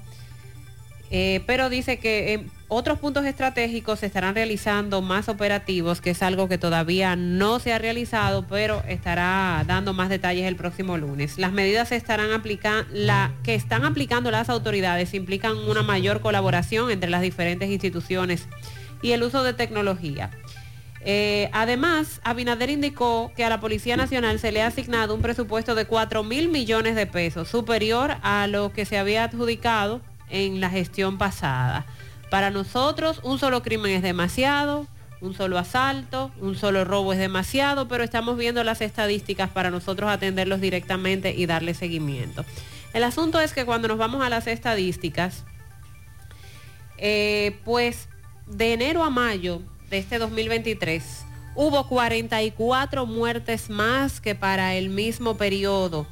Eh, pero dice que en otros puntos estratégicos se estarán realizando más operativos, que es algo que todavía no se ha realizado, pero estará dando más detalles el próximo lunes. Las medidas que están aplicando las autoridades implican una mayor colaboración entre las diferentes instituciones y el uso de tecnología. Eh, además, Abinader indicó que a la Policía Nacional se le ha asignado un presupuesto de 4 mil millones de pesos, superior a lo que se había adjudicado en la gestión pasada. Para nosotros, un solo crimen es demasiado, un solo asalto, un solo robo es demasiado, pero estamos viendo las estadísticas para nosotros atenderlos directamente y darle seguimiento. El asunto es que cuando nos vamos a las estadísticas, eh, pues de enero a mayo de este 2023 hubo 44 muertes más que para el mismo periodo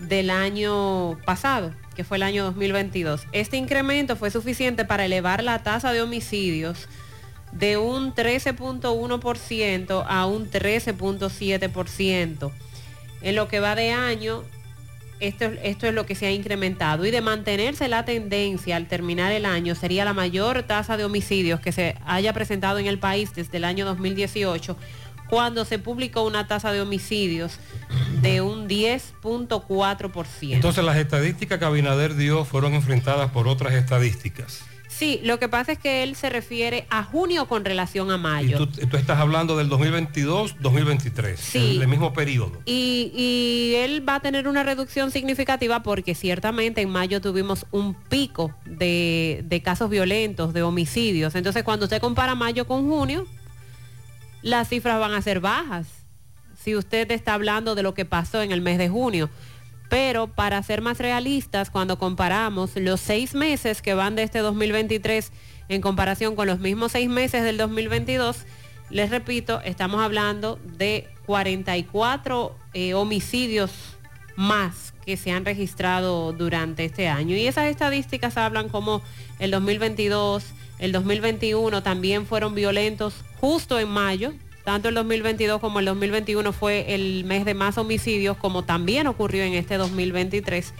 del año pasado, que fue el año 2022. Este incremento fue suficiente para elevar la tasa de homicidios de un 13.1% a un 13.7%. En lo que va de año, esto, esto es lo que se ha incrementado. Y de mantenerse la tendencia al terminar el año, sería la mayor tasa de homicidios que se haya presentado en el país desde el año 2018 cuando se publicó una tasa de homicidios de un 10.4%. Entonces las estadísticas que Abinader dio fueron enfrentadas por otras estadísticas. Sí, lo que pasa es que él se refiere a junio con relación a mayo. Y tú, tú estás hablando del 2022-2023, Sí. el mismo periodo. Y, y él va a tener una reducción significativa porque ciertamente en mayo tuvimos un pico de, de casos violentos, de homicidios. Entonces cuando usted compara mayo con junio, las cifras van a ser bajas. Si usted está hablando de lo que pasó en el mes de junio. Pero para ser más realistas, cuando comparamos los seis meses que van de este 2023 en comparación con los mismos seis meses del 2022, les repito, estamos hablando de 44 eh, homicidios más que se han registrado durante este año. Y esas estadísticas hablan como el 2022, el 2021 también fueron violentos justo en mayo. Tanto el 2022 como el 2021 fue el mes de más homicidios, como también ocurrió en este 2023.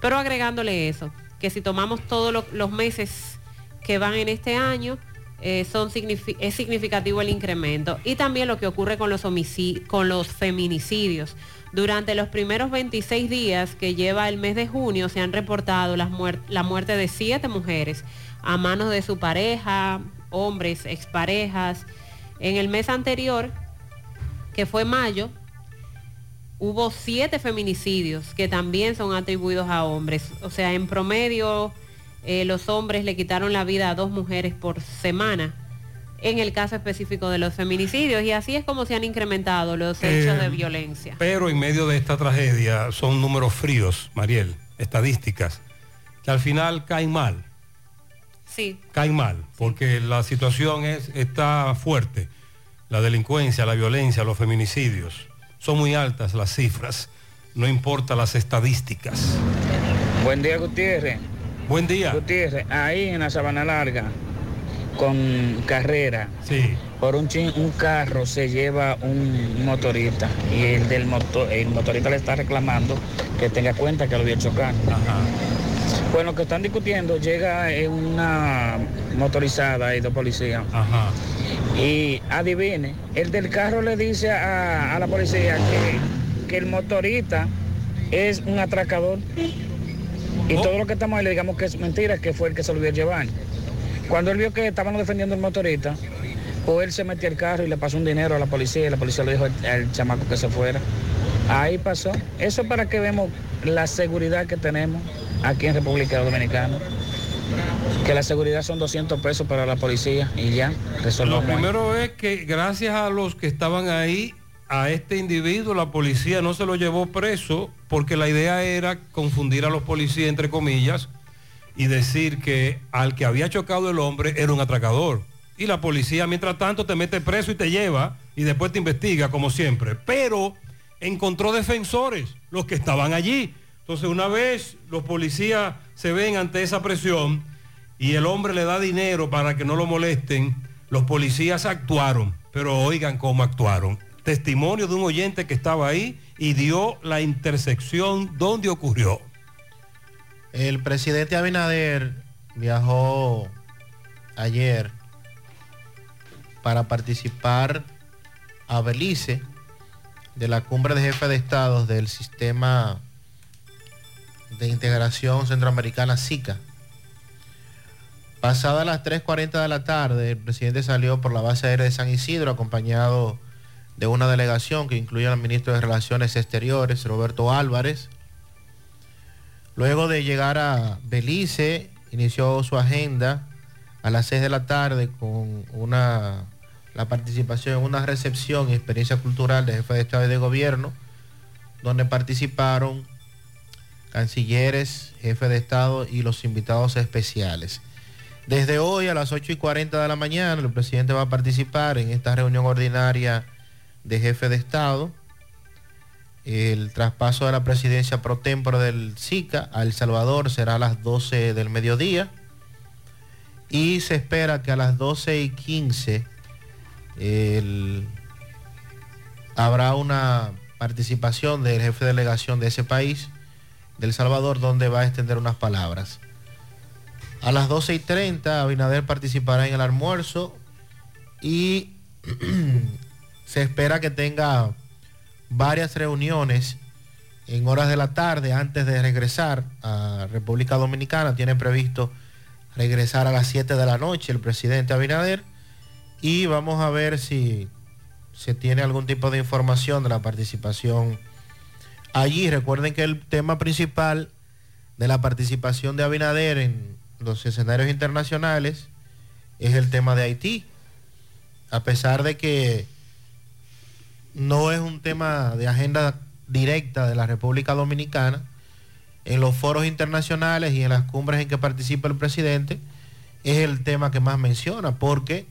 Pero agregándole eso, que si tomamos todos lo- los meses que van en este año, eh, son es significativo el incremento. Y también lo que ocurre con los, con los feminicidios. Durante los primeros 26 días que lleva el mes de junio se han reportado la muerte de siete mujeres a manos de su pareja, hombres, exparejas. En el mes anterior, que fue mayo, hubo siete feminicidios que también son atribuidos a hombres. O sea, en promedio eh, los hombres le quitaron la vida a dos mujeres por semana en el caso específico de los feminicidios y así es como se han incrementado los hechos Eh, de violencia. Pero en medio de esta tragedia son números fríos, Mariel, estadísticas, que al final caen mal, Sí, caen mal, porque la situación es, está fuerte. La delincuencia, la violencia, los feminicidios, son muy altas las cifras, no importa las estadísticas. Buen día, Gutiérrez. Buen día. Gutiérrez, ahí en la Sabana Larga, con carrera. Sí. Por un, chin- un carro se lleva un motorista y el del motor, el motorista le está reclamando que tenga cuenta que lo vio chocar. Bueno, que están discutiendo, llega eh, una motorizada y dos policías. Y adivine, el del carro le dice a, a la policía que, que el motorista es un atracador. Y todo lo que estamos ahí le digamos que es mentira, que fue el que se lo vio llevar. Cuando él vio que estaban defendiendo al motorista, pues él se metió al carro y le pasó un dinero a la policía y la policía le dijo al, al chamaco que se fuera. Ahí pasó. Eso es para que vemos la seguridad que tenemos aquí en República Dominicana. Que la seguridad son 200 pesos para la policía y ya, Lo resolvemos. ahí. primero es que gracias a los que estaban ahí, a este individuo la policía no se lo llevó preso porque la idea era confundir a los policías, entre comillas, y decir que al que había chocado el hombre era un atracador. Y la policía, mientras tanto, te mete preso y te lleva y después te investiga, como siempre. Pero encontró defensores, los que estaban allí. Entonces, una vez los policías se ven ante esa presión y el hombre le da dinero para que no lo molesten, los policías actuaron. Pero oigan cómo actuaron. Testimonio de un oyente que estaba ahí y dio la intersección donde ocurrió. El presidente Abinader viajó ayer para participar a Belice de la cumbre de jefes de estados del sistema de integración centroamericana SICA. Pasadas las 3.40 de la tarde, el presidente salió por la base aérea de San Isidro acompañado de una delegación que incluye al ministro de Relaciones Exteriores, Roberto Álvarez, Luego de llegar a Belice, inició su agenda a las 6 de la tarde con una la participación en una recepción y experiencia cultural de jefe de Estado y de Gobierno, donde participaron cancilleres, jefe de Estado y los invitados especiales. Desde hoy a las 8 y 40 de la mañana, el presidente va a participar en esta reunión ordinaria de jefe de Estado. El traspaso de la presidencia pro tempore del SICA a El Salvador será a las 12 del mediodía. Y se espera que a las 12 y 15 el- habrá una participación del jefe de delegación de ese país, del Salvador, donde va a extender unas palabras. A las 12 y 30 Abinader participará en el almuerzo y se espera que tenga varias reuniones en horas de la tarde antes de regresar a República Dominicana. Tiene previsto regresar a las 7 de la noche el presidente Abinader y vamos a ver si se tiene algún tipo de información de la participación allí. Recuerden que el tema principal de la participación de Abinader en los escenarios internacionales es el tema de Haití. A pesar de que no es un tema de agenda directa de la República Dominicana, en los foros internacionales y en las cumbres en que participa el presidente, es el tema que más menciona, porque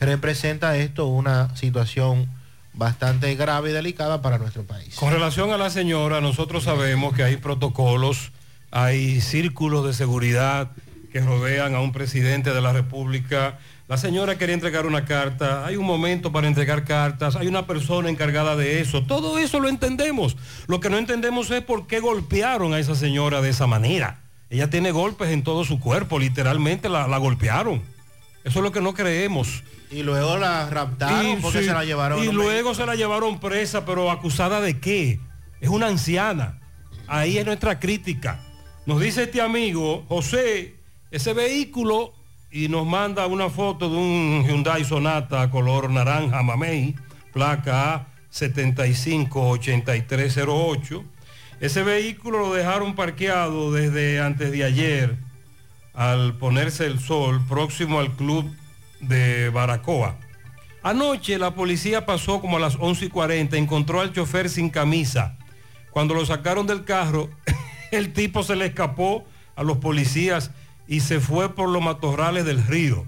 representa esto una situación bastante grave y delicada para nuestro país. Con relación a la señora, nosotros sabemos que hay protocolos, hay círculos de seguridad que rodean a un presidente de la República. La señora quería entregar una carta, hay un momento para entregar cartas, hay una persona encargada de eso. Todo eso lo entendemos. Lo que no entendemos es por qué golpearon a esa señora de esa manera. Ella tiene golpes en todo su cuerpo, literalmente la, golpearon. Eso es lo que no creemos. Y luego la raptaron porque sí, se la llevaron. Y luego se la llevaron presa, pero acusada de qué? Es una anciana. Ahí es nuestra crítica. Nos dice este amigo, José, ese vehículo, y nos manda una foto de un Hyundai Sonata color naranja mamey, placa A758308. Ese vehículo lo dejaron parqueado desde antes de ayer al ponerse el sol próximo al club de Baracoa. Anoche la policía pasó como a las 11 y 40, encontró al chofer sin camisa. Cuando lo sacaron del carro, el tipo se le escapó a los policías y se fue por los matorrales del río.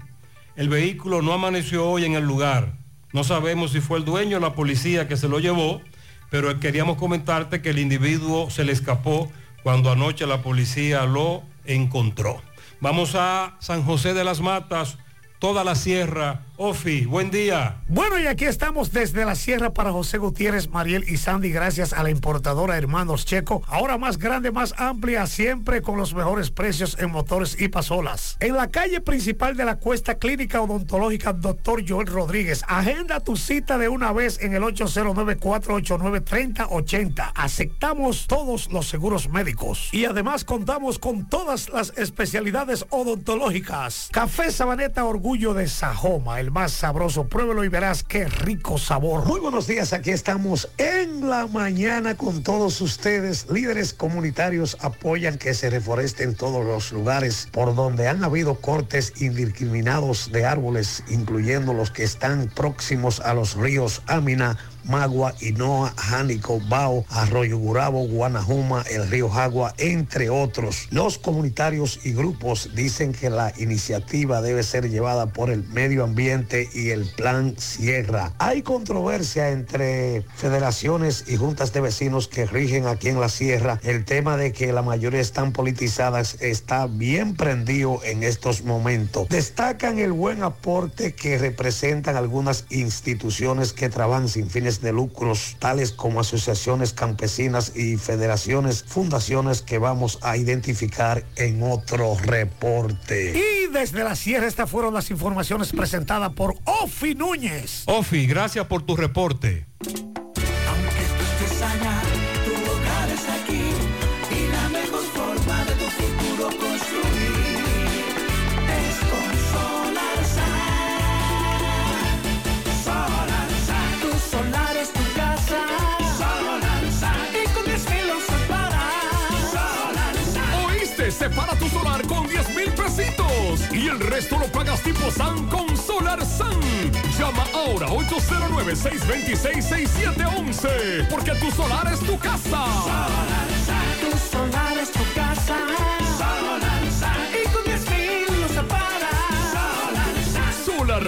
El vehículo no amaneció hoy en el lugar. No sabemos si fue el dueño o la policía que se lo llevó, pero queríamos comentarte que el individuo se le escapó cuando anoche la policía lo encontró. Vamos a San José de las Matas, toda la sierra. Ofi, buen día. Bueno, y aquí estamos desde la sierra para José Gutiérrez, Mariel y Sandy, gracias a la importadora Hermanos Checo. Ahora más grande, más amplia, siempre con los mejores precios en motores y pasolas. En la calle principal de la Cuesta Clínica Odontológica Dr. Joel Rodríguez, agenda tu cita de una vez en el 809-489-3080. Aceptamos todos los seguros médicos y además contamos con todas las especialidades odontológicas. Café Sabaneta Orgullo de Sajoma, el más sabroso. Pruébelo y verás qué rico sabor. Muy buenos días, aquí estamos en la mañana con todos ustedes. Líderes comunitarios apoyan que se reforesten todos los lugares por donde han habido cortes indiscriminados de árboles, incluyendo los que están próximos a los ríos Amina, Magua, Inoa, Jánico, Bao, Arroyo Gurabo, Guanajuma, el río Jagua, entre otros. Los comunitarios y grupos dicen que la iniciativa debe ser llevada por el medio ambiente y el plan Sierra. Hay controversia entre federaciones y juntas de vecinos que rigen aquí en la Sierra. El tema de que la mayoría están politizadas está bien prendido en estos momentos. Destacan el buen aporte que representan algunas instituciones que trabajan sin fines de lucros, tales como asociaciones campesinas y federaciones, fundaciones que vamos a identificar en otro reporte. Y desde la sierra estas fueron las informaciones presentadas por Ofi Núñez. Ofi, gracias por tu reporte. Separa tu solar con 10 mil pesitos y el resto lo pagas tipo SAN con Solar SAN. Llama ahora 809-626-6711 porque tu solar es tu casa. Solar San. Tu solar es tu casa.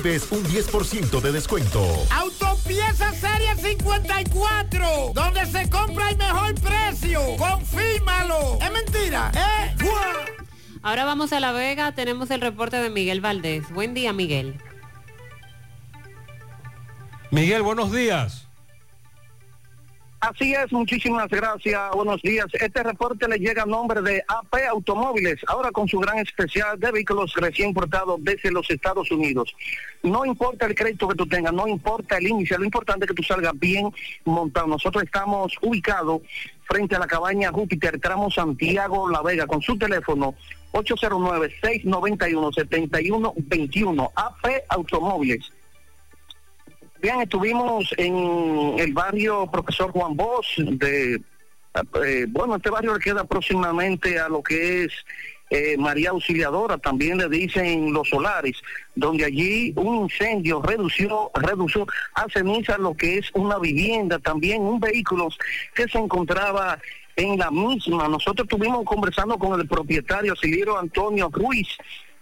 un 10% de descuento. Autopieza Serie 54, donde se compra el mejor precio. Confírmalo. Es mentira, ¿eh? Ahora vamos a La Vega, tenemos el reporte de Miguel Valdés. Buen día, Miguel. Miguel, buenos días. Así es, muchísimas gracias, buenos días. Este reporte le llega a nombre de AP Automóviles, ahora con su gran especial de vehículos recién importados desde los Estados Unidos. No importa el crédito que tú tengas, no importa el índice, lo importante es que tú salgas bien montado. Nosotros estamos ubicados frente a la cabaña Júpiter, tramo Santiago La Vega, con su teléfono 809-691-7121, AP Automóviles. Bien, estuvimos en el barrio Profesor Juan Bosch, de, eh, bueno, este barrio le queda aproximadamente a lo que es eh, María Auxiliadora, también le dicen Los Solares, donde allí un incendio redució, redució a ceniza lo que es una vivienda, también un vehículo que se encontraba en la misma. Nosotros estuvimos conversando con el propietario, Silvio Antonio Ruiz,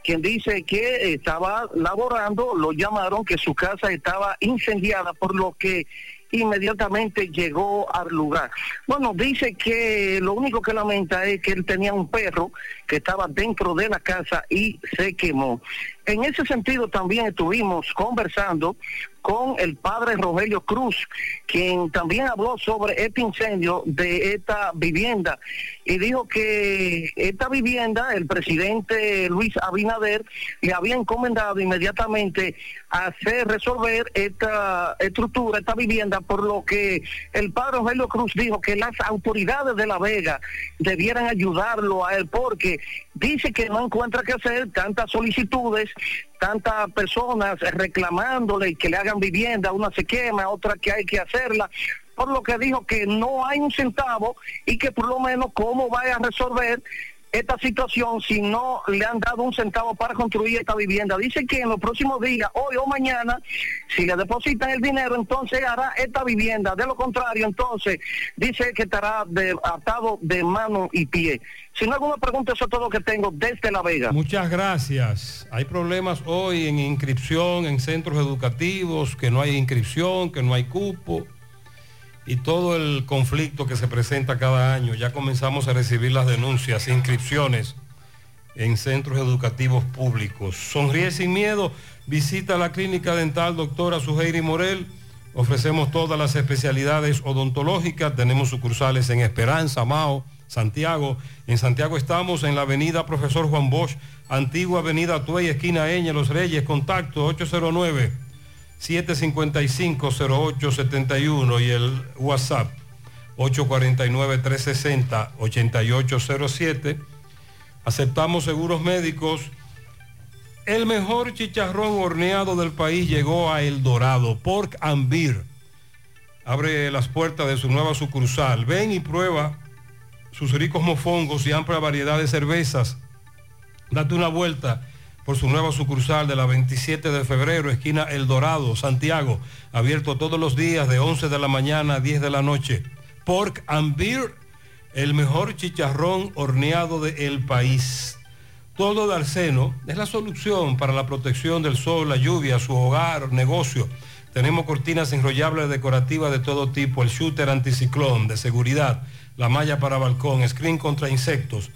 quien dice que estaba laborando, lo llamaron que su casa estaba incendiada, por lo que inmediatamente llegó al lugar. Bueno, dice que lo único que lamenta es que él tenía un perro que estaba dentro de la casa y se quemó. En ese sentido también estuvimos conversando con el padre Rogelio Cruz, quien también habló sobre este incendio de esta vivienda. Y dijo que esta vivienda, el presidente Luis Abinader le había encomendado inmediatamente hacer resolver esta estructura, esta vivienda, por lo que el padre Rogelio Cruz dijo que las autoridades de La Vega debieran ayudarlo a él porque dice que no encuentra qué hacer tantas solicitudes tantas personas reclamándole que le hagan vivienda, una se quema, otra que hay que hacerla, por lo que dijo que no hay un centavo y que por lo menos cómo vaya a resolver esta situación si no le han dado un centavo para construir esta vivienda. Dice que en los próximos días, hoy o mañana, si le depositan el dinero, entonces hará esta vivienda. De lo contrario, entonces, dice que estará de, atado de mano y pie. Si no alguna pregunta, eso es todo lo que tengo desde La Vega. Muchas gracias. Hay problemas hoy en inscripción en centros educativos, que no hay inscripción, que no hay cupo. Y todo el conflicto que se presenta cada año, ya comenzamos a recibir las denuncias, inscripciones en centros educativos públicos. Sonríe sin miedo, visita la clínica dental doctora Suheiri Morel. Ofrecemos todas las especialidades odontológicas, tenemos sucursales en Esperanza, Mao, Santiago. En Santiago estamos en la avenida Profesor Juan Bosch, antigua avenida Tuey, esquina Eña, Los Reyes, contacto 809 755-0871 y el WhatsApp 849-360-8807. Aceptamos seguros médicos. El mejor chicharrón horneado del país llegó a El Dorado, Pork and Beer. Abre las puertas de su nueva sucursal. Ven y prueba sus ricos mofongos y amplia variedad de cervezas. Date una vuelta por su nueva sucursal de la 27 de febrero, esquina El Dorado, Santiago, abierto todos los días de 11 de la mañana a 10 de la noche. Pork and Beer, el mejor chicharrón horneado del país. Todo de Arseno es la solución para la protección del sol, la lluvia, su hogar, negocio. Tenemos cortinas enrollables decorativas de todo tipo, el shooter anticiclón de seguridad, la malla para balcón, screen contra insectos,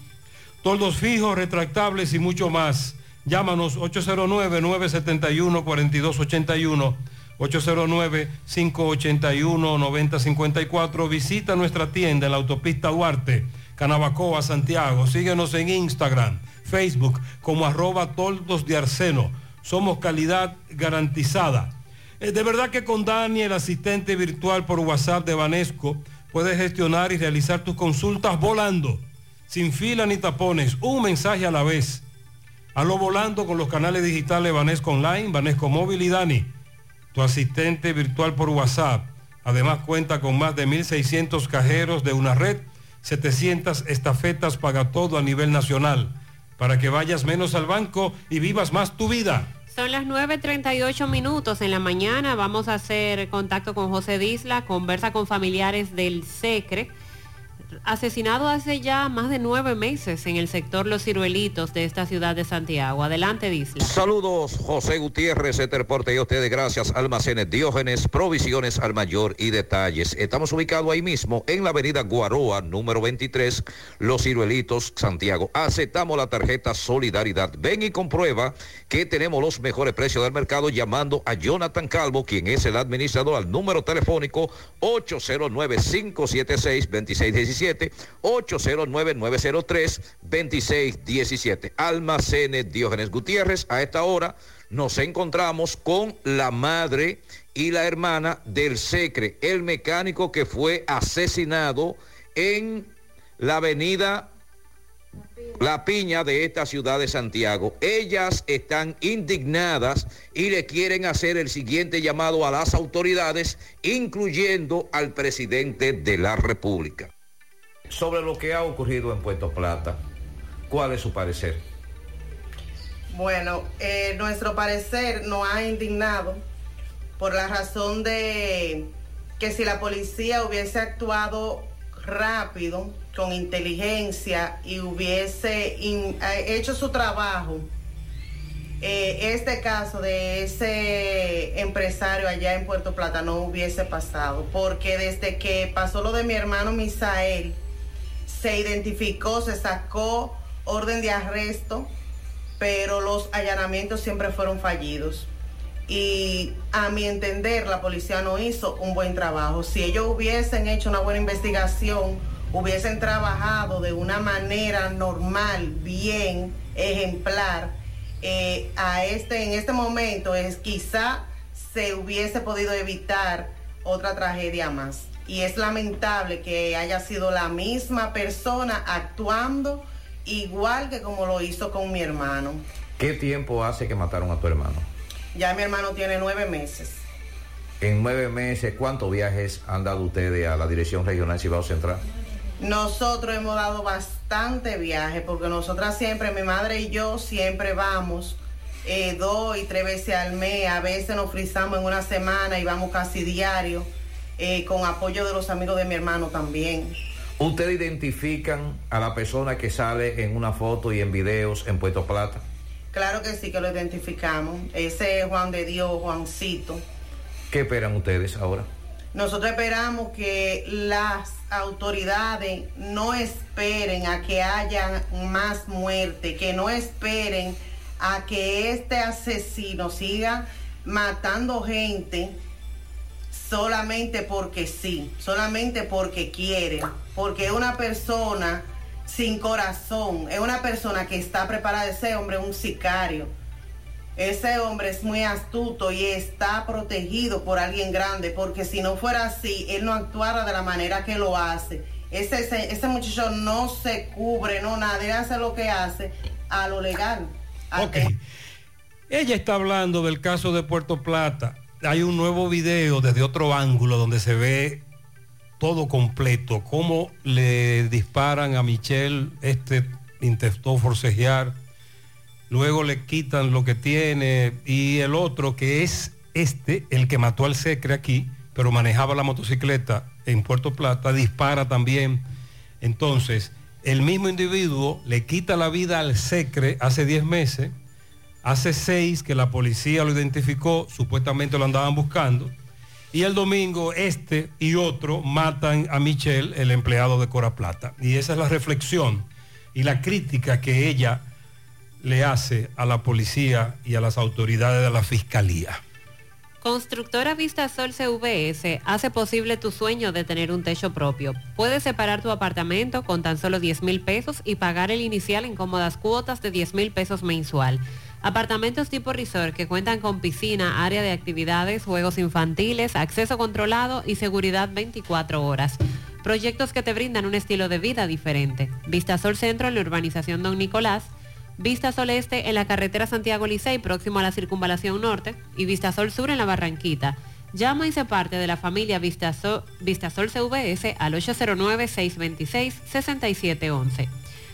toldos fijos, retractables y mucho más. Llámanos 809-971-4281, 809-581-9054. Visita nuestra tienda en la autopista Duarte, Canabacoa, Santiago. Síguenos en Instagram, Facebook como arroba toldos de arseno. Somos calidad garantizada. Eh, De verdad que con Dani, el asistente virtual por WhatsApp de Banesco, puedes gestionar y realizar tus consultas volando, sin fila ni tapones, un mensaje a la vez. Hazlo volando con los canales digitales Banesco Online, Banesco Móvil y Dani, tu asistente virtual por WhatsApp. Además cuenta con más de 1.600 cajeros de una red, 700 estafetas paga todo a nivel nacional, para que vayas menos al banco y vivas más tu vida. Son las 9.38 minutos en la mañana. Vamos a hacer contacto con José Disla, conversa con familiares del SECRE. Asesinado hace ya más de nueve meses en el sector Los Ciruelitos de esta ciudad de Santiago. Adelante, Disla. Saludos, José Gutiérrez, reporte y ustedes gracias, Almacenes Diógenes, provisiones al mayor y detalles. Estamos ubicados ahí mismo en la avenida Guaroa, número 23, Los Ciruelitos, Santiago. Aceptamos la tarjeta Solidaridad. Ven y comprueba que tenemos los mejores precios del mercado llamando a Jonathan Calvo, quien es el administrador, al número telefónico 809-576-2617. 809-903-2617. Almacenes Diógenes Gutiérrez. A esta hora nos encontramos con la madre y la hermana del Secre, el mecánico que fue asesinado en la avenida La Piña de esta ciudad de Santiago. Ellas están indignadas y le quieren hacer el siguiente llamado a las autoridades, incluyendo al presidente de la República sobre lo que ha ocurrido en Puerto Plata. ¿Cuál es su parecer? Bueno, eh, nuestro parecer nos ha indignado por la razón de que si la policía hubiese actuado rápido, con inteligencia y hubiese hecho su trabajo, eh, este caso de ese empresario allá en Puerto Plata no hubiese pasado, porque desde que pasó lo de mi hermano Misael, se identificó, se sacó orden de arresto, pero los allanamientos siempre fueron fallidos. Y a mi entender, la policía no hizo un buen trabajo. Si ellos hubiesen hecho una buena investigación, hubiesen trabajado de una manera normal, bien, ejemplar, eh, a este, en este momento es quizá se hubiese podido evitar otra tragedia más. Y es lamentable que haya sido la misma persona actuando igual que como lo hizo con mi hermano. ¿Qué tiempo hace que mataron a tu hermano? Ya mi hermano tiene nueve meses. En nueve meses, ¿cuántos viajes han dado ustedes a la Dirección Regional Cibao Central? Nosotros hemos dado bastante viaje porque nosotras siempre, mi madre y yo siempre vamos eh, dos y tres veces al mes. A veces nos frizamos en una semana y vamos casi diario eh, con apoyo de los amigos de mi hermano también. ¿Ustedes identifican a la persona que sale en una foto y en videos en Puerto Plata? Claro que sí que lo identificamos. Ese es Juan de Dios, Juancito. ¿Qué esperan ustedes ahora? Nosotros esperamos que las autoridades no esperen a que haya más muerte, que no esperen a que este asesino siga matando gente solamente porque sí, solamente porque quiere, porque es una persona sin corazón, es una persona que está preparada, ese hombre es un sicario. Ese hombre es muy astuto y está protegido por alguien grande, porque si no fuera así, él no actuara de la manera que lo hace. Ese, ese, ese muchacho no se cubre, no nadie hace lo que hace a lo legal. Ok. Ella está hablando del caso de Puerto Plata. Hay un nuevo video desde otro ángulo donde se ve todo completo, cómo le disparan a Michelle, este intentó forcejear, luego le quitan lo que tiene y el otro que es este, el que mató al secre aquí, pero manejaba la motocicleta en Puerto Plata, dispara también. Entonces, el mismo individuo le quita la vida al secre hace 10 meses, hace 6 que la policía lo identificó, supuestamente lo andaban buscando, y el domingo este y otro matan a Michelle, el empleado de Cora Plata. Y esa es la reflexión y la crítica que ella le hace a la policía y a las autoridades de la fiscalía. Constructora Vistasol CVS hace posible tu sueño de tener un techo propio. Puedes separar tu apartamento con tan solo 10 mil pesos y pagar el inicial en cómodas cuotas de 10 mil pesos mensual. Apartamentos tipo resort que cuentan con piscina, área de actividades, juegos infantiles, acceso controlado y seguridad 24 horas. Proyectos que te brindan un estilo de vida diferente. Vistasol Centro en la urbanización Don Nicolás. Vistasol Este en la carretera Santiago Licey próximo a la circunvalación norte y Vistasol Sur en la Barranquita. Llama y se parte de la familia Vistasol, Vistasol CVS al 809-626-6711.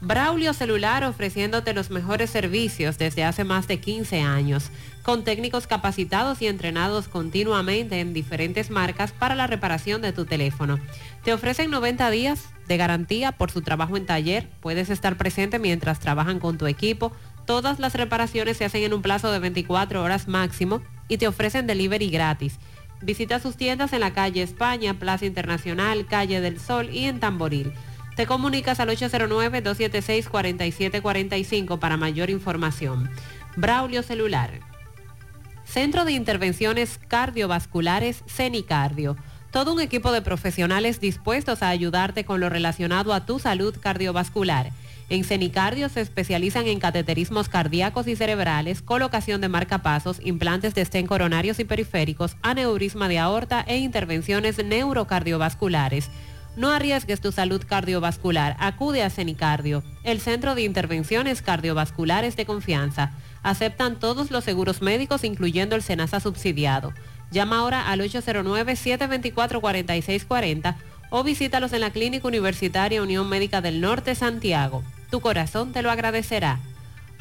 Braulio Celular ofreciéndote los mejores servicios desde hace más de 15 años, con técnicos capacitados y entrenados continuamente en diferentes marcas para la reparación de tu teléfono. Te ofrecen 90 días de garantía por su trabajo en taller, puedes estar presente mientras trabajan con tu equipo, todas las reparaciones se hacen en un plazo de 24 horas máximo y te ofrecen delivery gratis. Visita sus tiendas en la calle España, Plaza Internacional, Calle del Sol y en Tamboril. Te comunicas al 809-276-4745 para mayor información. Braulio Celular. Centro de Intervenciones Cardiovasculares CENICardio. Todo un equipo de profesionales dispuestos a ayudarte con lo relacionado a tu salud cardiovascular. En Cenicardio se especializan en cateterismos cardíacos y cerebrales, colocación de marcapasos, implantes de estén coronarios y periféricos, aneurisma de aorta e intervenciones neurocardiovasculares. No arriesgues tu salud cardiovascular. Acude a Cenicardio, el centro de intervenciones cardiovasculares de confianza. Aceptan todos los seguros médicos, incluyendo el SENASA subsidiado. Llama ahora al 809-724-4640 o visítalos en la Clínica Universitaria Unión Médica del Norte, Santiago. Tu corazón te lo agradecerá.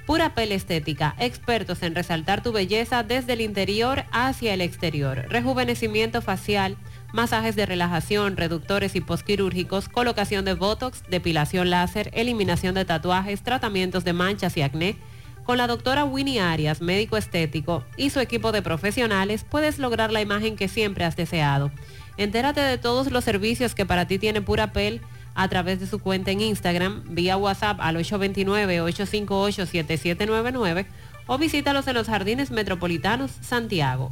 Pura Pel Estética, expertos en resaltar tu belleza desde el interior hacia el exterior. Rejuvenecimiento facial, masajes de relajación, reductores y posquirúrgicos, colocación de botox, depilación láser, eliminación de tatuajes, tratamientos de manchas y acné. Con la doctora Winnie Arias, médico estético, y su equipo de profesionales, puedes lograr la imagen que siempre has deseado. Entérate de todos los servicios que para ti tiene Pura Pel a través de su cuenta en Instagram, vía WhatsApp al 829-858-7799 o visítalos en los Jardines Metropolitanos, Santiago.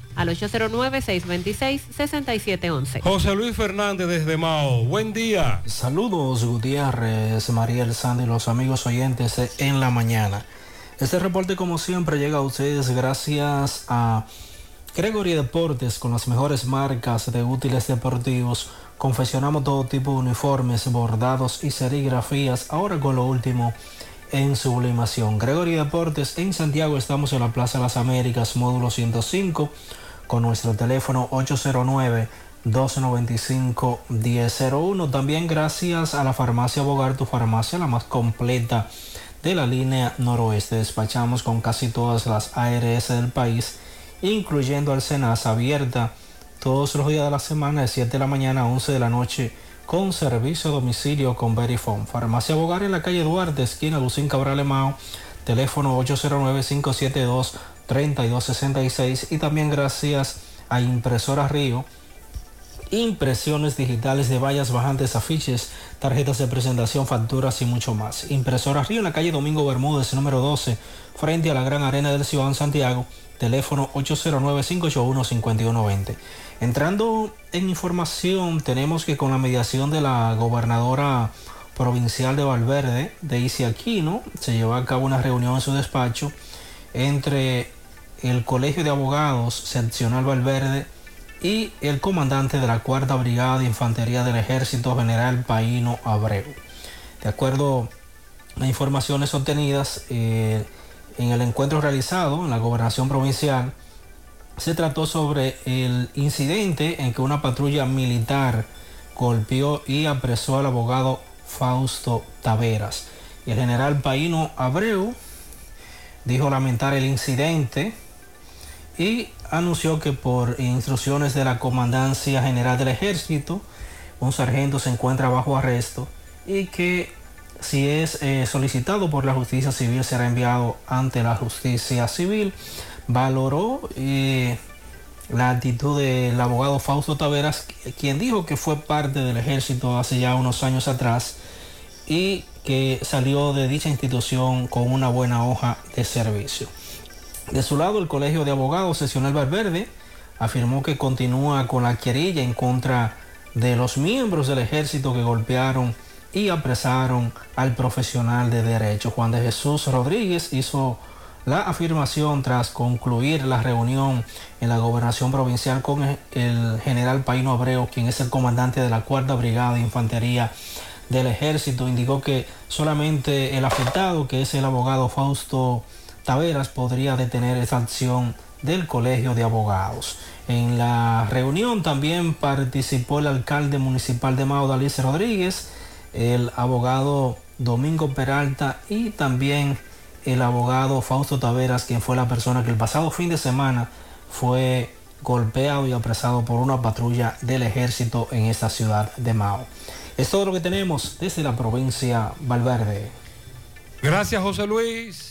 al 809-626-6711. José Luis Fernández desde Mao. Buen día. Saludos, Gutiérrez, María El Sandy y los amigos oyentes en la mañana. Este reporte como siempre llega a ustedes gracias a Gregory Deportes con las mejores marcas de útiles deportivos. Confeccionamos todo tipo de uniformes, bordados y serigrafías, ahora con lo último en sublimación. Gregory Deportes en Santiago estamos en la Plaza de las Américas, módulo 105, con nuestro teléfono 809 295-1001. También gracias a la farmacia Bogar, tu farmacia, la más completa de la línea noroeste. Despachamos con casi todas las ARS del país, incluyendo al Senas abierta todos los días de la semana de 7 de la mañana a 11 de la noche con servicio a domicilio con Verifone. Farmacia Bogar en la calle Duarte, esquina Lucín Cabral Emao, teléfono 809-572-3266 y también gracias a Impresora Río impresiones digitales de vallas bajantes, afiches, tarjetas de presentación, facturas y mucho más. Impresora Río en la calle Domingo Bermúdez, número 12, frente a la Gran Arena del Ciudad Santiago, teléfono 809-581-5120. Entrando en información, tenemos que con la mediación de la gobernadora provincial de Valverde, Daisy Aquino, se llevó a cabo una reunión en su despacho entre el Colegio de Abogados Seccional Valverde, y el comandante de la Cuarta Brigada de Infantería del Ejército, General Paino Abreu. De acuerdo a informaciones obtenidas eh, en el encuentro realizado en la gobernación provincial, se trató sobre el incidente en que una patrulla militar golpeó y apresó al abogado Fausto Taveras. Y el general Paino Abreu dijo lamentar el incidente y anunció que por instrucciones de la Comandancia General del Ejército, un sargento se encuentra bajo arresto y que si es eh, solicitado por la justicia civil será enviado ante la justicia civil. Valoró eh, la actitud del abogado Fausto Taveras, quien dijo que fue parte del ejército hace ya unos años atrás y que salió de dicha institución con una buena hoja de servicio. De su lado, el Colegio de Abogados Sesional Valverde afirmó que continúa con la querella en contra de los miembros del ejército que golpearon y apresaron al profesional de derecho. Juan de Jesús Rodríguez hizo la afirmación tras concluir la reunión en la gobernación provincial con el general Paino Abreu, quien es el comandante de la Cuarta Brigada de Infantería del Ejército. Indicó que solamente el afectado, que es el abogado Fausto Taveras podría detener esa acción del Colegio de Abogados. En la reunión también participó el alcalde municipal de Mao, Dalice Rodríguez, el abogado Domingo Peralta y también el abogado Fausto Taveras, quien fue la persona que el pasado fin de semana fue golpeado y apresado por una patrulla del ejército en esta ciudad de Mao. Es todo lo que tenemos desde la provincia Valverde. Gracias José Luis.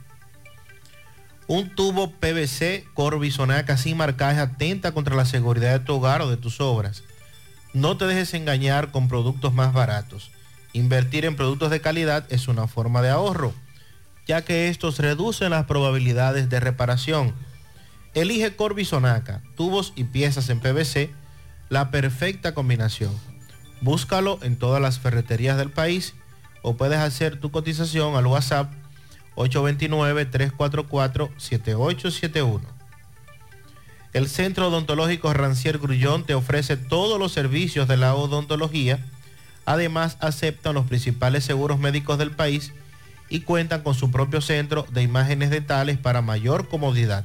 un tubo PVC Corbisonaca sin marcaje atenta contra la seguridad de tu hogar o de tus obras. No te dejes engañar con productos más baratos. Invertir en productos de calidad es una forma de ahorro, ya que estos reducen las probabilidades de reparación. Elige Corbisonaca, tubos y piezas en PVC, la perfecta combinación. Búscalo en todas las ferreterías del país o puedes hacer tu cotización al WhatsApp 829-344-7871. El Centro Odontológico Rancier Grullón te ofrece todos los servicios de la odontología. Además, aceptan los principales seguros médicos del país y cuentan con su propio centro de imágenes dentales para mayor comodidad.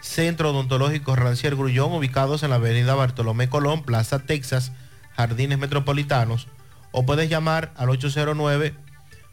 Centro Odontológico Rancier Grullón, ubicados en la avenida Bartolomé Colón, Plaza Texas, Jardines Metropolitanos, o puedes llamar al 809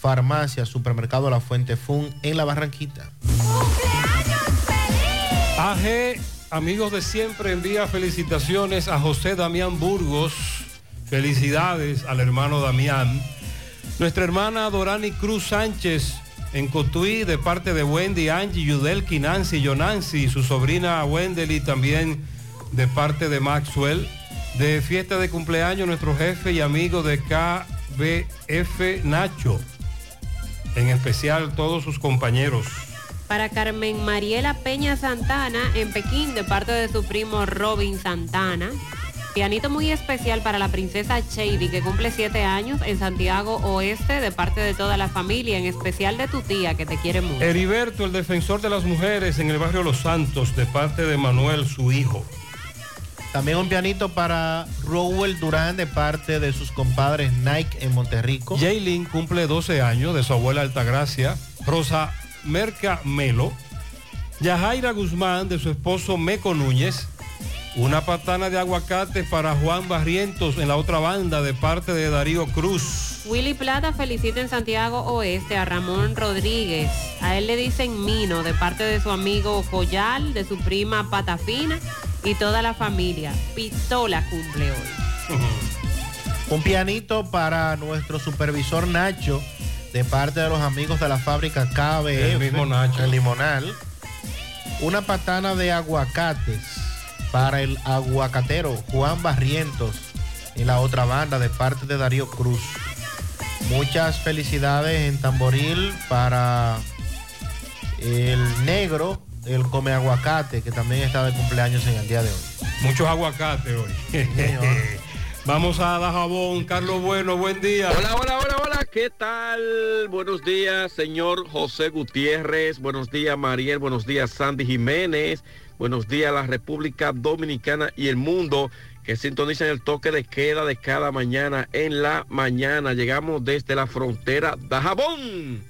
Farmacia, Supermercado La Fuente Fun en La Barranquita. AG, amigos de siempre, envía felicitaciones a José Damián Burgos. Felicidades al hermano Damián. Nuestra hermana Dorani Cruz Sánchez en Cotuí de parte de Wendy, Angie, Yudelki, Nancy, Yonancy, su sobrina Wendell y también de parte de Maxwell. De fiesta de cumpleaños nuestro jefe y amigo de KBF Nacho. En especial todos sus compañeros. Para Carmen Mariela Peña Santana en Pekín de parte de su primo Robin Santana. Pianito muy especial para la princesa Shady que cumple siete años en Santiago Oeste de parte de toda la familia, en especial de tu tía que te quiere mucho. Heriberto, el defensor de las mujeres en el barrio Los Santos de parte de Manuel, su hijo. También un pianito para Rowell Durán de parte de sus compadres Nike en Monterrico. Jaylin cumple 12 años de su abuela Altagracia. Rosa Merca Melo. Yajaira Guzmán de su esposo Meco Núñez. Una patana de aguacate para Juan Barrientos en la otra banda de parte de Darío Cruz. Willy Plata felicita en Santiago Oeste a Ramón Rodríguez. A él le dicen Mino de parte de su amigo Joyal, de su prima Patafina y toda la familia. Pistola cumple hoy. Un pianito para nuestro supervisor Nacho de parte de los amigos de la fábrica KBF. El mismo Nacho. El limonal. Una patana de aguacates para el aguacatero Juan Barrientos en la otra banda de parte de Darío Cruz. Muchas felicidades en Tamboril para el negro, el come aguacate, que también está de cumpleaños en el día de hoy. Muchos aguacates hoy. Vamos a Dajabón. Carlos Bueno, buen día. Hola, hola, hola, hola. ¿Qué tal? Buenos días, señor José Gutiérrez. Buenos días, Mariel. Buenos días, Sandy Jiménez. Buenos días, la República Dominicana y el mundo que sintonizan el toque de queda de cada mañana en la mañana. Llegamos desde la frontera Dajabón.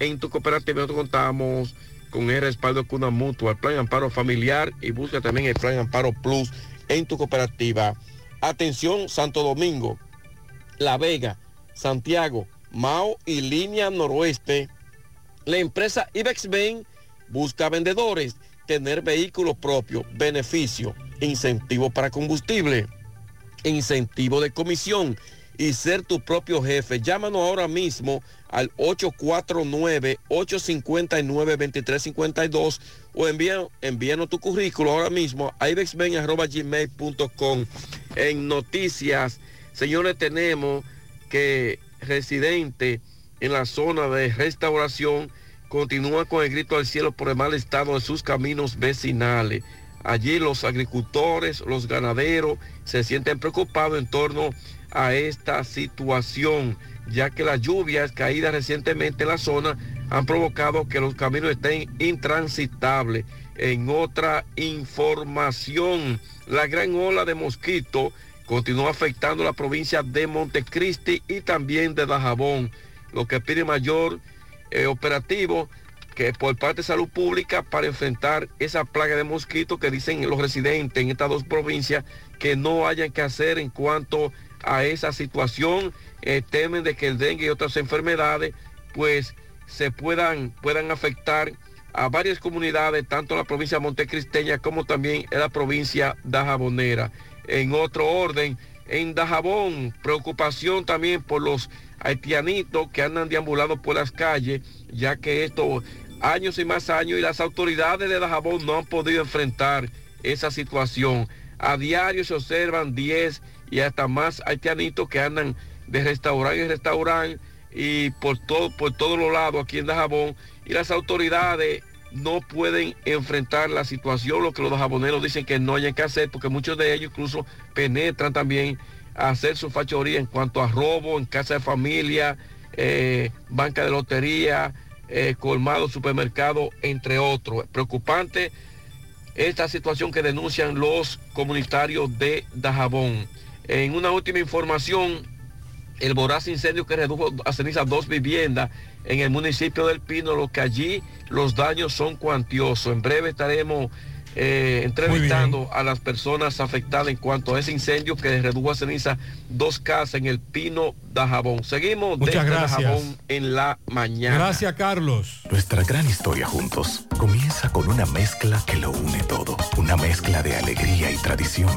En tu cooperativa nosotros contamos con el respaldo de Cuna Mutua, el Plan Amparo Familiar y busca también el Plan Amparo Plus en tu cooperativa. Atención, Santo Domingo, La Vega, Santiago, Mao y Línea Noroeste. La empresa Ibex Ben busca vendedores, tener vehículos propios, beneficio, incentivo para combustible, incentivo de comisión y ser tu propio jefe. Llámanos ahora mismo al 849-859-2352 o envía, envíanos tu currículo ahora mismo a ibexben.gmail.com. En noticias, señores, tenemos que residente en la zona de restauración continúa con el grito al cielo por el mal estado de sus caminos vecinales. Allí los agricultores, los ganaderos se sienten preocupados en torno a esta situación, ya que las lluvias caídas recientemente en la zona han provocado que los caminos estén intransitables. En otra información, la gran ola de mosquito continúa afectando la provincia de Montecristi y también de Dajabón, lo que pide mayor eh, operativo que por parte de salud pública para enfrentar esa plaga de mosquitos que dicen los residentes en estas dos provincias que no hayan que hacer en cuanto a esa situación, eh, temen de que el dengue y otras enfermedades pues se puedan, puedan afectar a varias comunidades, tanto la provincia montecristeña como también en la provincia dajabonera. En otro orden, en Dajabón, preocupación también por los haitianitos que andan deambulando por las calles, ya que estos años y más años y las autoridades de Dajabón no han podido enfrentar esa situación. A diario se observan 10 y hasta más haitianitos que andan de restaurante en restaurante y por todo por todos los lados aquí en Dajabón y las autoridades no pueden enfrentar la situación, lo que los jaboneros dicen que no hayan que hacer, porque muchos de ellos incluso penetran también a hacer su fachoría en cuanto a robo en casa de familia, eh, banca de lotería, eh, colmado, supermercado, entre otros. Preocupante esta situación que denuncian los comunitarios de Dajabón. En una última información, el voraz incendio que redujo a ceniza dos viviendas en el municipio del Pino, lo que allí los daños son cuantiosos. En breve estaremos eh, entrevistando a las personas afectadas en cuanto a ese incendio que redujo a ceniza dos casas en el Pino Dajabón. Seguimos Muchas desde gracias. Dajabón en la mañana. Gracias, Carlos. Nuestra gran historia juntos comienza con una mezcla que lo une todo. Una mezcla de alegría y tradición.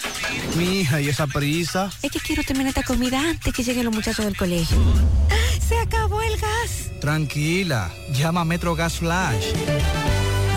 Mi hija, ¿y esa prisa? Es que quiero terminar esta comida antes que lleguen los muchachos del colegio. ¡Se acabó el gas! Tranquila, llama a Metro Gas Flash.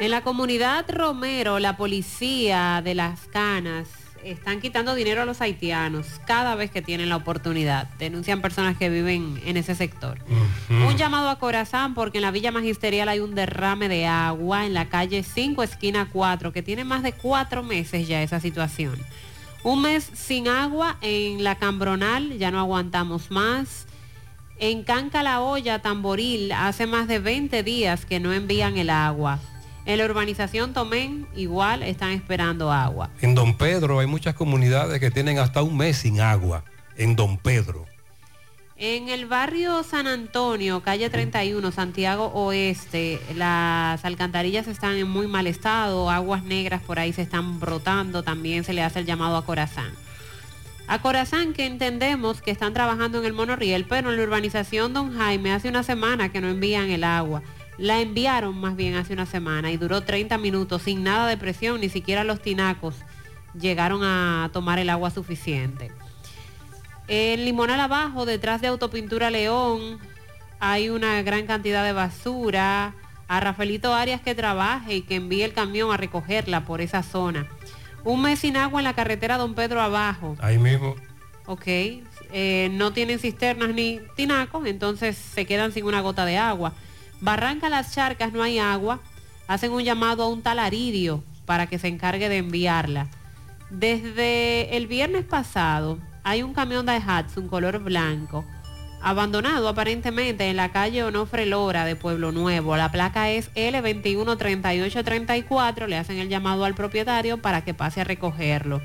En la comunidad Romero, la policía de las canas están quitando dinero a los haitianos cada vez que tienen la oportunidad. Denuncian personas que viven en ese sector. Un llamado a Corazán porque en la Villa Magisterial hay un derrame de agua en la calle 5, esquina 4, que tiene más de cuatro meses ya esa situación. Un mes sin agua en la Cambronal, ya no aguantamos más. En Canca la Olla, Tamboril, hace más de 20 días que no envían el agua. En la urbanización Tomén igual están esperando agua. En Don Pedro hay muchas comunidades que tienen hasta un mes sin agua. En Don Pedro. En el barrio San Antonio, calle 31, Santiago Oeste, las alcantarillas están en muy mal estado, aguas negras por ahí se están brotando, también se le hace el llamado a Corazán. A Corazán que entendemos que están trabajando en el monorriel, pero en la urbanización Don Jaime hace una semana que no envían el agua. La enviaron más bien hace una semana y duró 30 minutos sin nada de presión, ni siquiera los tinacos llegaron a tomar el agua suficiente. En Limonal abajo, detrás de Autopintura León, hay una gran cantidad de basura. A Rafaelito Arias que trabaje y que envíe el camión a recogerla por esa zona. Un mes sin agua en la carretera Don Pedro abajo. Ahí mismo. Ok, eh, no tienen cisternas ni tinacos, entonces se quedan sin una gota de agua. Barranca Las Charcas no hay agua, hacen un llamado a un tal Aridio para que se encargue de enviarla. Desde el viernes pasado hay un camión de un color blanco abandonado aparentemente en la calle Onofre Lora de Pueblo Nuevo. La placa es L213834. Le hacen el llamado al propietario para que pase a recogerlo.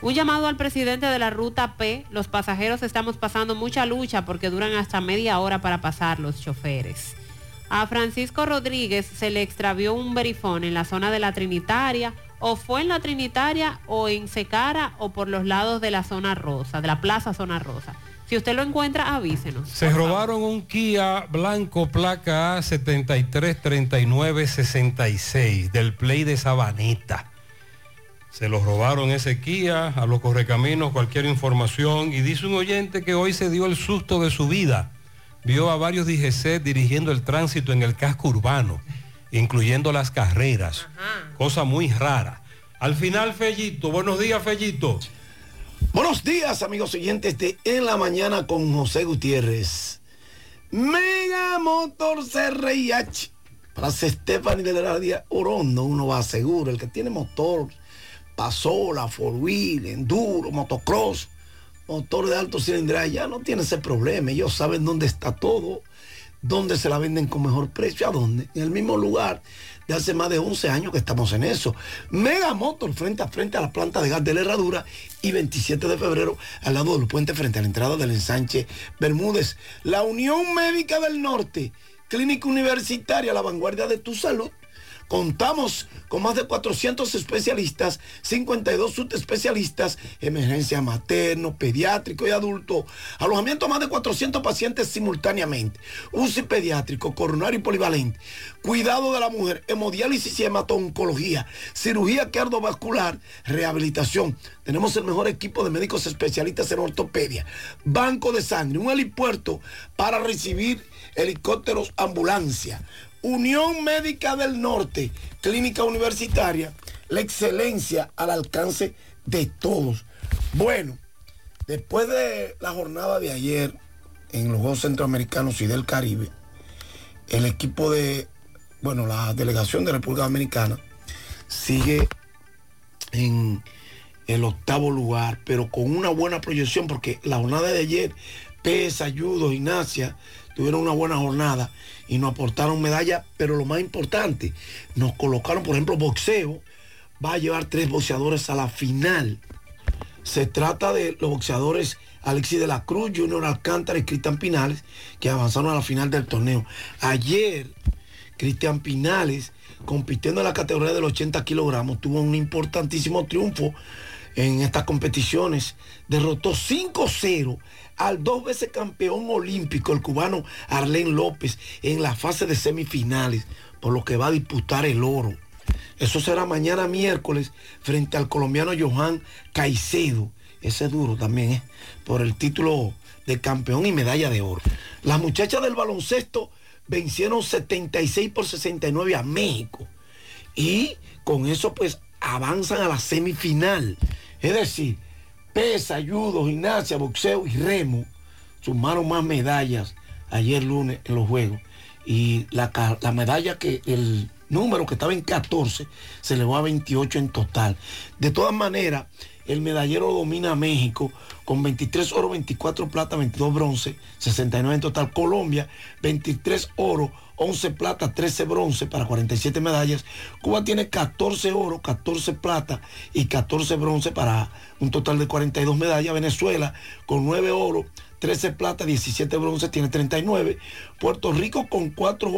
Un llamado al presidente de la ruta P. Los pasajeros estamos pasando mucha lucha porque duran hasta media hora para pasar los choferes. A Francisco Rodríguez se le extravió un verifón en la zona de la Trinitaria, o fue en la Trinitaria o en Secara o por los lados de la zona rosa, de la Plaza Zona Rosa. Si usted lo encuentra, avísenos. Se robaron un Kia blanco placa A733966 del Play de Sabaneta. Se lo robaron ese Kia a los correcaminos, cualquier información. Y dice un oyente que hoy se dio el susto de su vida. Vio a varios DGC dirigiendo el tránsito en el casco urbano, incluyendo las carreras. Cosa muy rara. Al final, Fellito. Buenos días, Fellito. Buenos días, amigos oyentes de En la Mañana con José Gutiérrez. Mega Motor CRIH. Para Stephanie de la Díaz Orondo, uno va seguro. El que tiene motor, pasola, four wheel, enduro, motocross, motor de alto cilindraje, ya no tiene ese problema. Ellos saben dónde está todo, dónde se la venden con mejor precio, a dónde. En el mismo lugar de hace más de 11 años que estamos en eso. Mega Motor frente a frente a la planta de gas de la Herradura y 27 de febrero al lado del puente frente a la entrada del ensanche Bermúdez. La Unión Médica del Norte, Clínica Universitaria, la vanguardia de tu salud. Contamos con más de 400 especialistas, 52 subespecialistas, emergencia materno, pediátrico y adulto, alojamiento a más de 400 pacientes simultáneamente, UCI pediátrico, coronario y polivalente, cuidado de la mujer, hemodiálisis y hematoncología, cirugía cardiovascular, rehabilitación. Tenemos el mejor equipo de médicos especialistas en ortopedia, banco de sangre, un helipuerto para recibir helicópteros ambulancia. Unión Médica del Norte, Clínica Universitaria, la excelencia al alcance de todos. Bueno, después de la jornada de ayer en los Juegos Centroamericanos y del Caribe, el equipo de, bueno, la delegación de República Dominicana sigue en el octavo lugar, pero con una buena proyección, porque la jornada de ayer, pesa, ayudo, gimnasia, tuvieron una buena jornada y nos aportaron medallas, pero lo más importante, nos colocaron, por ejemplo, boxeo, va a llevar tres boxeadores a la final. Se trata de los boxeadores Alexis de la Cruz, Junior Alcántara y Cristian Pinales, que avanzaron a la final del torneo. Ayer, Cristian Pinales, compitiendo en la categoría de los 80 kilogramos, tuvo un importantísimo triunfo en estas competiciones. Derrotó 5-0 al dos veces campeón olímpico, el cubano Arlén López, en la fase de semifinales, por lo que va a disputar el oro. Eso será mañana miércoles frente al colombiano Johan Caicedo. Ese es duro también, ¿eh? por el título de campeón y medalla de oro. Las muchachas del baloncesto vencieron 76 por 69 a México. Y con eso pues avanzan a la semifinal. Es decir, pesa, ayudo, gimnasia, boxeo y remo sumaron más medallas ayer lunes en los Juegos. Y la, la medalla que el número que estaba en 14 se elevó a 28 en total. De todas maneras, el medallero domina a México con 23 oro, 24 plata, 22 bronce, 69 en total. Colombia, 23 oro, 11 plata, 13 bronce para 47 medallas. Cuba tiene 14 oro, 14 plata y 14 bronce para un total de 42 medallas. Venezuela con 9 oro, 13 plata, 17 bronce, tiene 39. Puerto Rico con 4